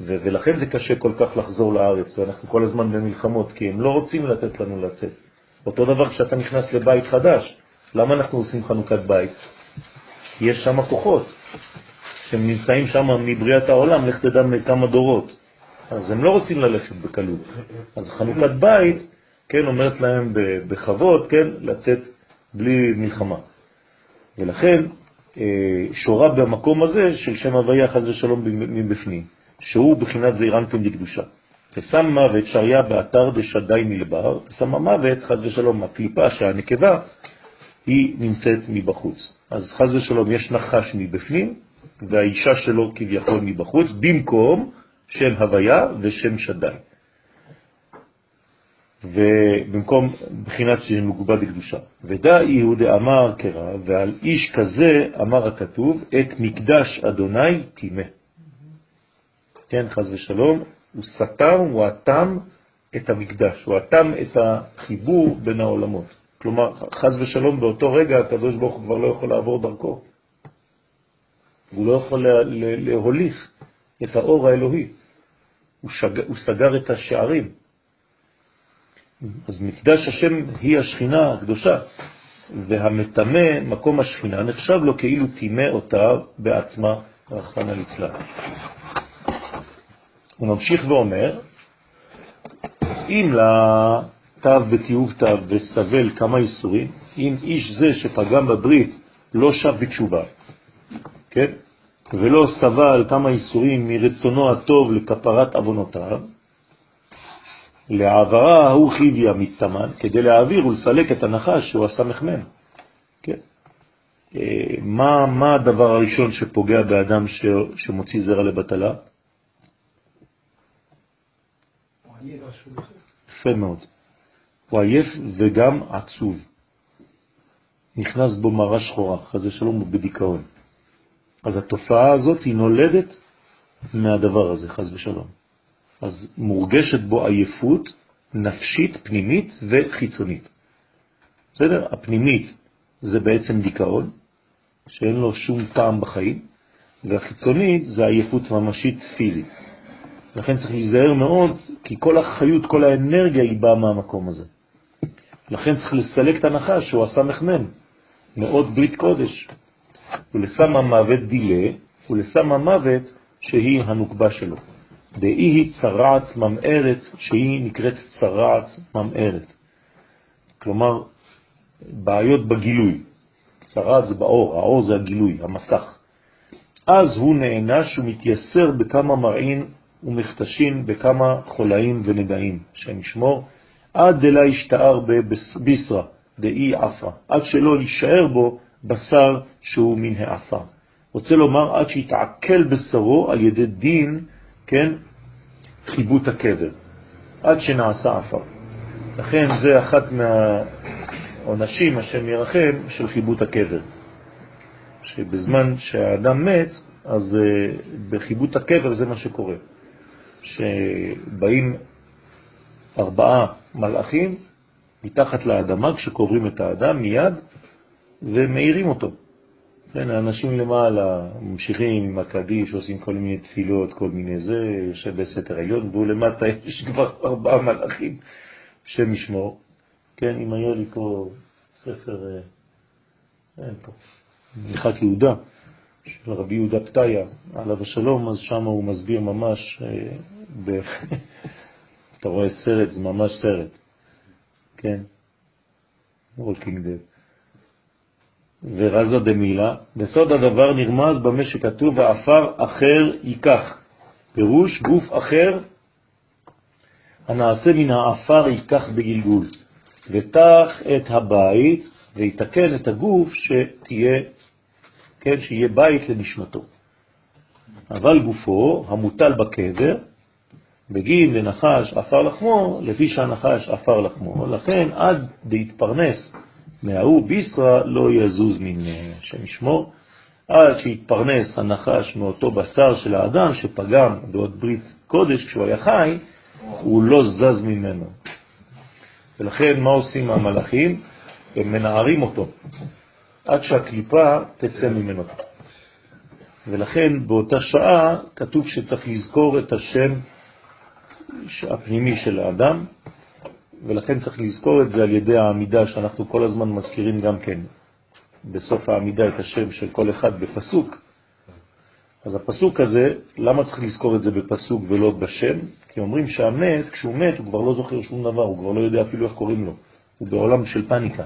ולכן זה קשה כל כך לחזור לארץ, ואנחנו כל הזמן במלחמות, כי הם לא רוצים לתת לנו לצאת. אותו דבר כשאתה נכנס לבית חדש, למה אנחנו עושים חנוכת בית? יש שם כוחות שהם נמצאים שם מבריאת העולם, לך תדע מכמה דורות. אז הם לא רוצים ללכת בקלות. אז חנוכת בית כן, אומרת להם בכבוד, כן, לצאת בלי מלחמה. ולכן אה, שורה במקום הזה של שם הוויה חז ושלום מבפנים, שהוא בחינת זעירנטים לקדושה. ושם מוות שריה באתר דשדי מלבר, ושם המוות חז ושלום, הקליפה שהנקבה, היא נמצאת מבחוץ. אז חז ושלום יש נחש מבפנים, והאישה שלו כביכול מבחוץ, במקום שם הוויה ושם שדי. ובמקום בחינת שמגובה בקדושה. ודא יהודה אמר קרא, ועל איש כזה אמר הכתוב, את מקדש אדוני תימה. כן, חז ושלום, הוא סתם, הוא אטם את המקדש, הוא אטם את החיבור בין העולמות. כלומר, חז ושלום, באותו רגע הקדוש ברוך הוא כבר לא יכול לעבור דרכו. הוא לא יכול להוליך את האור האלוהי. הוא, שג... הוא סגר את השערים. אז מקדש השם היא השכינה הקדושה, והמטמא מקום השכינה נחשב לו כאילו טימא אותה בעצמה, רחמנא ליצלן. הוא ממשיך ואומר, אם לתו בתיעוב תו וסבל כמה איסורים, אם איש זה שפגם בברית לא שב בתשובה, כן? ולא סבל כמה איסורים מרצונו הטוב לכפרת אבונותיו, לעברה ההוא חיביה מתתמן, כדי להעביר ולסלק את הנחש שהוא הסמ"ם. כן? אה, מה, מה הדבר הראשון שפוגע באדם ש, שמוציא זרע לבטלה? יפה מאוד. הוא עייף וגם עצוב. נכנס בו מראה שחורה, חזה שלום בדיכאון. אז התופעה הזאת היא נולדת מהדבר הזה, חז ושלום. אז מורגשת בו עייפות נפשית, פנימית וחיצונית. בסדר? הפנימית זה בעצם דיכאון, שאין לו שום טעם בחיים, והחיצונית זה עייפות ממשית פיזית. לכן צריך להיזהר מאוד, כי כל החיות, כל האנרגיה היא באה מהמקום הזה. לכן צריך לסלק את הנחש שהוא עשה מחמם, מאוד ברית קודש. ולסם המוות דילה, ולסם המוות שהיא הנוקבה שלו. דאי היא צרעת ממארת, שהיא נקראת צרעת ממארת. כלומר, בעיות בגילוי. צרעת זה באור, האור זה הגילוי, המסך. אז הוא נענש ומתייסר בכמה מרעין ומכתשים, בכמה חולאים ונגעים, שם ישמור, עד דלה ישתער בביסרה, דאי עפרה, עד שלא יישאר בו בשר שהוא מן העפר. רוצה לומר עד שיתעכל בשרו על ידי דין, כן, חיבוט הקבר, עד שנעשה עפר. לכן זה אחת מהעונשים, השם ירחם, של חיבוט הקבר. שבזמן שהאדם מת, אז אה, בחיבוט הקבר זה מה שקורה. שבאים ארבעה מלאכים מתחת לאדמה כשקוברים את האדם מיד, ומאירים אותו. כן, האנשים למעלה ממשיכים עם הקדיש, עושים כל מיני תפילות, כל מיני זה, יושב בסתר עליון, והוא למטה *laughs* יש כבר ארבעה מלאכים, שם ישמור. כן, אם היה לי פה ספר, אה, אין פה, זיכת יהודה, של רבי יהודה פתיה, עליו השלום, אז שם הוא מסביר ממש, אה, ב... *laughs* אתה רואה סרט, זה ממש סרט, כן? Walking Dead. ורזה דמילה, בסוד הדבר נרמז במה שכתוב, ואפר אחר ייקח. פירוש גוף אחר הנעשה מן האפר ייקח בגלגול, ותח את הבית ויתקן את הגוף שתהיה, כן, שיהיה בית לנשמתו. אבל גופו המוטל בקבר, בגין ונחש אפר לחמו, לפי שהנחש אפר לחמו, לכן עד להתפרנס מההוא ביסרה לא יזוז מן השם ישמור, עד שיתפרנס הנחש מאותו בשר של האדם שפגם בעוד ברית קודש כשהוא היה חי, הוא לא זז ממנו. ולכן מה עושים המלאכים? הם מנערים אותו עד שהקליפה תצא ממנו. ולכן באותה שעה כתוב שצריך לזכור את השם הפנימי של האדם, ולכן צריך לזכור את זה על ידי העמידה שאנחנו כל הזמן מזכירים גם כן בסוף העמידה את השם של כל אחד בפסוק. אז הפסוק הזה, למה צריך לזכור את זה בפסוק ולא בשם? כי אומרים שהמת, כשהוא מת, הוא כבר לא זוכר שום דבר, הוא כבר לא יודע אפילו איך קוראים לו. הוא בעולם של פניקה.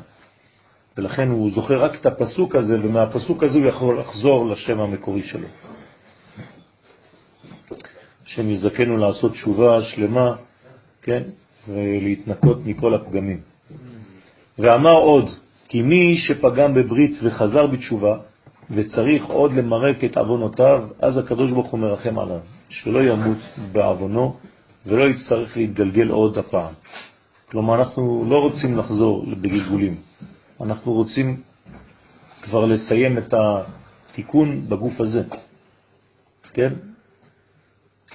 ולכן הוא זוכר רק את הפסוק הזה, ומהפסוק הזה הוא יכול לחזור לשם המקורי שלו. השם יזכנו לעשות תשובה שלמה, כן? ולהתנקות מכל הפגמים. ואמר עוד, כי מי שפגם בברית וחזר בתשובה, וצריך עוד למרק את אבונותיו, אז הקדוש ברוך הוא מרחם עליו, שלא ימות בעוונו ולא יצטרך להתגלגל עוד הפעם. כלומר, אנחנו לא רוצים לחזור בגלגולים, אנחנו רוצים כבר לסיים את התיקון בגוף הזה, כן?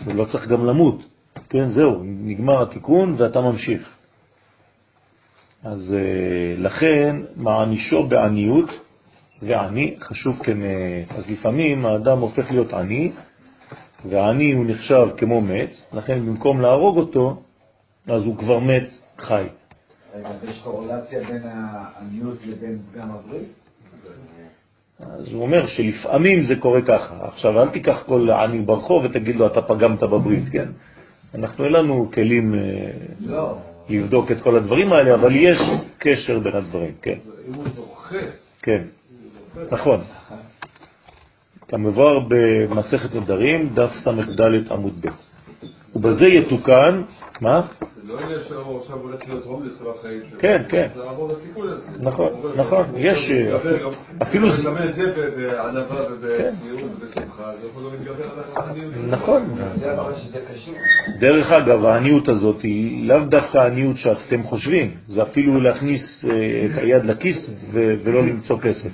ולא צריך גם למות, כן, זהו, נגמר התיקון ואתה ממשיך. אז uh, לכן מענישו בעניות ועני חשוב כמת. אז לפעמים האדם הופך להיות עני, ועני הוא נחשב כמו מת, לכן במקום להרוג אותו, אז הוא כבר מת חי. רגע, יש קורולציה בין העניות לבין פגם הברית? אז הוא אומר שלפעמים זה קורה ככה. עכשיו, אל תיקח כל עני ברחוב ותגיד לו, אתה פגמת בברית, כן? אנחנו אין לנו כלים אה, לא. לבדוק את כל הדברים האלה, אבל יש קשר בין הדברים, כן. אם הוא זוכה, כן, נכון. כמבואר במסכת נדרים, דף ס"ד עמוד ב'. ובזה יתוקן, מה? זה לא עניין שהוא עכשיו הולך להיות הומלס כל החיים שלו. כן, כן. זה לעבור לטיפול הזה. נכון, נכון, יש, אפילו- גם- הוא מלמד את זה בענווה כן. ובצניעות ובשמחה, זה יכול גם להתגבר על העניות. נכון. זה. דרך אגב, העניות הזאת היא לאו דווקא העניות שאתם חושבים, זה אפילו להכניס אה, את היד לכיס ולא למצוא כסף.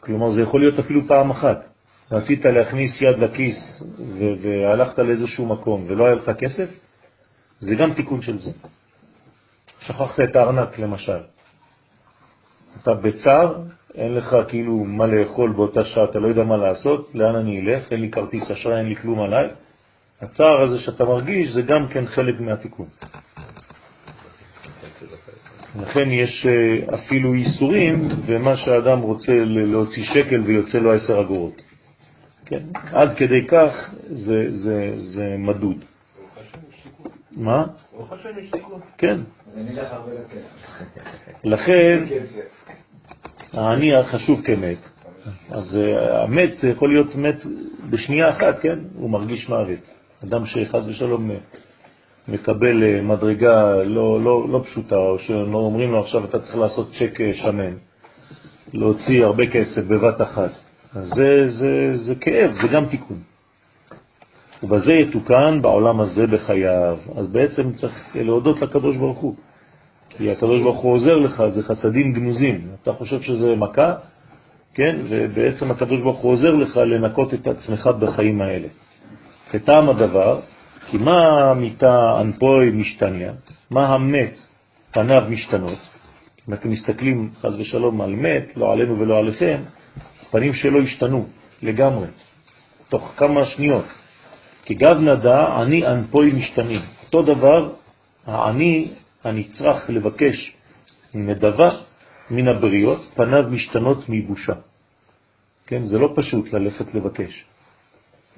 כלומר, זה יכול להיות אפילו פעם אחת. רצית להכניס יד לכיס והלכת לאיזשהו מקום ולא היה לך כסף, זה גם תיקון של זה. שכחת את הארנק למשל. אתה בצער, אין לך כאילו מה לאכול באותה שעה, אתה לא יודע מה לעשות, לאן אני אלך, אין לי כרטיס אשראי, אין לי כלום עליי. הצער הזה שאתה מרגיש זה גם כן חלק מהתיקון. לכן יש אה, אפילו איסורים ומה שהאדם רוצה להוציא שקל ויוצא לו עשר אגורות. כן? עד כדי כך זה, זה, זה מדוד. מה? כן. לכן העני חשוב כמת. אז אה, המת זה יכול להיות מת בשנייה אחת, כן? הוא מרגיש מוות. אדם שחס ושלום אה, מקבל אה, מדרגה לא, לא, לא פשוטה, או שאומרים לו עכשיו אתה צריך לעשות צ'ק שמן, להוציא הרבה כסף בבת אחת. זה, זה, זה כאב, זה גם תיקון. ובזה יתוקן בעולם הזה בחייו. אז בעצם צריך להודות לקדוש ברוך הוא. כי הקדוש ברוך הוא עוזר לך, זה חסדים גנוזים. אתה חושב שזה מכה, כן? ובעצם הקדוש ברוך הוא עוזר לך לנקות את עצמך בחיים האלה. כטעם הדבר, כי מה המיטה אנפוי משתניה? מה המת פניו משתנות? אם אתם מסתכלים חז ושלום על מת, לא עלינו ולא עליכם, הפנים שלו השתנו לגמרי, תוך כמה שניות. כי גב נדע, אני אנפוי משתנים. אותו דבר, העני הנצרך לבקש נדבה מן הבריות, פניו משתנות מבושה. כן, זה לא פשוט ללכת לבקש.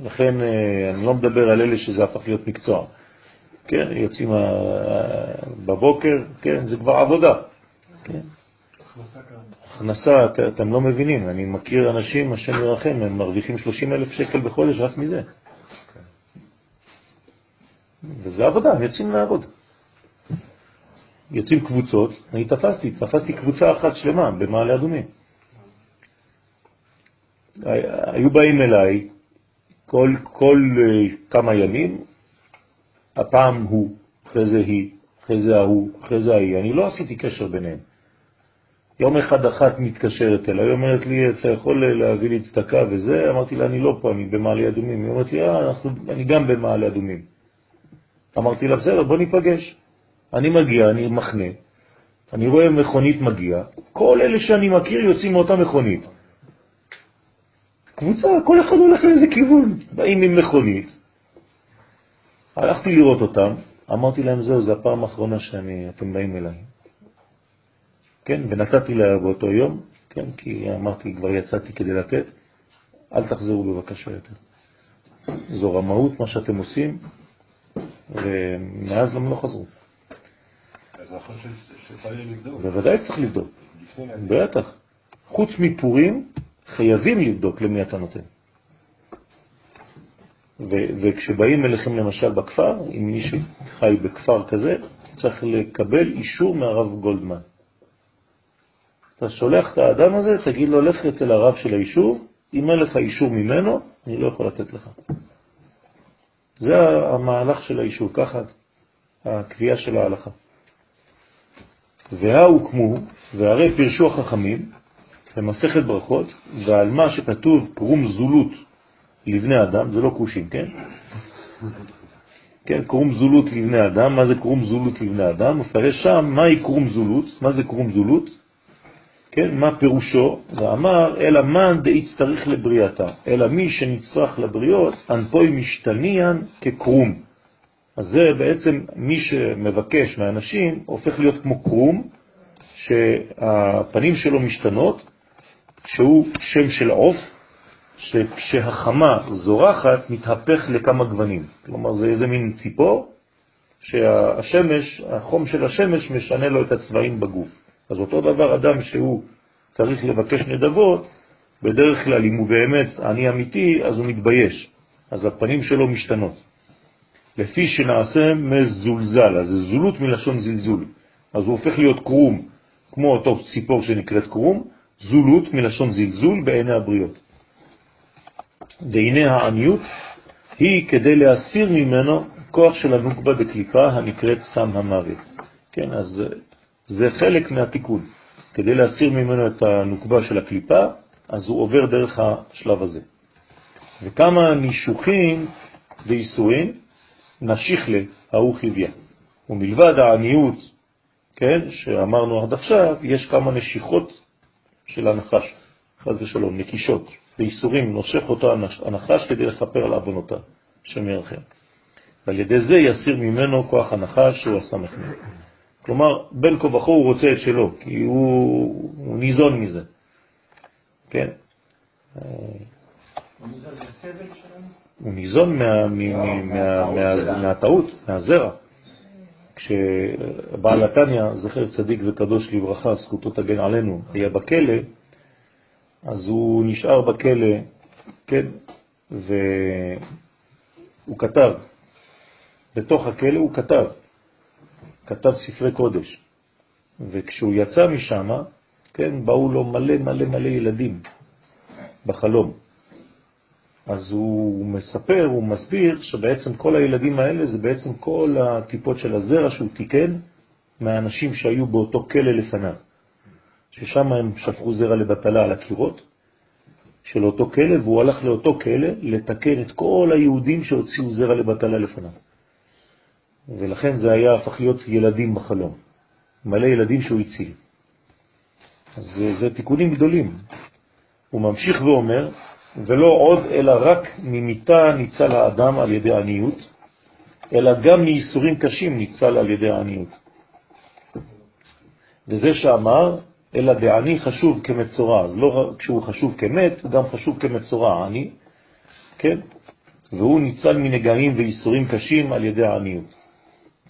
לכן אה, אני לא מדבר על אלה שזה הפך להיות מקצוע. כן, יוצאים אה, בבוקר, כן, זה כבר עבודה. כן. הכנסה, את, אתם לא מבינים, אני מכיר אנשים, השם ירחם, הם מרוויחים 30 אלף שקל בחודש רק מזה. וזה עבודה, הם יוצאים לעבוד. יוצאים קבוצות, אני תפסתי, תפסתי קבוצה אחת שלמה במעלה אדומים. היו באים אליי כל, כל uh, כמה ימים, הפעם הוא, אחרי זה היא, אחרי זה ההוא, אחרי זה ההיא, אני לא עשיתי קשר ביניהם. יום אחד אחת מתקשרת אליי, היא אומרת לי, אתה יכול להביא לי צדקה וזה? אמרתי לה, אני לא פה, אני במעלה אדומים. היא אומרת לי, אה, אנחנו, אני גם במעלה אדומים. אמרתי לה, בסדר, בוא ניפגש. אני מגיע, אני מחנה, אני רואה מכונית מגיע, כל אלה שאני מכיר יוצאים מאותה מכונית. קבוצה, כל אחד הולך לאיזה כיוון, באים עם מכונית. הלכתי לראות אותם, אמרתי להם, זהו, זו הפעם האחרונה שאתם באים אליי. כן, ונתתי לה באותו יום, כן, כי אמרתי, כבר יצאתי כדי לתת, אל תחזרו בבקשה יותר. זו רמאות, מה שאתם עושים, ומאז הם לא חזרו. אז נכון שצריך לבדוק. בוודאי צריך לבדוק, בטח. חוץ מפורים, חייבים לבדוק למי אתה נותן. וכשבאים אליכם למשל בכפר, אם מישהו חי בכפר כזה, צריך לקבל אישור מהרב גולדמן. אתה שולח את האדם הזה, תגיד לו, לך אצל הרב של היישוב, אם אין לך אישור ממנו, אני לא יכול לתת לך. זה המהלך של היישוב, ככה הקביעה של ההלכה. והוקמו, והרי פרשו החכמים במסכת ברכות, ועל מה שכתוב קרום זולות לבני אדם, זה לא קושים, כן? כן, קרום זולות לבני אדם, מה זה קרום זולות לבני אדם? מפרש שם מהי קרום זולות, מה זה קרום זולות? כן, מה פירושו? ואמר, אלא מן דאיצטריך לבריאתה, אלא מי שנצטרך לבריות, אנפוי משתניאן כקרום. אז זה בעצם מי שמבקש מהאנשים הופך להיות כמו קרום, שהפנים שלו משתנות, שהוא שם של עוף, שכשהחמה זורחת מתהפך לכמה גוונים. כלומר, זה איזה מין ציפור שהשמש, החום של השמש משנה לו את הצבעים בגוף. אז אותו דבר אדם שהוא צריך לבקש נדבות, בדרך כלל אם הוא באמת עני אמיתי, אז הוא מתבייש. אז הפנים שלו משתנות. לפי שנעשה מזולזל, אז זולות מלשון זלזול. אז הוא הופך להיות קרום, כמו אותו ציפור שנקראת קרום, זולות מלשון זלזול בעיני הבריות. בעיני העניות היא כדי להסיר ממנו כוח של הנוקבה בקליפה הנקראת סם המוות. כן, אז זה חלק מהתיקון. כדי להסיר ממנו את הנוקבה של הקליפה, אז הוא עובר דרך השלב הזה. וכמה נישוחים ואיסורים נשיך להוא חיביה. ומלבד העניות, כן, שאמרנו עד עכשיו, יש כמה נשיכות של הנחש, חז ושלום, נקישות, ואיסורים, נושך אותו הנחש כדי לכפר על אבונותיו, השם ירחם. ועל ידי זה יסיר ממנו כוח הנחש שהוא הסמך ממנו. כלומר, בין כה וכה הוא רוצה את שלו, כי הוא, הוא ניזון מזה. כן? הוא ניזון מהטעות, מהזרע. כשבעל התניא, זכר צדיק וקדוש לברכה, זכותו תגן עלינו, היה בכלא, אז הוא נשאר בכלא, כן, והוא כתב, בתוך הכלא הוא כתב, כתב ספרי קודש. וכשהוא יצא משם, כן, באו לו מלא מלא מלא ילדים בחלום. אז הוא מספר, הוא מסביר שבעצם כל הילדים האלה זה בעצם כל הטיפות של הזרע שהוא תיקן מהאנשים שהיו באותו כלא לפניו. ששם הם שפכו זרע לבטלה על הקירות של אותו כלא, והוא הלך לאותו כלא לתקן את כל היהודים שהוציאו זרע לבטלה לפניו. ולכן זה היה הפך להיות ילדים בחלום, מלא ילדים שהוא הציל. אז זה, זה תיקונים גדולים. הוא ממשיך ואומר, ולא עוד אלא רק ממיתה ניצל האדם על ידי עניות, אלא גם מייסורים קשים ניצל על ידי עניות. וזה שאמר, אלא בעני חשוב כמצורע, אז לא כשהוא חשוב כמת, הוא גם חשוב כמצורע, עני, כן? והוא ניצל מנגעים וייסורים קשים על ידי העניות.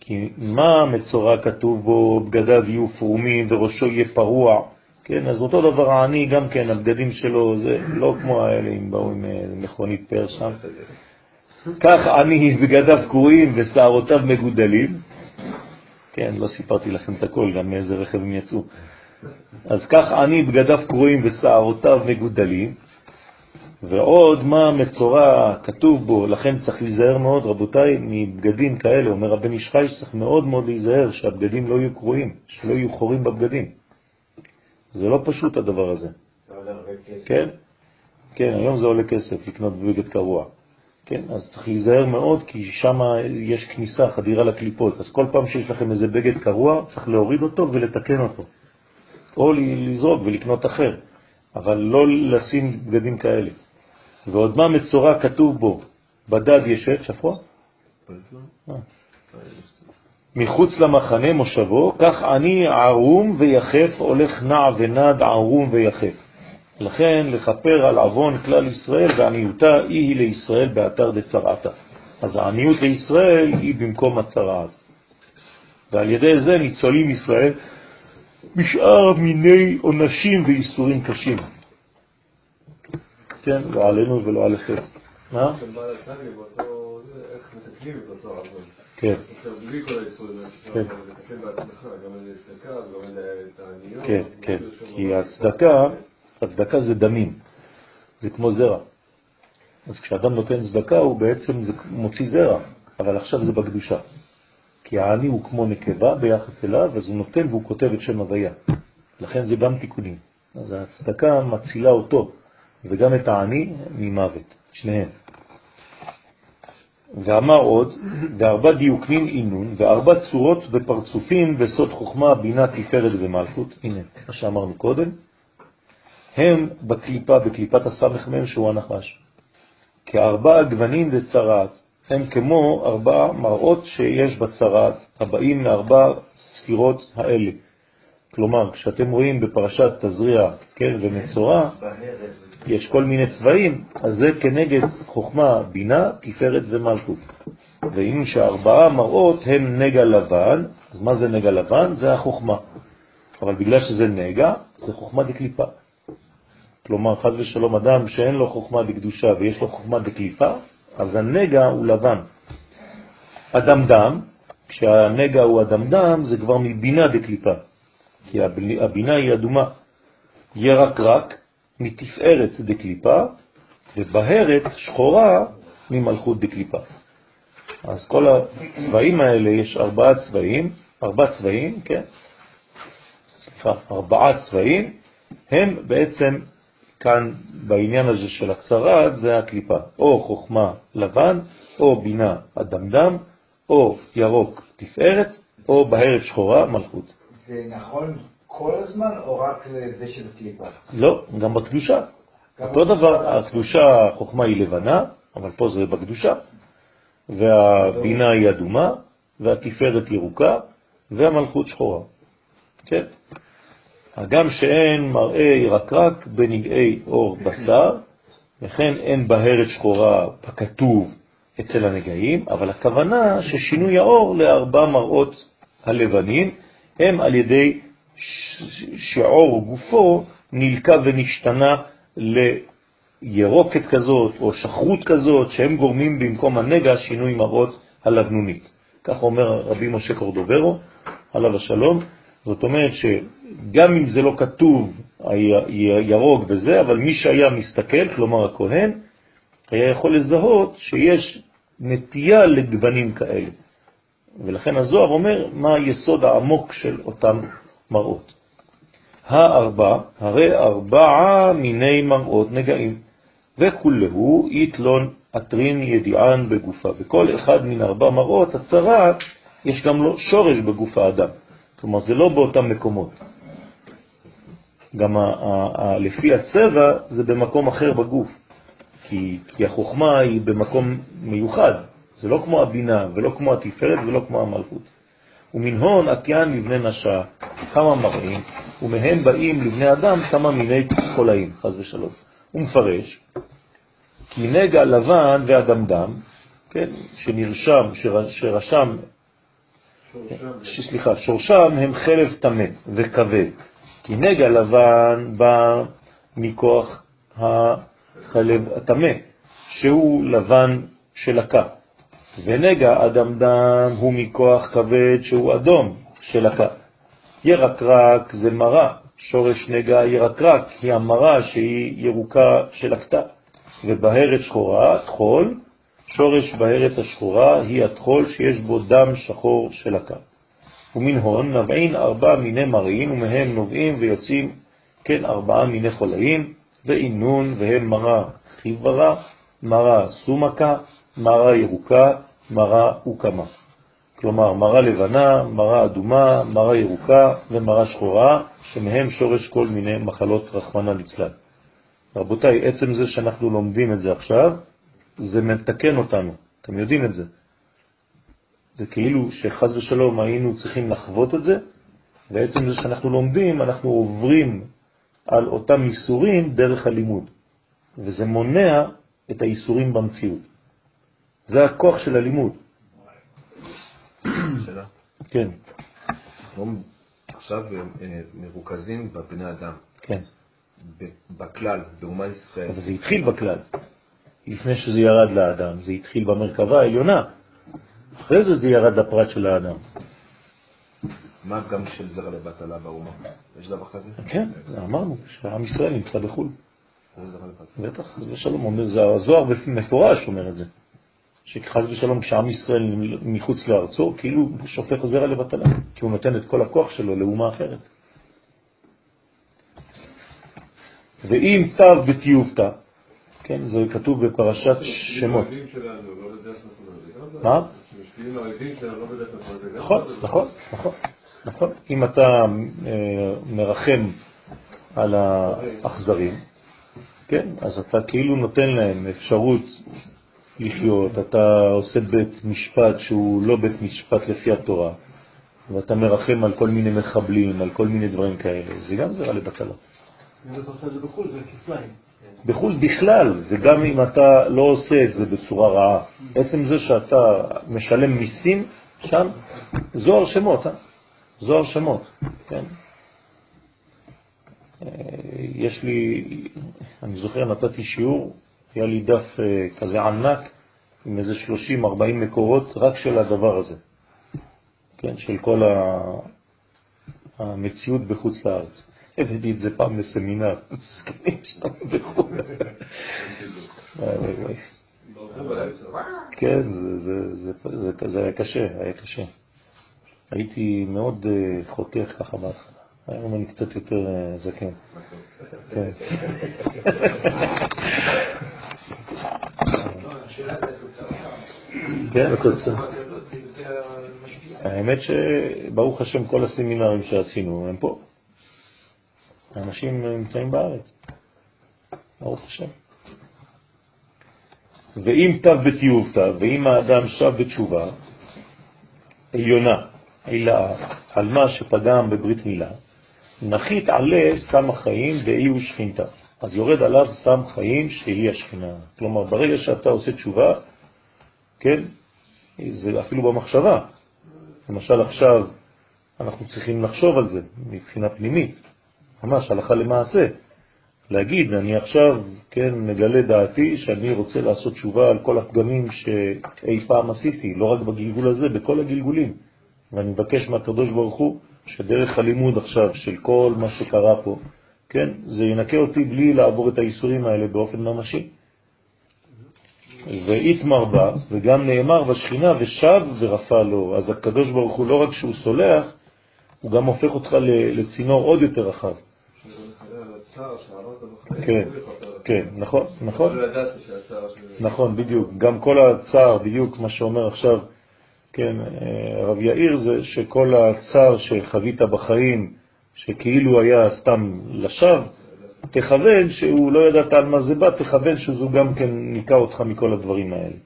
כי מה מצורע כתוב בו, בגדיו יהיו פרומים וראשו יהיה פרוע, כן, אז אותו דבר העני גם כן, הבגדים שלו זה לא כמו האלה אם באו עם אה, מכונית פר שם. כך עני בגדיו קרועים ושערותיו מגודלים. כן, לא סיפרתי לכם את הכל, גם מאיזה רכב הם יצאו. אז כך עני בגדיו קרועים ושערותיו מגודלים, ועוד מה מצורע כתוב בו, לכן צריך להיזהר מאוד, רבותיי, מבגדים כאלה, אומר רבן ישחי שצריך מאוד מאוד להיזהר שהבגדים לא יהיו קרועים, שלא יהיו חורים בבגדים. זה לא פשוט הדבר הזה. כן? כן, היום זה עולה כסף לקנות בגד קרוע. כן, אז צריך להיזהר מאוד, כי שם יש כניסה, חדירה לקליפות. אז כל פעם שיש לכם איזה בגד קרוע, צריך להוריד אותו ולתקן אותו. או לזרוק ולקנות אחר, אבל לא לשים בגדים כאלה. ועוד מה מצורע כתוב בו, בדד ישת, שפוע? אה. מחוץ למחנה מושבו, כך אני ערום ויחף, הולך נע ונד ערום ויחף. לכן לכפר על עוון כלל ישראל ועניותה היא לישראל באתר דצרעתה. אז העניות לישראל היא במקום הצרעת. ועל ידי זה ניצולים ישראל משאר מיני עונשים ואיסורים קשים. כן, לא עלינו ולא עליכם. מה? כן. כן. כן, כן. כי הצדקה, הצדקה זה דמים. זה כמו זרע. אז כשאדם נותן צדקה הוא בעצם מוציא זרע, אבל עכשיו זה בקדושה. כי העני הוא כמו נקבה ביחס אליו, אז הוא נותן והוא כותב את שם הוויה. לכן זה גם תיקונים. אז הצדקה מצילה אותו, וגם את העני ממוות, שניהם. ואמר עוד, וארבע דיוקנים אינון, וארבע צורות ופרצופים בסוד חוכמה, בינה, תפארת ומלכות. הנה, מה שאמרנו קודם, הם בקליפה, בקליפת הסמ"ם שהוא הנחש. כארבע גוונים וצרעת, הם כמו ארבע מראות שיש בצרעת, הבאים לארבע ספירות האלה. כלומר, כשאתם רואים בפרשת תזריע כן, ומצורע, יש כל מיני צבעים, אז זה כנגד חוכמה, בינה, תפארת ומלכות. ואם שארבעה מראות הם נגע לבן, אז מה זה נגע לבן? זה החוכמה. אבל בגלל שזה נגע, זה חוכמה דקליפה. כלומר, חז ושלום אדם שאין לו חוכמה דקדושה ויש לו חוכמה דקליפה, אז הנגע הוא לבן. אדמדם, כשהנגע הוא אדמדם, זה כבר מבינה דקליפה, כי הבינה היא אדומה. ירקרק, מתפארת דקליפה, ובהרת שחורה ממלכות דקליפה. אז כל הצבעים האלה, יש ארבעה צבעים, ארבעה צבעים, כן? סליחה, ארבעה צבעים, הם בעצם כאן בעניין הזה של הצרה זה הקליפה, או חוכמה לבן, או בינה אדמדם, או ירוק תפארת, או בהרת שחורה מלכות. זה נכון כל הזמן או רק לזה של קליפה? לא, גם בקדושה. אותו דבר, הקדושה, החוכמה היא לבנה, אבל פה זה בקדושה, והבינה היא אדומה, והתפארת ירוקה, והמלכות שחורה. כן? הגם שאין מראה ירקרק בנגעי אור בשר, וכן אין בהרת שחורה ככתוב אצל הנגעים, אבל הכוונה ששינוי האור לארבע מראות הלבנים הם על ידי שעור גופו נלקה ונשתנה לירוקת כזאת או שחרות כזאת שהם גורמים במקום הנגע שינוי מראות הלבנונית. כך אומר רבי משה קורדוברו, עליו השלום, זאת אומרת שגם אם זה לא כתוב ירוק וזה, אבל מי שהיה מסתכל, כלומר הכהן, היה יכול לזהות שיש נטייה לגוונים כאלה. ולכן הזוהר אומר מה היסוד העמוק של אותם מראות. הארבע, הרי ארבעה מיני מראות נגעים, וכולהו יתלון אטרין ידיען בגופה. וכל אחד מן ארבע מראות, הצרה, יש גם לו שורש בגוף האדם. כלומר, זה לא באותם מקומות. גם לפי הצבע זה במקום אחר בגוף, כי, כי החוכמה היא במקום מיוחד, זה לא כמו הבינה ולא כמו התפארת ולא כמו המלכות. ומן הון עטיין לבני נשה כמה מראים, ומהם באים לבני אדם כמה מיני חולאים, חז ושלום. הוא מפרש, כי נגע לבן ואדמדם, כן, שנרשם, שרשם סליחה, שורשם הם חלב טמא וכבד, כי נגע לבן בא מכוח החלב הטמא, שהוא לבן של הקה, ונגע אדמדם הוא מכוח כבד שהוא אדום של הקה. ירקרק זה מרה, שורש נגע ירקרק היא המרה שהיא ירוקה של הקטה, ובהרת שחורה, חול, שורש בהרת השחורה היא התחול שיש בו דם שחור של הקר. ומן הון נבעין ארבע מיני מראים, ומהם נובעים ויוצאים כן ארבעה מיני חולאים, ואינון והם מרה חיברה, מרה סומקה, מרה ירוקה, מרה וקמה. כלומר, מרה לבנה, מרה אדומה, מרה ירוקה ומרה שחורה, שמהם שורש כל מיני מחלות רחמנה ליצלן. רבותיי, עצם זה שאנחנו לומדים את זה עכשיו, זה מתקן אותנו, אתם יודעים את זה. זה כאילו שחז ושלום היינו צריכים לחוות את זה, ועצם זה שאנחנו לומדים, אנחנו עוברים על אותם איסורים דרך הלימוד, וזה מונע את האיסורים במציאות. זה הכוח של הלימוד. שאלה. כן. אנחנו עכשיו אה, מרוכזים בבני אדם. כן. בכלל, באומה ישראל. אבל זה התחיל בכלל. לפני שזה ירד לאדם, זה התחיל במרכבה העליונה, אחרי זה זה ירד לפרט של האדם. מה גם של זרע לבטלה באומה? יש דבר כזה? כן, אמרנו שעם ישראל נמצא בחו"ל. בטח, זה שלום אומר, זה הזוהר מפורש אומר את זה. שחז ושלום כשעם ישראל מחוץ לארצו, כאילו שופך זרע לבטלה, כי הוא נותן את כל הכוח שלו לאומה אחרת. ואם תו בתיובתא, כן, זה כתוב בפרשת שמות. מה? נכון, נכון, נכון, נכון. אם אתה אה, מרחם על האכזרים, כן? אז אתה כאילו נותן להם אפשרות לחיות, אתה עושה בית משפט שהוא לא בית משפט לפי התורה, ואתה מרחם על כל מיני מחבלים, על כל מיני דברים כאלה, זה גם זרע לבטלה. אם אתה עושה את זה בחו"ל, זה כפליים. בחו"ל בכלל, זה גם אם אתה לא עושה את זה בצורה רעה. עצם זה שאתה משלם מיסים שם, זוהר שמות, אה? זוהר שמות, כן? אה, יש לי, אני זוכר, נתתי שיעור, היה לי דף אה, כזה ענק עם איזה 30-40 מקורות רק של הדבר הזה, כן, של כל המציאות בחוץ לארץ. הבאתי את זה פעם לסמינר, *laughs* מסכנים שם בחו"ל. כן, זה היה קשה, היה קשה. הייתי מאוד אה, חותך ככה בהתחלה. היום אני קצת יותר אה, זקן. כן. כן, האמת שברוך השם כל הסמינרים שעשינו הם פה. האנשים נמצאים בארץ. ברוך השם. ואם תו בתיובתא, ואם האדם שב בתשובה עליונה, עילאה, על מה שפגם בברית מילה, נחית עלה סם החיים באי ושכינתה. אז יורד עליו סם חיים שהיא השכינה. כלומר, ברגע שאתה עושה תשובה, כן, זה אפילו במחשבה. למשל עכשיו אנחנו צריכים לחשוב על זה מבחינה פנימית. ממש הלכה למעשה. להגיד, אני עכשיו, כן, מגלה דעתי שאני רוצה לעשות תשובה על כל הפגמים שאי פעם עשיתי, לא רק בגלגול הזה, בכל הגלגולים. ואני מבקש מהקדוש ברוך הוא שדרך הלימוד עכשיו של כל מה שקרה פה, כן, זה ינקה אותי בלי לעבור את האיסורים האלה באופן ממשי. ואיתמר בה, וגם נאמר בשכינה ושב ורפא לו. אז הקדוש ברוך הוא לא רק שהוא סולח, הוא גם הופך אותך לצינור עוד יותר רחב. כן, כן, נכון, נכון. נכון, בדיוק. גם כל הצער, בדיוק מה שאומר עכשיו, כן, אה, רב יאיר, זה שכל הצער שחווית בחיים, שכאילו היה סתם לשווא, תכוון שהוא לא ידעת על מה זה בא, תכוון שזו גם כן ניקה אותך מכל הדברים האלה.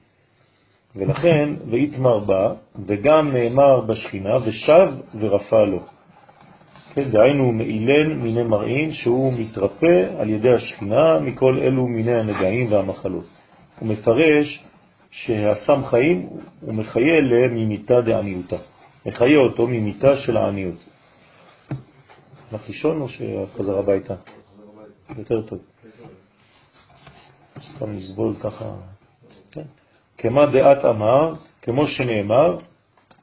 ולכן, ויתמר בה, וגם נאמר בשכינה, ושב ורפא לו. כן, דהיינו מאילן מיני מראים שהוא מתרפא על ידי השכינה מכל אלו מיני הנגעים והמחלות. הוא מפרש שהסם חיים הוא מחיה למימיתה דעניותה. מחיה אותו ממיתה של העניות. הלך או שחזר הביתה? יותר טוב. סתם נסבול ככה. כן. כמה דעת אמר, כמו שנאמר,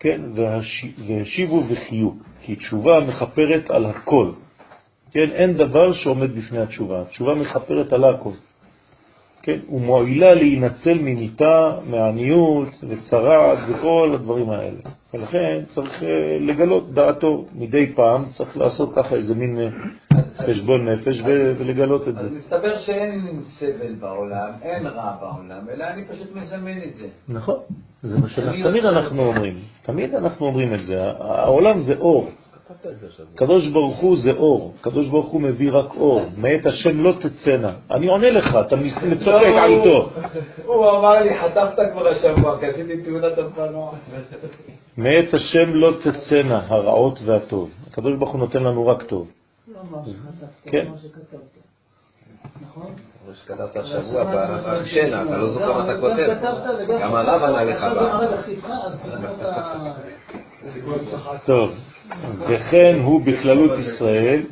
כן, והשיבו וחיו, כי תשובה מחפרת על הכל. כן, אין דבר שעומד בפני התשובה. התשובה מחפרת על הכל. כן, ומועילה להינצל ממיטה, מעניות וצרעת וכל הדברים האלה. ולכן צריך אה, לגלות דעתו מדי פעם, צריך לעשות ככה איזה מין אה, חשבון נפש ולגלות את זה. אז מסתבר שאין סבל בעולם, אין רע בעולם, אלא אני פשוט מזמן את זה. נכון, זה מה שתמיד אנחנו אומרים, תמיד אנחנו אומרים את זה, העולם זה אור. קדוש ברוך הוא זה אור, קדוש ברוך הוא מביא רק אור, מאת השם לא תצאנה. אני עונה לך, אתה מצוחק איתו. הוא אמר לי, חטפת כבר השבוע, כי עשיתי תאונת אופנוע. מאת השם לא תצאנה הרעות והטוב. הקדוש ברוך הוא נותן לנו רק טוב. לא אמר שכתבת, כן. אמר שכתבת. נכון? מה שכתבת השבוע בשינה, אתה לא זוכר מה אתה גם כותב. גם הרב ענה לך. *laughs* טוב, וכן הוא בכללות ישראל,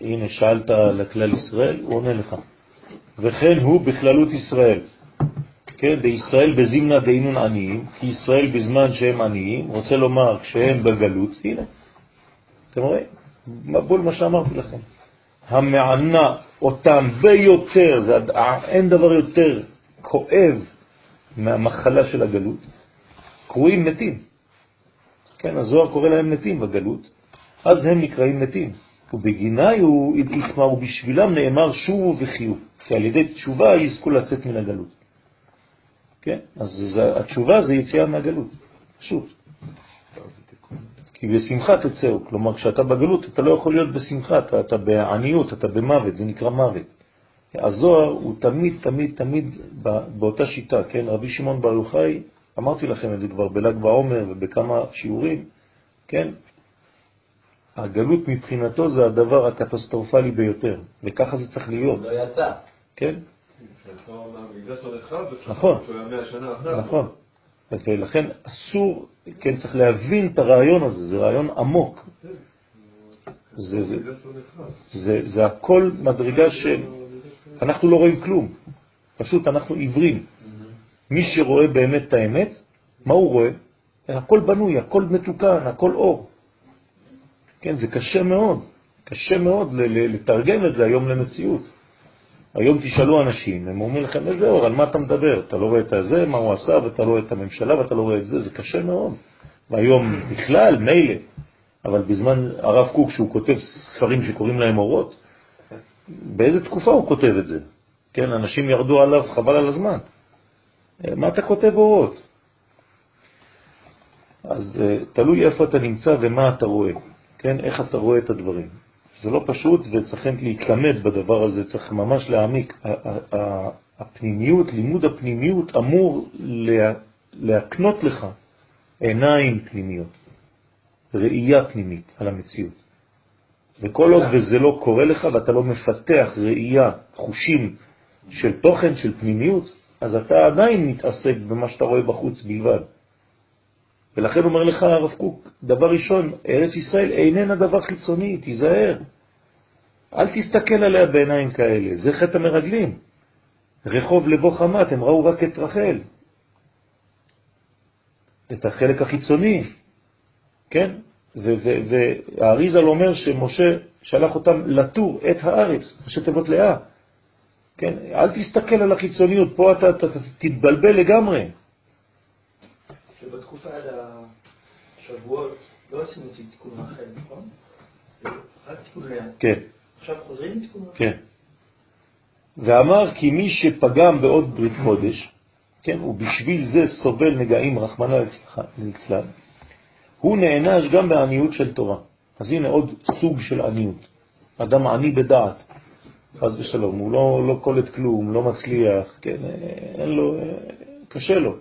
הנה שאלת על הכלל ישראל, הוא עונה לך. וכן הוא בכללות ישראל. כן, בישראל בזימנה דינון עניים, כי ישראל בזמן שהם עניים, רוצה לומר כשהם בגלות, הנה, אתם רואים? מבול מה שאמרתי לכם. המענה אותם ביותר, זה, אין דבר יותר כואב מהמחלה של הגלות, קרואים מתים. כן, הזוהר קורא להם מתים בגלות, אז הם נקראים מתים. ובגיני הוא יתמר, ובשבילם נאמר שובו וחיו, כי על ידי תשובה יזכו לצאת מן הגלות. כן, אז זה, התשובה זה יציאה מהגלות, פשוט. כי בשמחה תצאו. כלומר, כשאתה בגלות אתה לא יכול להיות בשמחה, אתה, אתה בעניות, אתה במוות, זה נקרא מוות. הזוהר הוא תמיד, תמיד, תמיד באותה שיטה, כן? רבי שמעון בר יוחאי, אמרתי לכם את זה כבר בל"ג בעומר ובכמה שיעורים, כן? הגלות מבחינתו זה הדבר הקטסטרופלי ביותר, וככה זה צריך להיות. לא יצא. כן? נכון, נכון. ולכן אסור, כן, צריך להבין את הרעיון הזה, זה רעיון עמוק. זה, זה, זה, זה הכל מדרגה שאנחנו לא רואים כלום, פשוט אנחנו עיוורים. מי שרואה באמת את האמת, מה הוא רואה? הכל בנוי, הכל מתוקן, הכל אור. כן, זה קשה מאוד, קשה מאוד לתרגם את זה היום למציאות. היום תשאלו אנשים, הם אומרים לכם, איזה אור, על מה אתה מדבר? אתה לא רואה את זה, מה הוא עשה, ואתה לא רואה את הממשלה, ואתה לא רואה את זה, זה קשה מאוד. והיום בכלל, מילא, אבל בזמן הרב קוק, שהוא כותב ספרים שקוראים להם אורות, באיזה תקופה הוא כותב את זה? כן, אנשים ירדו עליו, חבל על הזמן. מה אתה כותב אורות? אז אה, תלוי איפה אתה נמצא ומה אתה רואה, כן, איך אתה רואה את הדברים. זה לא פשוט וצריכים להתלמד בדבר הזה, צריך ממש להעמיק. הפנימיות, לימוד הפנימיות אמור להקנות לך עיניים פנימיות, ראייה פנימית על המציאות. וכל עוד וזה לא קורה לך ואתה לא מפתח ראייה, חושים של תוכן, של פנימיות, אז אתה עדיין מתעסק במה שאתה רואה בחוץ בלבד. ולכן אומר לך הרב קוק, דבר ראשון, ארץ ישראל איננה דבר חיצוני, תיזהר. אל תסתכל עליה בעיניים כאלה, זה חטא המרגלים. רחוב לבו חמת, הם ראו רק את רחל. את החלק החיצוני, כן? והאריזל אומר שמשה שלח אותם לטור את הארץ, ראשי לאה. כן? אל תסתכל על החיצוניות, פה אתה, אתה, אתה תתבלבל לגמרי. שבתקופה עד השבועות לא עשינו תיקון רחל, נכון? רק תיקון לאה. כן. עכשיו חוזרים לתיקון רחל? כן. ואמר כי מי שפגם בעוד ברית קודש, כן, ובשביל זה סובל נגעים רחמנה ליצלן, הוא נענש גם בעניות של תורה. אז הנה עוד סוג של עניות. אדם עני בדעת, חז ושלום, הוא לא, לא קולט כלום, לא מצליח, כן, אין לו, קשה לו.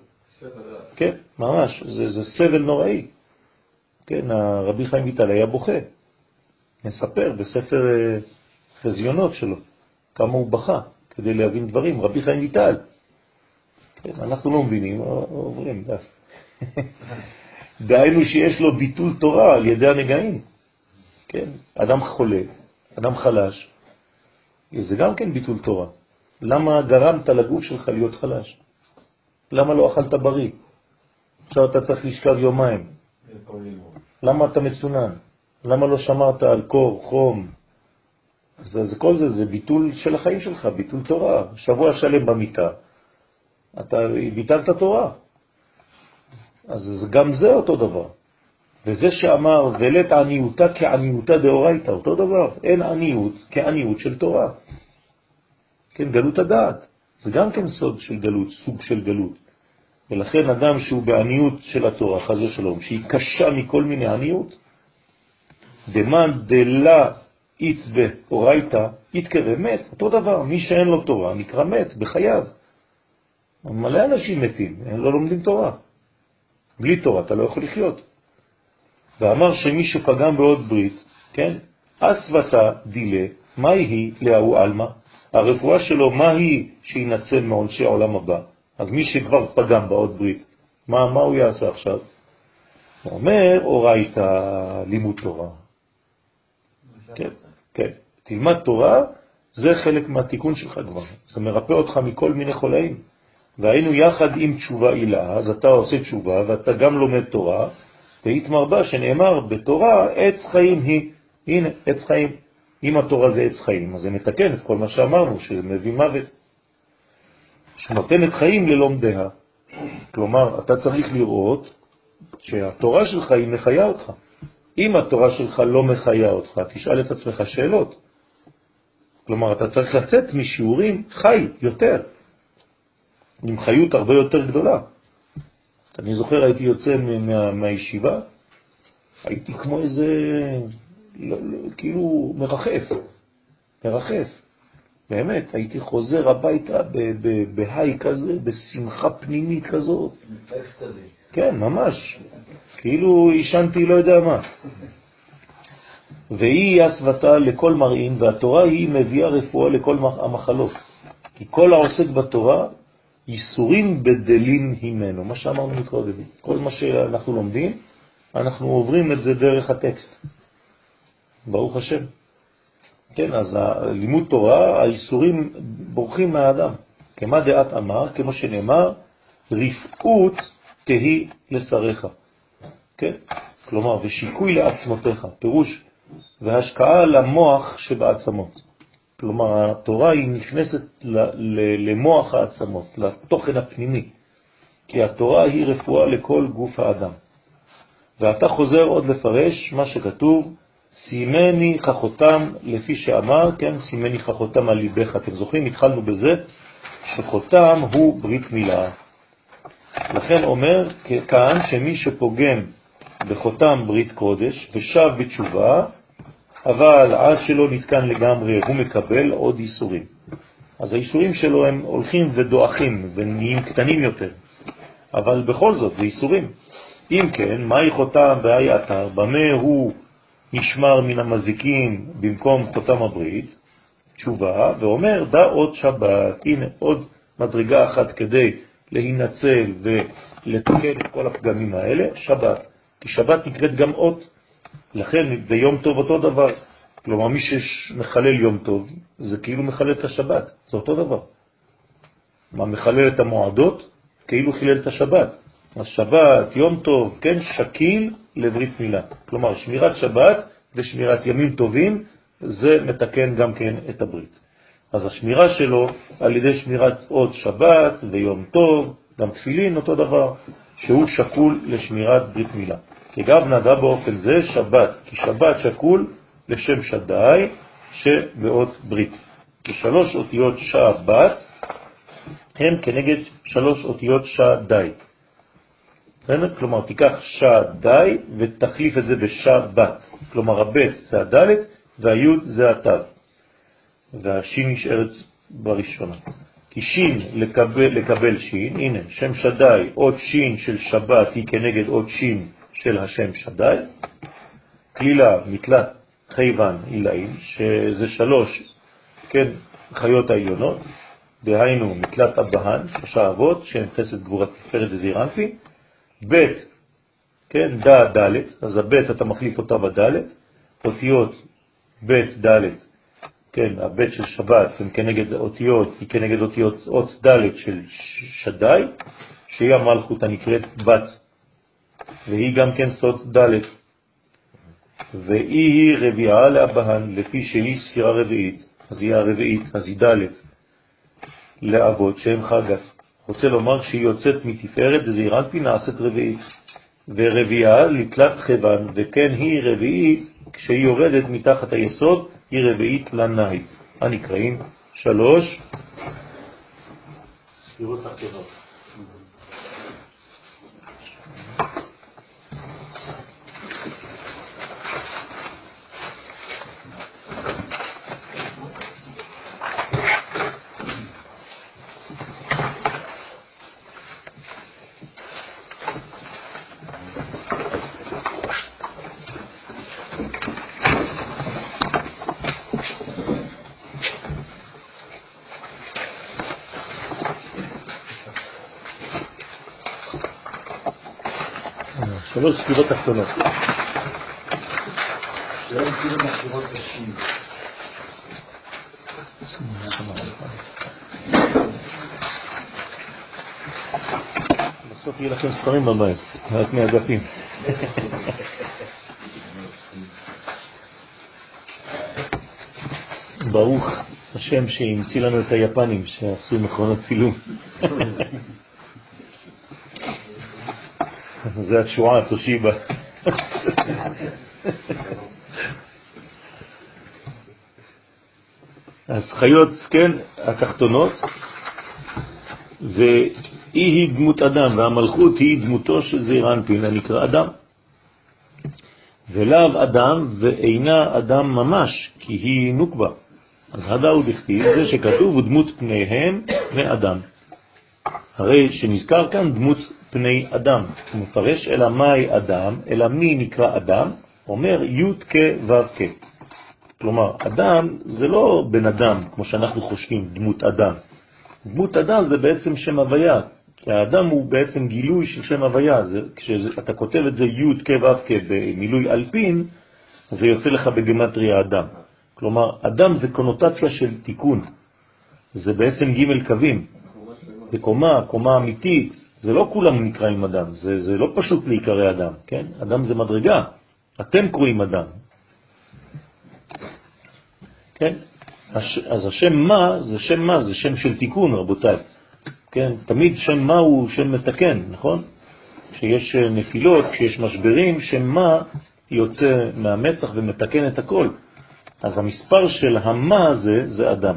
כן, ממש, זה, זה סבל נוראי. כן, הרבי חיים ויטל היה בוכה, מספר בספר אה, חזיונות שלו כמה הוא בכה כדי להבין דברים, רבי חיים ויטל. כן, אנחנו לא מבינים, עוברים דף. *laughs* דהיינו שיש לו ביטול תורה על ידי הנגעים. כן, אדם חולה, אדם חלש, זה גם כן ביטול תורה. למה גרמת לגוף שלך להיות חלש? למה לא אכלת בריא? עכשיו אתה צריך לשכב יומיים. למה אתה מצונן? למה לא שמרת על קור, חום? אז, אז כל זה זה ביטול של החיים שלך, ביטול תורה. שבוע שלם במיטה, אתה ביטלת תורה. אז גם זה אותו דבר. וזה שאמר, ולת עניותה כעניותה דאורייתא, אותו דבר. אין עניות כעניות של תורה. כן, גלות הדעת. זה גם כן סוד של גלות, סוג של גלות. ולכן אדם שהוא בעניות של התורה, חז ושלום, שהיא קשה מכל מיני עניות, דמן דלה אית ואורייתא, יתקרב מת, אותו דבר, מי שאין לו תורה נקרא מת בחייו. מלא אנשים מתים, הם לא לומדים תורה. בלי תורה אתה לא יכול לחיות. ואמר שמי שפגם בעוד ברית, כן, אסוותה דילה, מה היא להוא אלמה? הרפואה שלו, מה היא שינצל מעונשי העולם הבא? אז מי שכבר פגם בעוד ברית, מה, מה הוא יעשה עכשיו? הוא אומר, אורייתא לימוד תורה. כן, כן. תלמד תורה, זה חלק מהתיקון שלך כבר. זה מרפא אותך מכל מיני חולאים. והיינו יחד עם תשובה עילה, אז אתה עושה תשובה ואתה גם לומד תורה, והתמר בה שנאמר בתורה עץ חיים היא. הנה, עץ חיים. אם התורה זה עץ חיים, אז זה מתקן את כל מה שאמרנו, שמביא מוות. שנותנת חיים ללומדיה. כלומר, אתה צריך לראות שהתורה שלך היא מחיה אותך. אם התורה שלך לא מחיה אותך, תשאל את עצמך שאלות. כלומר, אתה צריך לצאת משיעורים חי יותר, עם חיות הרבה יותר גדולה. אני זוכר, הייתי יוצא מה, מהישיבה, הייתי כמו איזה, לא, לא, כאילו מרחף, מרחף. באמת, הייתי חוזר הביתה בהיי כזה, בשמחה פנימית כזאת. כן, ממש. כאילו עישנתי לא יודע מה. והיא הסבתה לכל מראים, והתורה היא מביאה רפואה לכל המחלות. כי כל העוסק בתורה, ייסורים בדלים הימנו, מה שאמרנו מקודם. כל מה שאנחנו לומדים, אנחנו עוברים את זה דרך הטקסט. ברוך השם. כן, אז לימוד תורה, האיסורים בורחים מהאדם. כמה דעת אמר, כמו שנאמר, רפאות תהי לשריך. כן? כלומר, ושיקוי לעצמותיך, פירוש, והשקעה למוח שבעצמות. כלומר, התורה היא נכנסת למוח העצמות, לתוכן הפנימי, כי התורה היא רפואה לכל גוף האדם. ואתה חוזר עוד לפרש מה שכתוב, סימני חכותם, לפי שאמר, כן, סימני חכותם על ליבך. אתם זוכרים? התחלנו בזה שחותם הוא ברית מילה. לכן אומר כאן שמי שפוגם בחותם ברית קודש ושב בתשובה, אבל עד שלא נתקן לגמרי הוא מקבל עוד איסורים. אז האיסורים שלו הם הולכים ודואחים ונהיים קטנים יותר, אבל בכל זאת זה איסורים. אם כן, מהי חותם והי אתר, במה הוא נשמר מן המזיקים במקום חותם הברית, תשובה, ואומר, דע עוד שבת, הנה עוד מדרגה אחת כדי להינצל ולתקן את כל הפגמים האלה, שבת. כי שבת נקראת גם אות, לכן ביום טוב אותו דבר. כלומר, מי שמחלל יום טוב, זה כאילו מחלל את השבת, זה אותו דבר. מה מחלל את המועדות, כאילו חילל את השבת. השבת, יום טוב, כן, שקיל לברית מילה. כלומר, שמירת שבת ושמירת ימים טובים, זה מתקן גם כן את הברית. אז השמירה שלו על ידי שמירת עוד שבת ויום טוב, גם תפילין אותו דבר, שהוא שקול לשמירת ברית מילה. כי גב נדע באופן זה שבת, כי שבת שקול לשם שדאי שבאות ברית. כי שלוש אותיות שבת הן כנגד שלוש אותיות שדאי. כלומר, תיקח שדאי ותחליף את זה בשבת. כלומר, הבית זה הדלת והיוד זה התו. והשין נשארת בראשונה. כי שין לקבל, לקבל שין, הנה, שם שדאי, עוד שין של שבת היא כנגד עוד שין של השם שדאי. כלילה, מתלת, חייבן, עילאים, שזה שלוש, כן, חיות העליונות, דהיינו מתלת אבהן, שלושה אבות, שהם חסד גבורת תפארת וזירנפי, ב', כן, ד', ד', אז הב' אתה מחליף אותה בד', אותיות ב', ד', כן, הב' של שבת הם כנגד אותיות, היא כנגד אותיות אות ד' של שדאי, שהיא המלכות הנקראת בת, והיא גם כן סוד ד', והיא היא רביעה לאבהן, לפי שהיא ספירה רביעית, אז היא הרביעית, אז היא ד' לאבות שהם חגת. רוצה לומר שהיא יוצאת מתפארת וזעירנפי נעשית רביעית. ורביעה לתלת חבן, וכן היא רביעית, כשהיא יורדת מתחת היסוד, היא רביעית לנאי. הנקראים שלוש ספירות תחתונות. שלוש ספירות תחתונות. בסוף יהיה לכם ספרים בבית, רק מהדפים. ברוך השם שהמציא לנו את היפנים שעשו מכונות צילום. זה התשועה, תושיבה. אז חיות, כן, התחתונות, והיא היא דמות אדם, והמלכות היא דמותו של זעיר אנפין, הנקרא אדם. ולאו אדם ואינה אדם ממש, כי היא נוקבה. אז הדאו דכתיב זה שכתוב דמות פניהם מאדם. הרי שנזכר כאן דמות פני אדם. הוא מפרש אלא מהי אדם, אלא מי נקרא אדם, אומר י' כ' ו' כ'. כלומר, אדם זה לא בן אדם, כמו שאנחנו חושבים, דמות אדם. דמות אדם זה בעצם שם הוויה, כי האדם הוא בעצם גילוי של שם הוויה. זה, כשאתה כותב את זה י' כ' ו' כ' במילוי אלפין, זה יוצא לך בגמטריה אדם. כלומר, אדם זה קונוטציה של תיקון. זה בעצם ג' קווים. זה קומה, קומה אמיתית. זה לא כולם נקראים אדם, זה, זה לא פשוט להיקרא אדם, כן? אדם זה מדרגה. אתם קרואים אדם. כן? אז השם מה זה שם מה, זה שם של תיקון, רבותיי. כן? תמיד שם מה הוא שם מתקן, נכון? כשיש נפילות, כשיש משברים, שם מה יוצא מהמצח ומתקן את הכל. אז המספר של המה הזה זה אדם,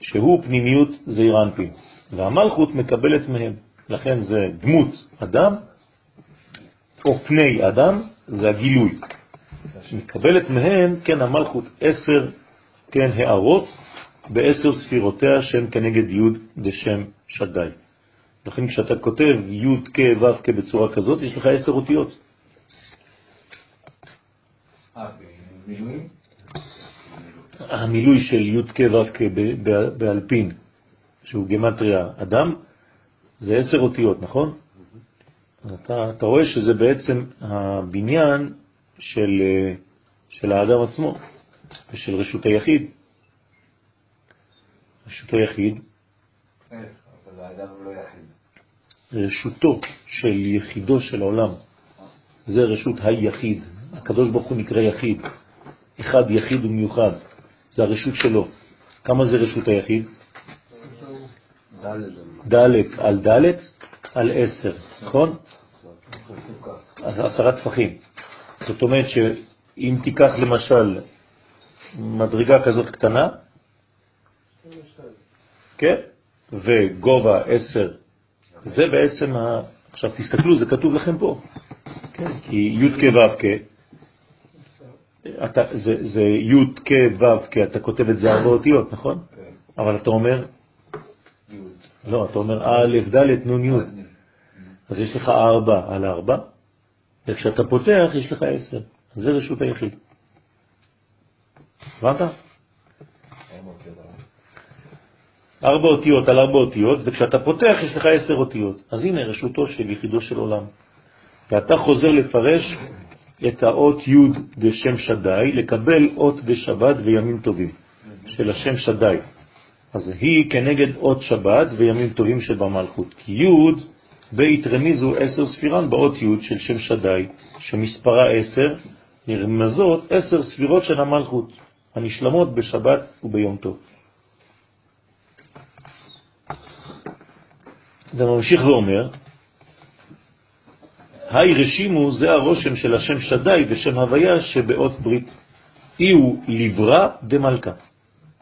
שהוא פנימיות זעיר והמלכות מקבלת מהם. לכן זה דמות אדם, או פני אדם, זה הגילוי. מקבלת מהם, כן, המלכות עשר, כן, הערות, בעשר ספירותיה שם כנגד י' דשם שדי. לכן כשאתה כותב י' כ' ו' כ' בצורה כזאת, יש לך עשר אותיות. אה? המילוי של י' כ' ו' כ' באלפין, שהוא גמטריה אדם, זה עשר אותיות, נכון? אז אתה, אתה רואה שזה בעצם הבניין של, של האדם עצמו ושל רשות היחיד. רשות היחיד. רשותו של יחידו של העולם, זה רשות היחיד. הקדוש ברוך הוא נקרא יחיד, אחד יחיד ומיוחד. זה הרשות שלו. כמה זה רשות היחיד? ד' על ד' על עשר, נכון? אז עשרה טפחים. זאת אומרת שאם תיקח למשל מדרגה כזאת קטנה, כן, וגובה עשר, זה בעצם, ה... עכשיו תסתכלו, זה כתוב לכם פה, כן, כי י' כ' ו' כ', זה, י' כ' ו' כ', אתה כותב את זה ארבע אותיות, נכון? כן. אבל אתה אומר, לא, אתה אומר א', ד', נ', י'. אז יש לך ארבע על ארבע, וכשאתה פותח יש לך עשר. זה רשות היחיד. הבנת? ארבע אותיות על ארבע אותיות, וכשאתה פותח יש לך עשר אותיות. אז הנה רשותו של יחידו של עולם. ואתה חוזר לפרש את האות י' בשם שדי, לקבל אות בשבת וימים טובים של השם שדי. אז היא כנגד אות שבת וימים טובים שבמלכות. כי י' בית רמיזו עשר ספירן באות י' של שם שדי, שמספרה עשר, נרמזות עשר ספירות של המלכות, הנשלמות בשבת וביום טוב. וממשיך ואומר, היי רשימו זה הרושם של השם שדי ושם הוויה שבאות ברית. אי הוא ליברה דמלכה.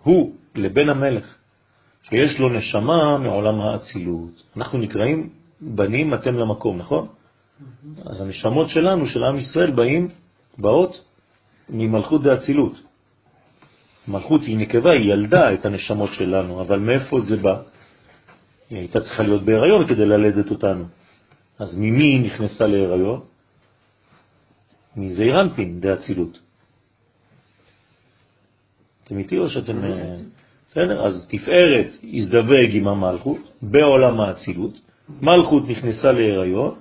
הוא לבן המלך, שיש לו נשמה מעולם האצילות. אנחנו נקראים בנים אתם למקום, נכון? אז הנשמות שלנו, של עם ישראל, באים, באות ממלכות דאצילות. מלכות היא נקבה, היא ילדה את הנשמות שלנו, אבל מאיפה זה בא? היא הייתה צריכה להיות בהיריון כדי ללדת אותנו. אז ממי היא נכנסה להיריון? מזעירנפין דאצילות. אתם איתי או שאתם... בסדר? אז תפארת הזדווג עם המלכות בעולם האצילות, מלכות נכנסה להיריון,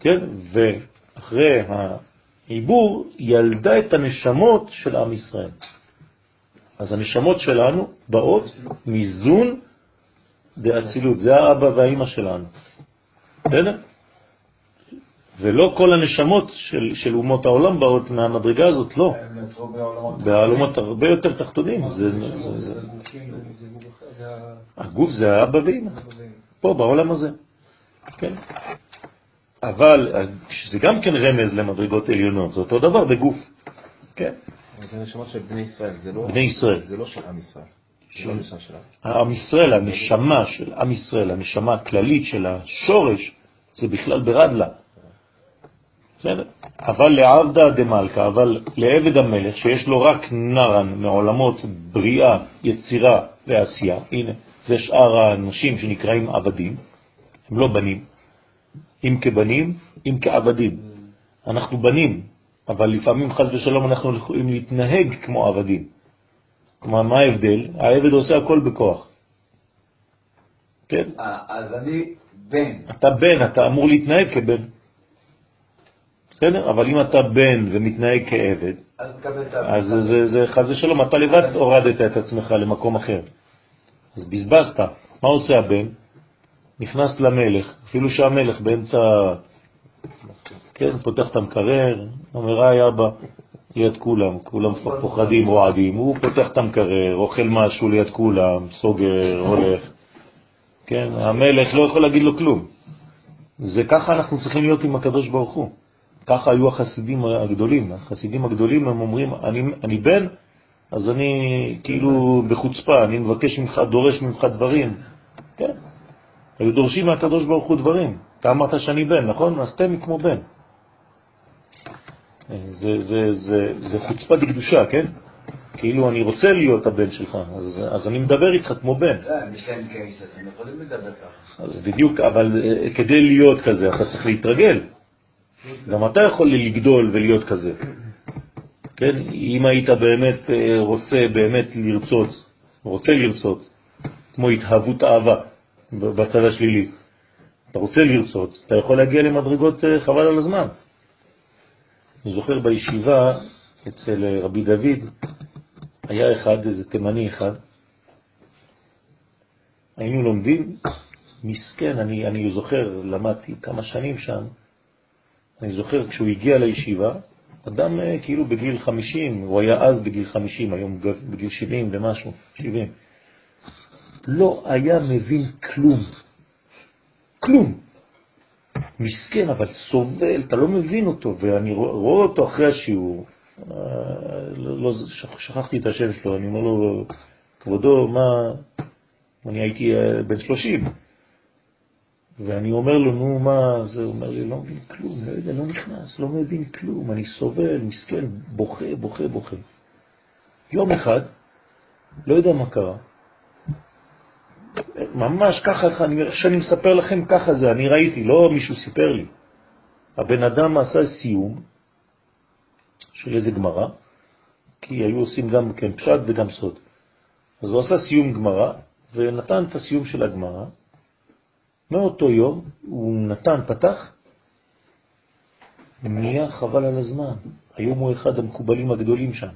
כן? ואחרי העיבור ילדה את הנשמות של עם ישראל. אז הנשמות שלנו באות מזון דאצילות, זה האבא והאימא שלנו. בסדר? ולא כל הנשמות של, של אומות העולם באות מהמדרגה הזאת, לא. בעולמות הרבה יותר תחתונים. זה, זה, זה, הגוף זה האבא ואמא, פה בעולם הזה. כן. אבל זה גם כן רמז למדרגות עליונות, זה אותו דבר בגוף. כן. זה נשמות של בני ישראל, זה לא, בני ישראל. זה לא של עם ישראל. של עם ישראל, הנשמה של עם ישראל, הנשמה הכללית של השורש, זה בכלל ברדלה. בסדר? אבל לעבדה דמלכה, אבל לעבד המלך, שיש לו רק נרן מעולמות בריאה, יצירה ועשייה, הנה, זה שאר האנשים שנקראים עבדים, הם לא בנים, אם כבנים, אם כעבדים. אנחנו בנים, אבל לפעמים חז ושלום אנחנו יכולים להתנהג כמו עבדים. כלומר, מה ההבדל? העבד עושה הכל בכוח. כן? אה, אז אני בן. אתה בן, אתה אמור להתנהג כבן. בסדר? אבל אם אתה בן ומתנהג כעבד, אז זה, זה חז ושלום, אתה לבד הורדת את עצמך למקום אחר. אז בזבזת. מה עושה הבן? נכנס למלך, אפילו שהמלך באמצע, כן, פותח את המקרר, אומר, היי אבא, ליד כולם, כולם פוחדים, רועדים, הוא פותח את המקרר, אוכל משהו ליד כולם, סוגר, הולך. כן, המלך לא יכול להגיד לו כלום. זה ככה אנחנו צריכים להיות עם הקדוש ברוך הוא. ככה היו החסידים הגדולים. החסידים הגדולים הם אומרים, אני, אני בן, אז אני כאילו בחוצפה, אני מבקש ממך, דורש ממך דברים. כן, היו דורשים מהקדוש ברוך הוא דברים. אתה אמרת שאני בן, נכון? אז תן לי כמו בן. זה, זה, זה, זה חוצפה דקדושה, כן? כאילו אני רוצה להיות הבן שלך, אז, אז אני מדבר איתך כמו בן. אז בדיוק, אבל אה, כדי להיות כזה אתה צריך להתרגל. גם אתה יכול לגדול ולהיות כזה. כן, אם היית באמת אה, רוצה באמת לרצות, רוצה לרצות, כמו התהוות אהבה בצד השלילי, אתה רוצה לרצות, אתה יכול להגיע למדרגות אה, חבל על הזמן. אני זוכר בישיבה אצל רבי דוד, היה אחד, איזה תימני אחד, היינו לומדים, מסכן, אני, אני זוכר, למדתי כמה שנים שם, אני זוכר כשהוא הגיע לישיבה, אדם אה, כאילו בגיל 50, הוא היה אז בגיל 50, היום בגיל 70 ומשהו, 70, לא היה מבין כלום. כלום. מסכן, אבל סובל, אתה לא מבין אותו, ואני רואה אותו אחרי השיעור, אה, לא, לא, שכחתי את השם שלו, אני אומר לו, כבודו, מה, אני הייתי אה, בן 30, ואני אומר לו, נו, מה זה? אומר לי, לא מבין כלום, לא יודע, לא נכנס, לא מבין כלום, אני סובל, מסכן, בוכה, בוכה, בוכה. יום אחד, לא יודע מה קרה, ממש ככה, אני, שאני מספר לכם ככה זה, אני ראיתי, לא מישהו סיפר לי. הבן אדם עשה סיום של איזה גמרא, כי היו עושים גם כן פשט וגם סוד. אז הוא עשה סיום גמרא, ונתן את הסיום של הגמרא, מאותו יום הוא נתן, פתח, נהיה חבל על הזמן. היום הוא אחד המקובלים הגדולים שם.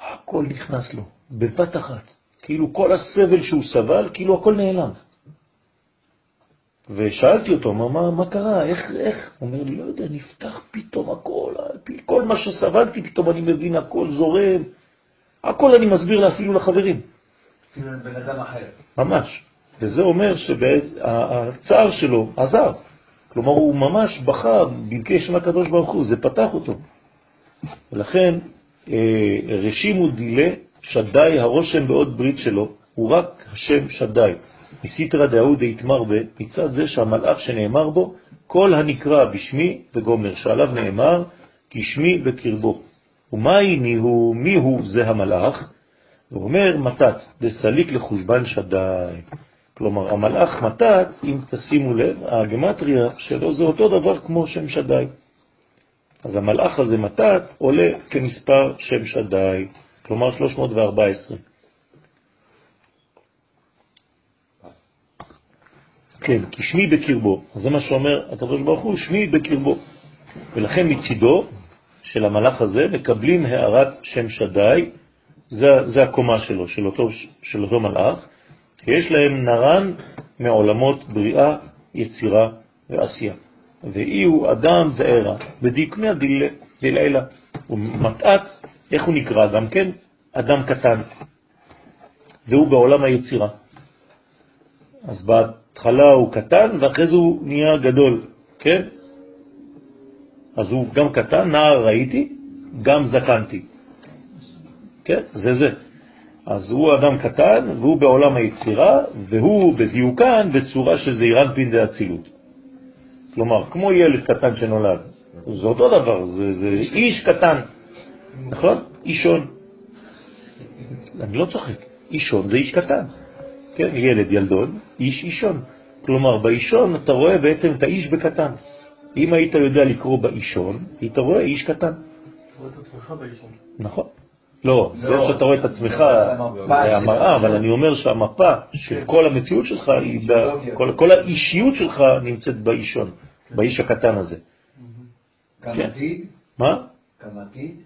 הכל נכנס לו, בבת אחת. כאילו כל הסבל שהוא סבל, כאילו הכל נעלם. ושאלתי אותו, מה, מה, מה קרה, איך, איך? הוא אומר לי, לא יודע, נפתח פתאום הכל, כל מה שסבלתי, פתאום אני מבין, הכל זורם, הכל אני מסביר אפילו לחברים. כאילו בן אדם אחר. ממש. וזה אומר שהצער שלו עזר. כלומר, הוא ממש בכה, ביקש מהקדוש ברוך הוא, זה פתח אותו. ולכן, אה, רשימו דילה שדי הרושם בעוד ברית שלו, הוא רק השם שדי. מסיתרא דאהו דהתמר מצד זה שהמלאך שנאמר בו, כל הנקרא בשמי וגומר, שעליו נאמר, כי שמי בקרבו. ומאי ניהו, מי הוא זה המלאך? הוא אומר מתת, דסליק לחושבן שדי. כלומר, המלאך מתת, אם תשימו לב, הגמטריה שלו זה אותו דבר כמו שם שדי. אז המלאך הזה מתת עולה כמספר שם שדי, כלומר 314. כן, כי שמי בקרבו. זה מה שאומר הקדוש ברוך הוא, שמי בקרבו. ולכן מצידו של המלאך הזה מקבלים הערת שם שדי, זה, זה הקומה שלו, של אותו, של אותו מלאך, יש להם נרן מעולמות בריאה, יצירה ועשייה. ואי הוא אדם זעירה, בדיקמיה דלעילה. ומטעת, איך הוא נקרא גם כן? אדם קטן. והוא בעולם היצירה. אז בהתחלה הוא קטן ואחרי זה הוא נהיה גדול, כן? אז הוא גם קטן, נער ראיתי, גם זקנתי. כן? זה זה. אז הוא אדם קטן, והוא בעולם היצירה, והוא בדיוקן בצורה של זעירן פין דאצילות. כלומר, כמו ילד קטן שנולד, זה אותו דבר, זה, זה איש קטן, נכון? אישון. אני לא צוחק, אישון זה איש קטן. כן, ילד ילדון, איש אישון. כלומר, באישון אתה רואה בעצם את האיש בקטן. אם היית יודע לקרוא באישון, היית רואה איש קטן. נכון. לא, זה לא. שאתה רואה את עצמך זה המראה, אבל אני אומר שהמפה של כל המציאות שלך, כל האישיות שלך נמצאת באישון, באיש הקטן הזה. גם כן. עתיד? מה? גם עתיד?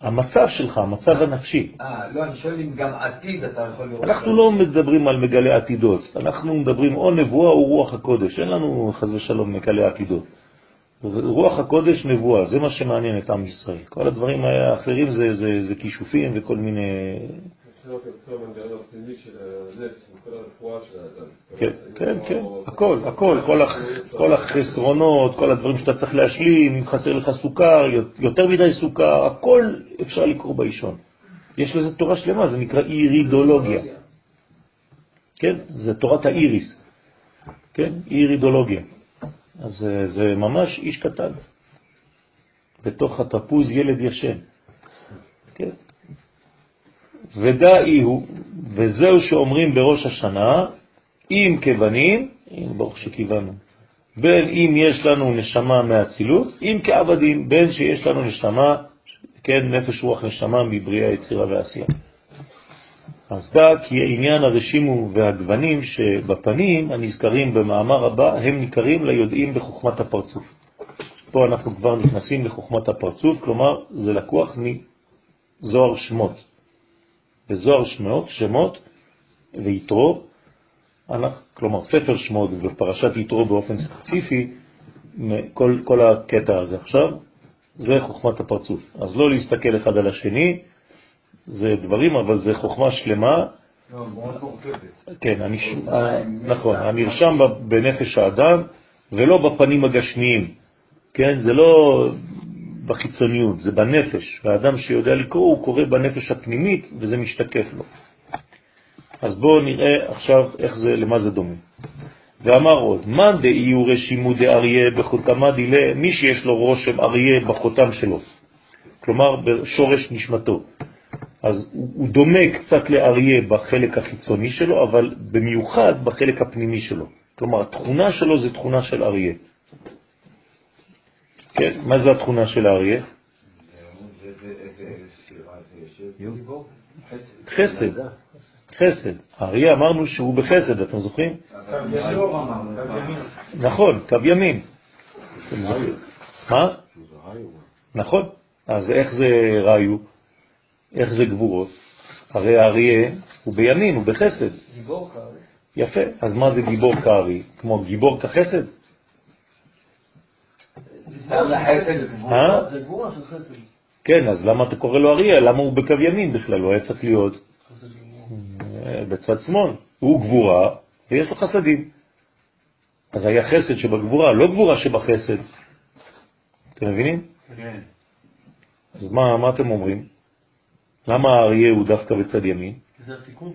המצב שלך, המצב הנפשי. אה, לא, אני שואל אם גם עתיד אתה יכול לראות. אנחנו לא מדברים על מגלי עתידות, אנחנו מדברים או נבואה או רוח הקודש, אין לנו חז ושלום מגלי עתידות. רוח הקודש נבואה, זה מה שמעניין את עם ישראל. כל הדברים האחרים זה, זה, זה כישופים וכל מיני... כן, כן, כן, הכל, הכל, כל החסרונות, כל הדברים שאתה צריך להשלים, אם חסר לך סוכר, יותר מדי סוכר, הכל אפשר לקרוא באישון. יש לזה תורה שלמה, זה נקרא אירידולוגיה. כן, זה תורת האיריס. כן, אירידולוגיה. אז זה, ממש איש קטן. בתוך התפוז ילד ישן. כן? הוא, וזהו שאומרים בראש השנה, אם כבנים, הנה ברוך שכיוונו, בין אם יש לנו נשמה מהצילות, אם כעבדים, בין שיש לנו נשמה, כן, נפש רוח נשמה מבריאה, יצירה ועשייה. אז דע כי עניין הרשימו והגוונים שבפנים הנזכרים במאמר הבא הם ניכרים ליודעים בחוכמת הפרצוף. פה אנחנו כבר נכנסים לחוכמת הפרצוף, כלומר זה לקוח מזוהר שמות. בזוהר שמות, שמות ויתרו, כלומר ספר שמות ופרשת יתרו באופן ספציפי, כל, כל הקטע הזה עכשיו, זה חוכמת הפרצוף. אז לא להסתכל אחד על השני, זה דברים, אבל זה חוכמה שלמה. לא, כן, אני, נכון, הנרשם בנפש האדם ולא בפנים הגשמיים. כן, זה לא בחיצוניות, זה בנפש. והאדם שיודע לקרוא, הוא קורא בנפש הפנימית וזה משתקף לו. אז בואו נראה עכשיו איך זה, למה זה דומה. ואמר עוד, מאן דאיו רשימו דאריה בחותמה דילה, מי שיש לו רושם אריה בחותם שלו, כלומר בשורש נשמתו. אז הוא דומה קצת לאריה בחלק החיצוני שלו, אבל במיוחד בחלק הפנימי שלו. כלומר, התכונה שלו זה תכונה של אריה. כן, מה זה התכונה של האריה? חסד, חסד. האריה אמרנו שהוא בחסד, אתם זוכרים? נכון, קו ימין. מה? נכון. אז איך זה ראיו? איך זה גבורות? הרי האריה הוא בימין, הוא בחסד. גיבור כארי. יפה. אז מה זה גיבור כארי? כמו גיבור כחסד? אה? זה גבורה של חסד. כן, אז למה אתה קורא לו אריה? למה הוא בקו ימין בכלל? הוא היה צריך להיות אה, בצד שמאל. הוא גבורה ויש לו חסדים. אז היה חסד שבגבורה, לא גבורה שבחסד. אתם מבינים? כן. אז מה, מה אתם אומרים? למה האריה הוא דווקא בצד ימין? זה התיקון.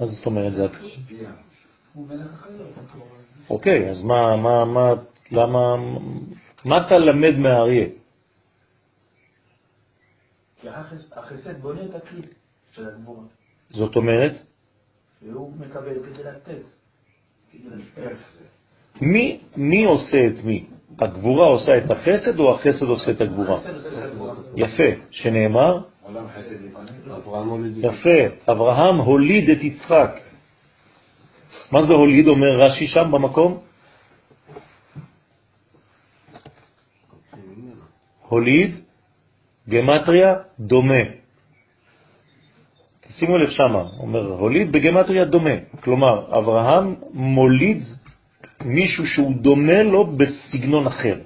מה זאת אומרת זה התיקון? אוקיי, אז מה, מה, מה, למה, מה אתה למד מהאריה? כי החסד בונה את הכלי של הגבורה. זאת אומרת? והוא מקבל כדי לתת. מי, מי עושה את מי? הגבורה עושה את החסד או החסד עושה את הגבורה? יפה, שנאמר? יפה, אברהם הוליד את יצחק. מה זה הוליד, אומר רש"י שם במקום? הוליד, גמטריה, דומה. שימו לב שמה, אומר הוליד בגמטריה דומה. כלומר, אברהם מוליד מישהו שהוא דומה לו בסגנון אחר.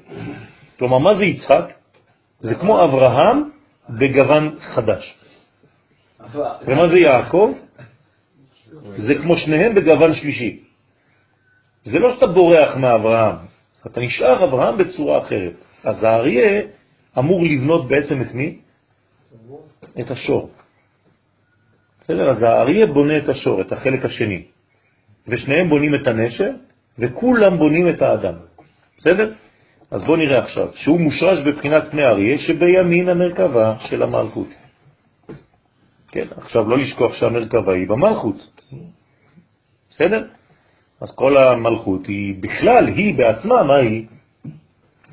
כלומר, מה זה יצחק? זה כמו אברהם בגוון חדש. ומה זה יעקב? זה כמו שניהם בגוון שלישי. זה לא שאתה בורח מאברהם, אתה נשאר אברהם בצורה אחרת. אז האריה אמור לבנות בעצם את מי? את השור. בסדר? אז האריה בונה את השור, את החלק השני, ושניהם בונים את הנשר, וכולם בונים את האדם. בסדר? אז בואו נראה עכשיו, שהוא מושרש בבחינת פני אריה שבימין המרכבה של המלכות. כן, עכשיו לא לשכוח שהמרכבה היא במלכות. בסדר? אז כל המלכות היא בכלל, היא בעצמה, מה היא?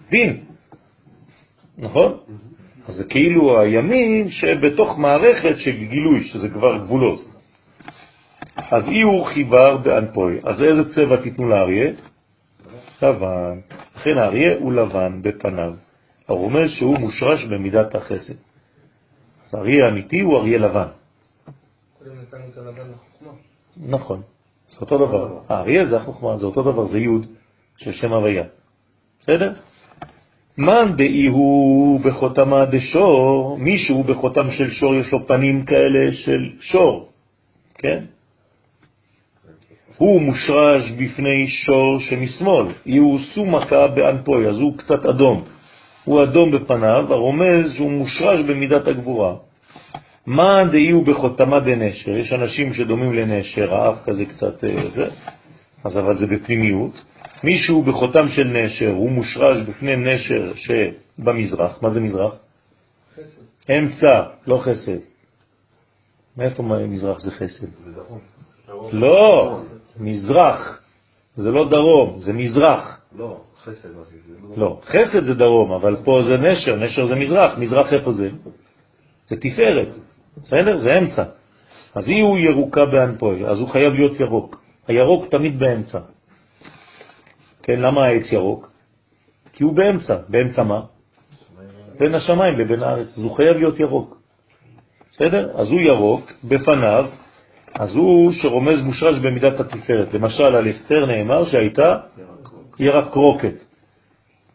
דין. נכון? אז זה כאילו הימין שבתוך מערכת של גילוי, שזה כבר גבולות. אז אי הוא חיבר באנפוי. אז איזה צבע תיתנו לאריה? לבן. לכן האריה הוא לבן בפניו. הרומז שהוא מושרש במידת החסד. אז אריה אמיתי הוא אריה לבן. נכון, זה אותו דבר. האריה זה החוכמה, זה אותו דבר, זה יוד של שם הוויה. בסדר? מאן דאי הוא בחותמה דשור, מישהו בחותם של שור יש לו פנים כאלה של שור, כן? הוא מושרש בפני שור שמשמאל, יהוא סומקה באנפוי, אז הוא קצת אדום. הוא אדום בפניו, הרומז שהוא מושרש במידת הגבורה. מה דאי הוא בחותמה דנשר, יש אנשים שדומים לנשר, האף כזה קצת אה, זה, אז אבל זה בפנימיות. מישהו בחותם של נשר, הוא מושרש בפני נשר שבמזרח. מה זה מזרח? חסד. אמצע, לא חסד. מאיפה מזרח זה חסד? זה דרום. לא, מזרח. זה לא דרום, זה מזרח. לא, חסד זה? לא-, לא, חסד זה דרום, אבל פה זה נשר, נשר זה מזרח. מזרח איפה זה? זה תפארת. בסדר? זה אמצע. אז היא הוא ירוקה באנפוי, אז הוא חייב להיות ירוק. הירוק תמיד באמצע. כן, למה העץ ירוק? כי הוא באמצע. באמצע מה? בין השמיים לבין הארץ. אז הוא חייב להיות ירוק. בסדר? אז הוא ירוק, בפניו, אז הוא שרומז מושרש במידת התפארת. למשל, על אסתר נאמר שהייתה ירקרוקת.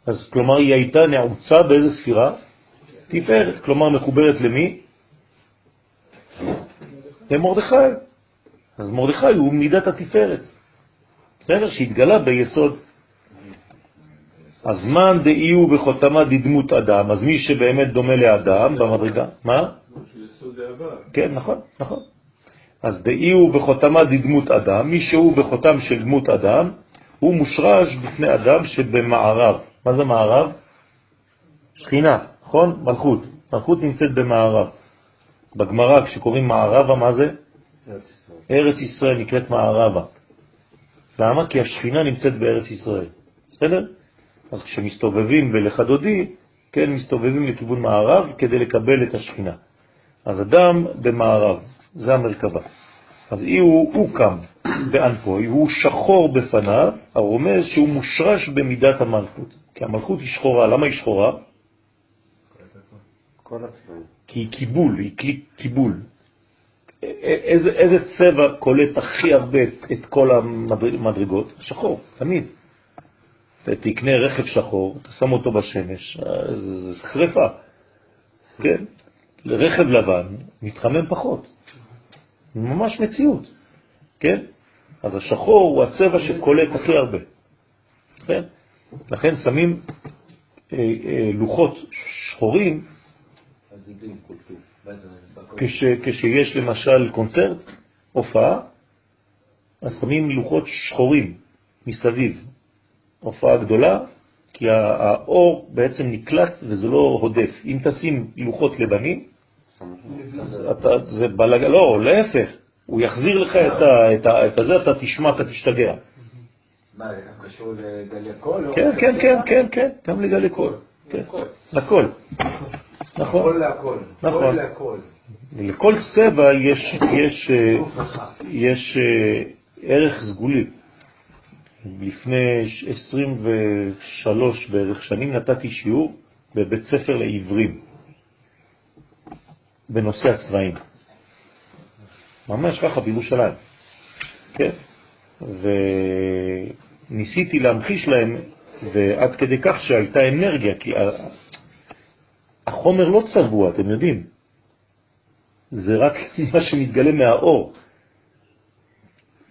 אז כלומר, היא הייתה נעוצה באיזה ספירה? תפארת. כלומר, מחוברת למי? למרדכי. אז מרדכי הוא מידת התפארת. בסדר? שהתגלה ביסוד. אז מן דאי הוא בחותמה דדמות אדם, אז מי שבאמת דומה לאדם במדרגה, מה? כן, נכון, נכון. אז דאי הוא בחותמה דדמות אדם, מי שהוא בחותם של דמות אדם, הוא מושרש בפני אדם שבמערב. מה זה מערב? שכינה, נכון? מלכות. מלכות נמצאת במערב. בגמרא, כשקוראים מערבה, מה זה? ארץ ישראל נקראת מערבה. למה? כי השכינה נמצאת בארץ ישראל. בסדר? אז כשמסתובבים בלך דודי, כן, מסתובבים לכיוון מערב כדי לקבל את השכינה. אז אדם במערב, זה המרכבה. אז אי הוא, הוא קם באנפוי, הוא שחור בפניו, הרומז שהוא מושרש במידת המלכות. כי המלכות היא שחורה, למה היא שחורה? כי היא קיבול, היא כלי קיבול. איזה, איזה צבע קולט הכי הרבה את, את כל המדרגות? שחור, תמיד. תקנה רכב שחור, אתה שם אותו בשמש, זה שריפה. כן? לרכב לבן מתחמם פחות. ממש מציאות. כן? אז השחור הוא הצבע שקולט הכי הרבה. כן? לכן שמים אה, אה, לוחות שחורים כש, כשיש למשל קונצרט, הופעה, אז שמים לוחות שחורים מסביב. הופעה גדולה, כי האור בעצם נקלט וזה לא הודף. אם תשים לוחות לבנים, זה בלג... לא, להפך, הוא יחזיר לך את, הזה, אתה תשמע, אתה תשתגע. מה, זה קשור לגלי קול? כן, כן, כן, כן, כן, גם לגלי קול. כן, לכל. נכון. נכון. לכל צבע יש, יש, יש אה, ערך סגולי. לפני 23 בערך שנים נתתי שיעור בבית ספר לעברים בנושא הצבעים. ממש ככה בירושלים. כן? וניסיתי להמחיש להם, ועד כדי כך שהייתה אנרגיה, כי החומר לא צבוע, אתם יודעים. זה רק *laughs* מה שמתגלה מהאור.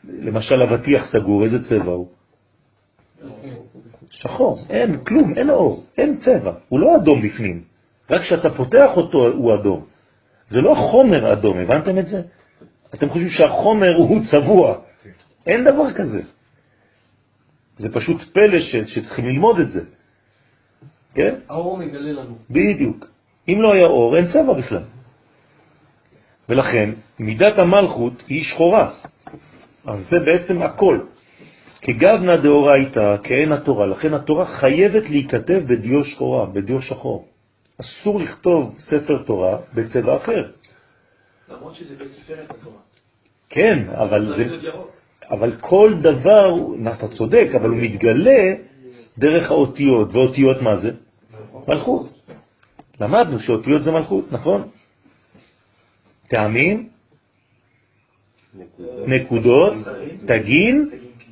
למשל, אבטיח סגור, איזה צבע הוא? שחור, אין כלום, אין אור, אין צבע, הוא לא אדום בפנים, רק כשאתה פותח אותו הוא אדום. זה לא חומר אדום, הבנתם את זה? אתם חושבים שהחומר הוא צבוע, אין דבר כזה. זה פשוט פלא ש, שצריכים ללמוד את זה. כן? האור מגלה לנו. בדיוק. אם לא היה אור, אין צבע בכלל. ולכן, מידת המלכות היא שחורה. אז זה בעצם הכל. כגבנה דאורייתא, כאין התורה. לכן התורה חייבת להיכתב בדיו שחורה, בדיו שחור. אסור לכתוב ספר תורה בצבע אחר. למרות שזה בספרת התורה. כן, אבל זה... אבל כל דבר, אתה צודק, אבל הוא מתגלה דרך האותיות, ואותיות מה זה? מלכות. למדנו שאותיות זה מלכות, נכון? טעמים, נקודות, תגין,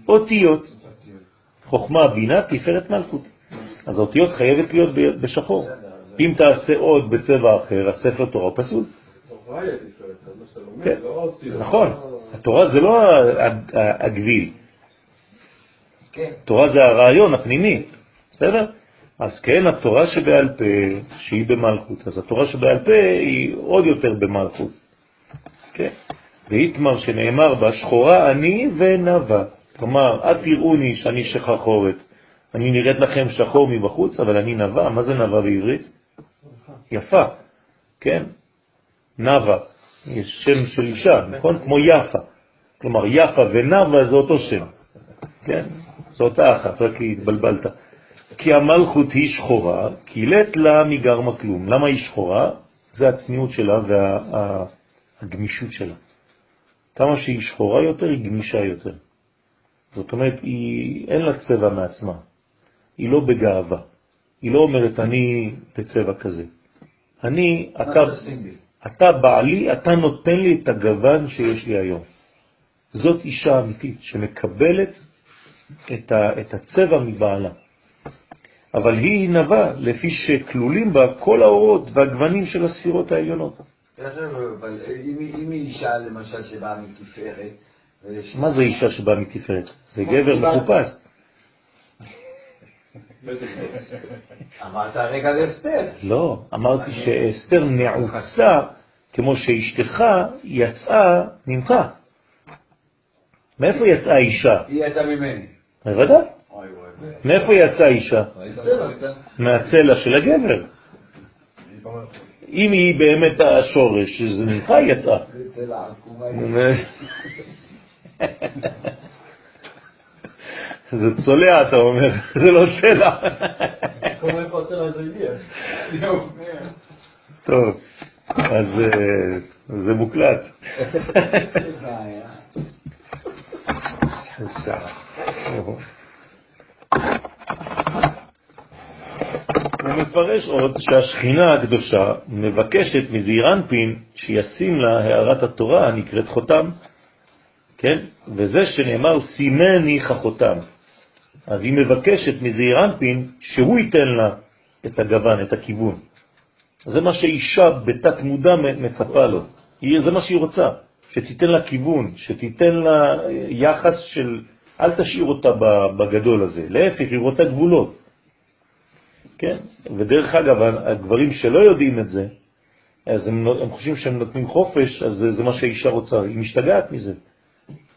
אותיות. חוכמה, בינה, תפארת מלכות. אז האותיות חייבת להיות בשחור. אם תעשה עוד בצבע אחר, הספר תורה פסול. כן, לא. נכון. התורה זה לא הגביל. כן. תורה זה הרעיון הפנימי, בסדר? אז כן, התורה שבעל פה, שהיא במלכות, אז התורה שבעל פה היא עוד יותר במלכות. כן? ואיתמר שנאמר בה, שחורה אני ונבה. כלומר, אל תראוני שאני שחרחורת. אני נראית לכם שחור מבחוץ, אבל אני נבה. מה זה נבה בעברית? יפה, כן? נבה, יש שם של אישה, נכון? כמו יפה. כלומר, יפה ונבה זה אותו שם. כן? זו אותה אחת, רק התבלבלת. כי המלכות היא שחורה, כי לית לה מגרמה כלום. למה היא שחורה? זה הצניעות שלה והגמישות שלה. כמה שהיא שחורה יותר, היא גמישה יותר. זאת אומרת, היא, אין לה צבע מעצמה. היא לא בגאווה. היא לא אומרת, אני בצבע כזה. אני, אתה, אתה בעלי, אתה נותן לי את הגוון שיש לי היום. זאת אישה אמיתית שמקבלת את, ה, את הצבע מבעלה. אבל היא נבה לפי שכלולים בה כל האורות והגוונים של הספירות העליונות. אבל אם היא- אישה למשל שבאה מתפארת, מה זה אישה שבאה מתפארת? זה גבר מחופש. אמרת הרגע לאסתר. לא, אמרתי שאסתר נעוצה כמו שאשתך יצאה ממך. מאיפה יצאה אישה? היא יצאה ממני. בוודאי. מאיפה יצאה אישה? מהצלע של הגבר. אם היא באמת השורש, זה ממך יצאה. זה צולע, אתה אומר, זה לא סלע. טוב, אז אה, זה מוקלט. הוא מפרש עוד שהשכינה הקדושה מבקשת מזעיר אנפין שישים לה הערת התורה הנקראת חותם, כן? וזה שנאמר סימני חחותם. אז היא מבקשת מזעיר אנפין שהוא ייתן לה את הגוון, את הכיוון. זה מה שאישה בתת מודע מצפה לו. זה מה שהיא רוצה, שתיתן לה כיוון, שתיתן לה יחס של, אל תשאיר אותה בגדול הזה, להפך, היא רוצה גבולות. כן? ודרך אגב, הגברים שלא יודעים את זה, אז הם, הם חושבים שהם נותנים חופש, אז זה, זה מה שהאישה רוצה, היא משתגעת מזה.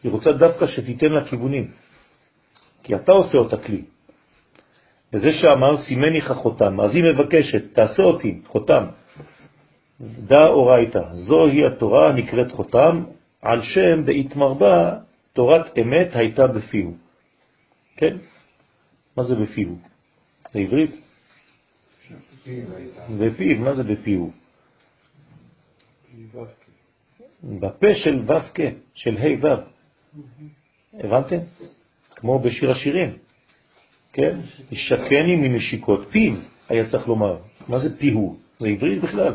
היא רוצה דווקא שתיתן לה כיוונים, כי אתה עושה אותה כלי. וזה שאמר סימני חותם, אז היא מבקשת, תעשה אותי חותם. דא אורייתא, זוהי התורה הנקראת חותם, על שם דאיתמרבה תורת אמת הייתה בפיהו. כן? מה זה בפיהו? זה עברית? בפיו, מה זה בפיהו? בפה של ו"ק, של ה' ו'. הבנתם? כמו בשיר השירים. כן? ישקני מנשיקות פיו, היה צריך לומר. מה זה פיהו? זה עברית בכלל.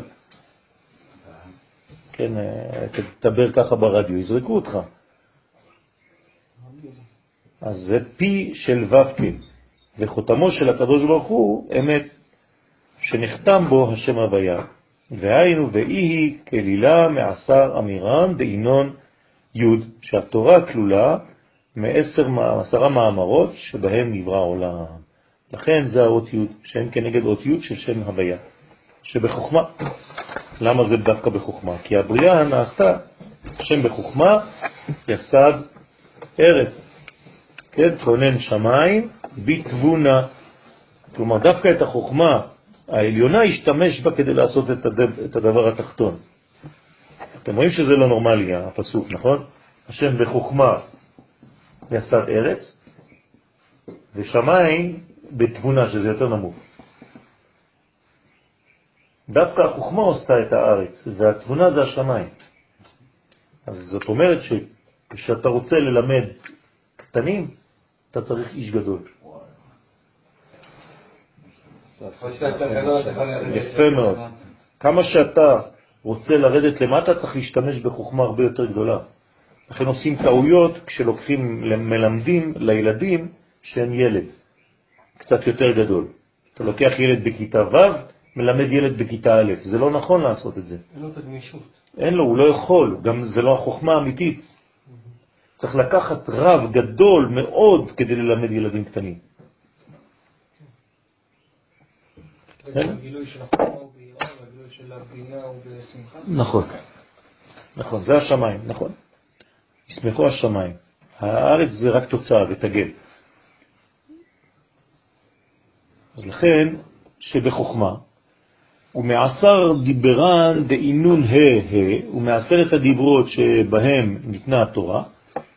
כן, אה, תדבר ככה ברדיו, יזרקו אותך. אז זה פי של ו"ק, וחותמו של הקדוש ברוך הוא אמת, שנחתם בו השם הוויה. והיינו ואי היא כלילה מעשר אמירן דאינון י' שהתורה כלולה מעשר, עשרה מאמרות שבהם נברא העולם. לכן זה האות י' שהם כנגד אות של שם הוויה, שבחוכמה. למה זה דווקא בחוכמה? כי הבריאה נעשתה שם בחוכמה יסד ארץ. כן, כונן שמיים בתבונה. כלומר, דווקא את החוכמה העליונה השתמש בה כדי לעשות את הדבר התחתון. אתם רואים שזה לא נורמלי, הפסוק, נכון? השם בחוכמה יסד ארץ, ושמיים בתבונה, שזה יותר נמוך. דווקא החוכמה עושה את הארץ, והתבונה זה השמיים. אז זאת אומרת שכשאתה רוצה ללמד קטנים, אתה צריך איש גדול. יפה מאוד. כמה שאתה רוצה לרדת למטה, צריך להשתמש בחוכמה הרבה יותר גדולה. לכן עושים טעויות כשלוקחים מלמדים לילדים שהם ילד, קצת יותר גדול. אתה לוקח ילד בכיתה ו', מלמד ילד בכיתה א', זה לא נכון לעשות את זה. אין לו את הגמישות. אין לו, הוא לא יכול, גם זה לא החוכמה האמיתית. צריך לקחת רב גדול מאוד כדי ללמד ילדים קטנים. נכון, נכון, זה השמיים, נכון. ישמחו השמיים. הארץ זה רק תוצאה ותגל. אז לכן, שבחוכמה, ומעשר דיברן דאינון ה' ה', את הדיברות שבהם ניתנה התורה,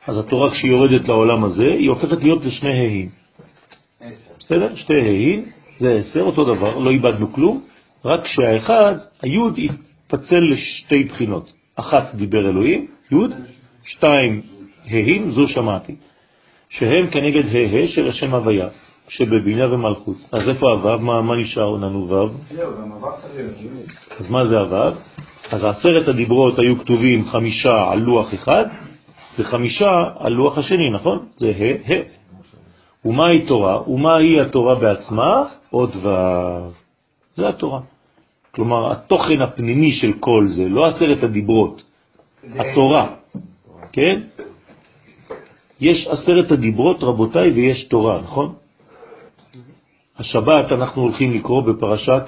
אז התורה כשהיא יורדת לעולם הזה, היא הופכת להיות לשני ה'ים. בסדר? שתי ה'ים, זה עשר, אותו דבר, לא איבדנו כלום, רק שהאחד, היוד התפצל לשתי בחינות. אחת דיבר אלוהים, יוד, שתיים ה'ים, זו שמעתי, שהם כנגד ה' של השם הוויה. שבבינה ומלכות. אז איפה הוו? מה, מה נשאר לנו וו? אז מה זה הוו? אז עשרת הדיברות היו כתובים חמישה על לוח אחד וחמישה על לוח השני, נכון? זה ה' ה'. ומהי תורה? ומהי התורה בעצמה? עוד ו'. זה התורה. כלומר, התוכן הפנימי של כל זה, לא עשרת הדיברות, התורה, כן? יש עשרת הדיברות, רבותיי, ויש תורה, נכון? השבת אנחנו הולכים לקרוא בפרשת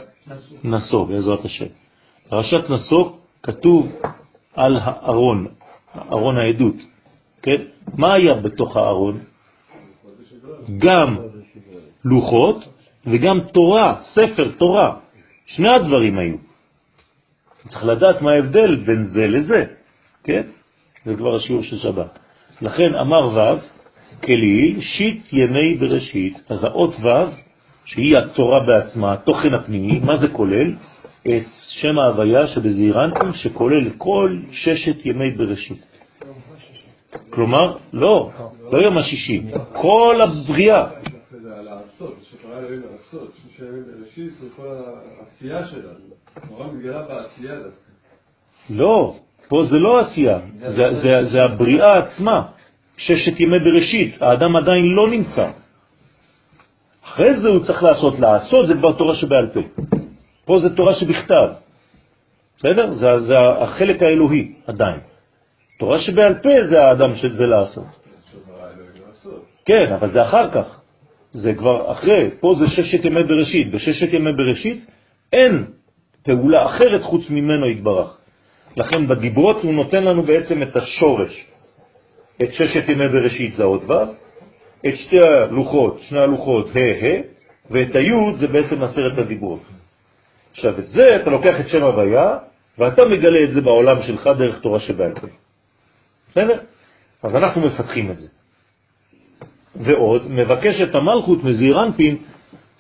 נשוא, בעזרת השם. פרשת נשוא כתוב על הארון, ארון העדות, כן? מה היה בתוך הארון? גם לוחות וגם תורה, ספר תורה. שני הדברים היו. צריך לדעת מה ההבדל בין זה לזה, כן? זה כבר השיעור של שבת. לכן אמר ו' כליל, שיט ימי בראשית. אז האות ו' שהיא התורה בעצמה, התוכן הפנימי, מה זה כולל? את שם ההוויה שבזעירנטים, שכולל כל ששת ימי בראשית. כלומר, לא, לא יום השישי, כל הבריאה. לא, פה זה לא עשייה, זה הבריאה עצמה, ששת ימי בראשית, האדם עדיין לא נמצא. אחרי זה הוא צריך לעשות, לעשות זה כבר תורה שבעל פה. פה זה תורה שבכתב. בסדר? זה, זה החלק האלוהי עדיין. תורה שבעל פה זה האדם שזה לעשות. כן, אבל זה אחר כך. זה כבר אחרי. פה זה ששת ימי בראשית. בששת ימי בראשית אין פעולה אחרת חוץ ממנו יתברך. לכן בדיברות הוא נותן לנו בעצם את השורש. את ששת ימי בראשית זה עוד ו', את שתי הלוחות, שני הלוחות ה' ה', ואת הי' זה בעצם עשרת הדיברות. עכשיו, את זה אתה לוקח את שם הוויה, ואתה מגלה את זה בעולם שלך דרך תורה שבעל פה. בסדר? אז אנחנו מפתחים את זה. ועוד, מבקשת המלכות מזעיר אנפין,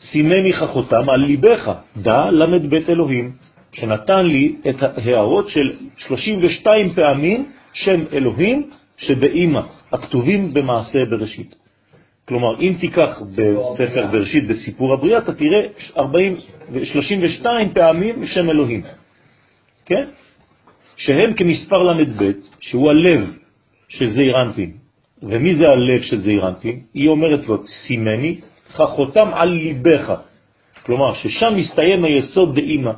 סימני חכותם על ליבך, דע בית אלוהים, שנתן לי את ההערות של 32 פעמים שם אלוהים שבאימא, הכתובים במעשה בראשית. כלומר, אם תיקח בספר בראשית, בסיפור הבריאה, אתה תראה 40, 32 פעמים שם אלוהים, כן? שהם כמספר ל"ב, שהוא הלב של זעיר אנפין. ומי זה הלב של זעיר אנפין? היא אומרת לו, סימני חכותם על ליבך. כלומר, ששם מסתיים היסוד דאימא.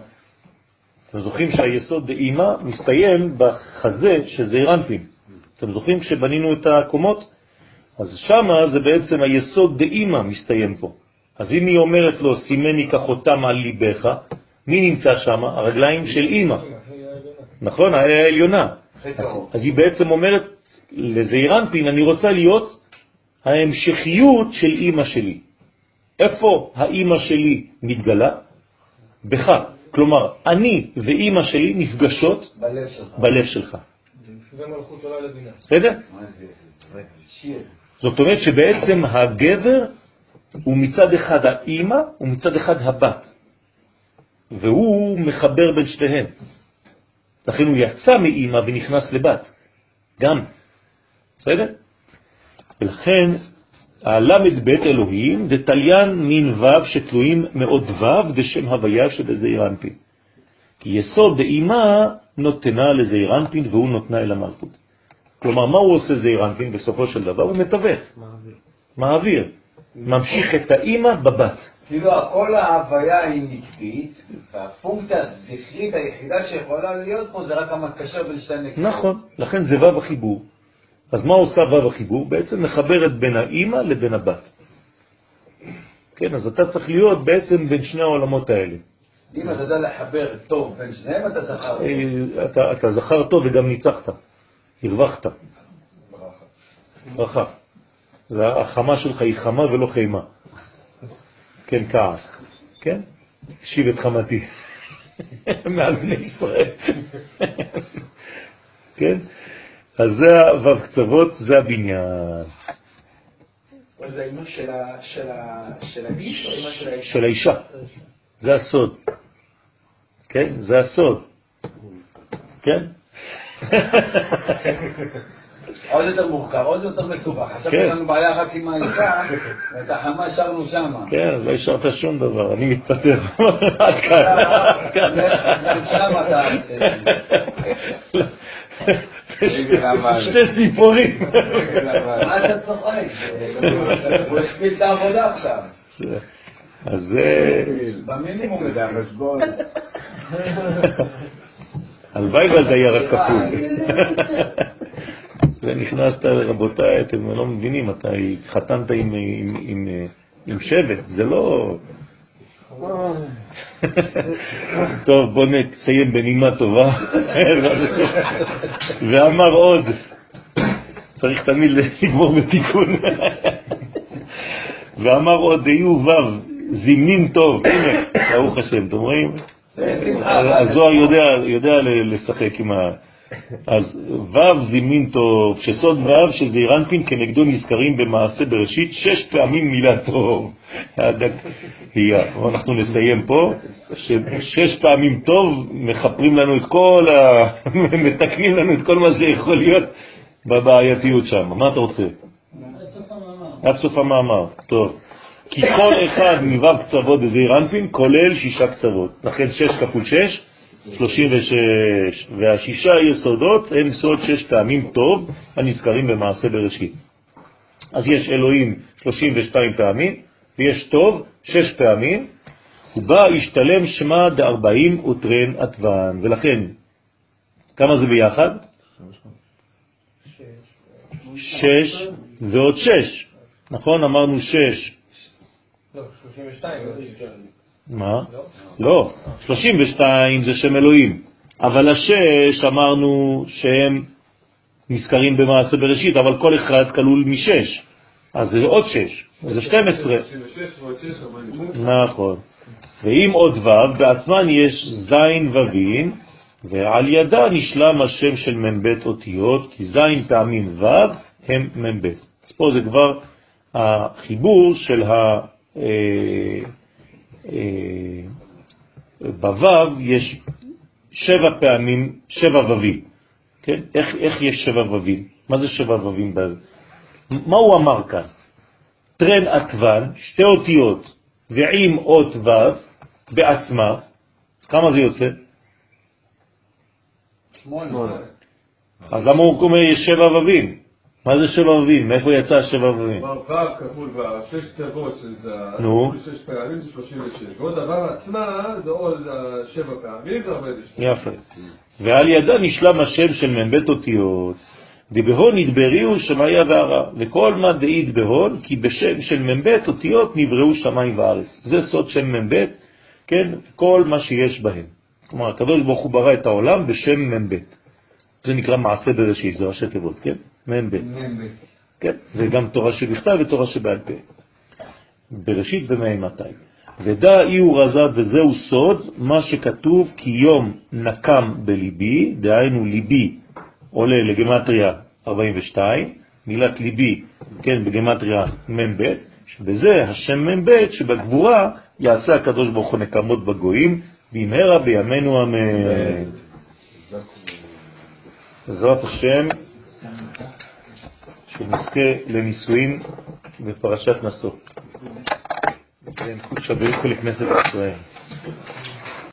אתם זוכרים שהיסוד דאימא מסתיים בחזה של זעיר אנפין. אתם זוכרים כשבנינו את הקומות? אז שמה זה בעצם היסוד דאימא מסתיים פה. אז אם היא אומרת לו, סימני כחותם על ליבך, מי נמצא שם? הרגליים של אימא. נכון, העליונה. אז, אז היא בעצם אומרת לזעירנפין, אני רוצה להיות ההמשכיות של אימא שלי. איפה האימא שלי מתגלה? בך. כלומר, אני ואימא שלי נפגשות בלב שלך. בלב. בסדר? זאת אומרת שבעצם הגבר הוא מצד אחד האימא ומצד אחד הבת, והוא מחבר בין שתיהן. לכן הוא יצא מאימא ונכנס לבת, גם. בסדר? ולכן הלמד בית אלוהים דתליין מין ו' שתלויים מאוד ו' דשם הוויה שבזעיר אנפין. כי יסוד דאימה נותנה לזעיר אנפין והוא נותנה אל המלכות. כלומר, מה הוא עושה זעיר אנפין בסופו של דבר? הוא מתווך, מעביר, ממשיך את האימא בבת. כאילו כל ההוויה היא נקבית, והפונקציה הזכרית היחידה שיכולה להיות פה זה רק המקשר בין שתי נקבות. נכון, לכן זה ו' החיבור. אז מה עושה ו' החיבור? בעצם מחברת בין האימא לבין הבת. כן, אז אתה צריך להיות בעצם בין שני העולמות האלה. אם אתה יודע לחבר טוב בין שניהם, אתה זכר. אה, אתה, זכר טוב וגם ניצחת, הרווחת. ברכה. זה החמה שלך היא חמה ולא חימה. כן, כעס. כן? תקשיב את חמתי. *laughs* מעל בני ישראל. *laughs* כן? אז זה הו"ב קצוות, זה הבניין. זה של האיש או האישה? של האישה. זה הסוד. כן? זה הסוד. כן? *laughs* עוד יותר מורכב, עוד יותר מסובך. עכשיו כן. יש לנו בעיה רק עם האישה, ואת החמה השארנו שמה. כן, אז לא השארת שום דבר, אני מתפטר. *laughs* עד כאן. *laughs* שתי ציפורים. מה אתה צוחק? הוא הכפיל את העבודה עכשיו. אז זה... במינימום. זה החשבון. הלוואי וזה היה רק כפול. זה נכנסת, רבותיי, אתם לא מבינים, אתה התחתנת עם שבט, זה לא... טוב, בוא נסיים בנימה טובה. ואמר עוד, צריך תמיד לגמור בתיקון. ואמר עוד, יהיו ו' זימנים טוב, הנה, ברוך השם, אתם רואים? הזוהר יודע, לשחק עם ה... אז ו' טוב, שסוד ו' שזעיר אנפין כנגדו נזכרים במעשה בראשית שש פעמים מילה טוב. אנחנו נסיים פה, ששש פעמים טוב מכפרים לנו את כל ה... *laughs* מתקנים לנו את כל מה שיכול להיות בבעייתיות שם. מה אתה רוצה? עד סוף המאמר. טוב. כי כל אחד מו' קצוות בזעיר אנפין כולל שישה קצוות. לכן שש כפול שש, 36. והשישה יסודות הם סוד שש פעמים טוב הנזכרים במעשה בראשית. אז יש אלוהים 32 פעמים, ויש טוב שש פעמים, ובה השתלם שמה דארבעים וטרן עטוון. ולכן, כמה זה ביחד? שש ועוד שש. נכון? אמרנו שש. לא, 32. מה? לא, 32 זה שם אלוהים, אבל השש אמרנו שהם נזכרים במעשה בראשית, אבל כל אחד כלול משש, אז זה עוד שש, זה 12. 36 ועוד 6, 48. נכון. ואם עוד ו', בעצמן יש זין ווין, ועל ידה נשלם השם של מ"ב אותיות, כי זין פעמים ו' הם מ"ב. אז פה זה כבר החיבור של אה, אה, בו' יש שבע פעמים, שבע ווים. כן? איך, איך יש שבע ווים? מה זה שבע ווים? מה הוא אמר כאן? טרן עטוון, שתי אותיות, ועם אות ו' בעצמה, כמה זה יוצא? שמונה. אז למה הוא אומר יש שבע ווים? מה זה שבע ווים? מאיפה יצא? כלומר, ו' כפול ו', שש קצוות שזה נו. שש פעמים זה 36. ועוד עצמה זה עוד שבע פעמים זה 42. יפה. ועל ידה נשלם השם של מ"ב אותיות, דבהון נדבריהו שמאיה והרע, וכל מה דעיד בהון, כי בשם של מ"ב אותיות נבראו שמיים וארץ. זה סוד שם מ"ב, כן, כל מה שיש בהם. כלומר, הקדוש ברוך הוא ברא את העולם בשם מ"ב. זה נקרא מעשה בראשית, זה ראשי תיבות, כן? מ"ב. כן? וגם תורה שבכתב ותורה שבעל פה. בראשית ומאימתי. ודע אי הוא רזד וזהו סוד, מה שכתוב כי יום נקם בליבי, דהיינו ליבי עולה לגמטריה 42, מילת ליבי, כן, בגמטריה מ"ב, שבזה השם מ"ב, שבגבורה יעשה הקדוש ברוך הוא נקמות בגויים, במהרה בימינו אמן. בעזרת השם, שנזכה לנישואים בפרשת נשוא. כן, זה חוק שווה לכנסת ישראל.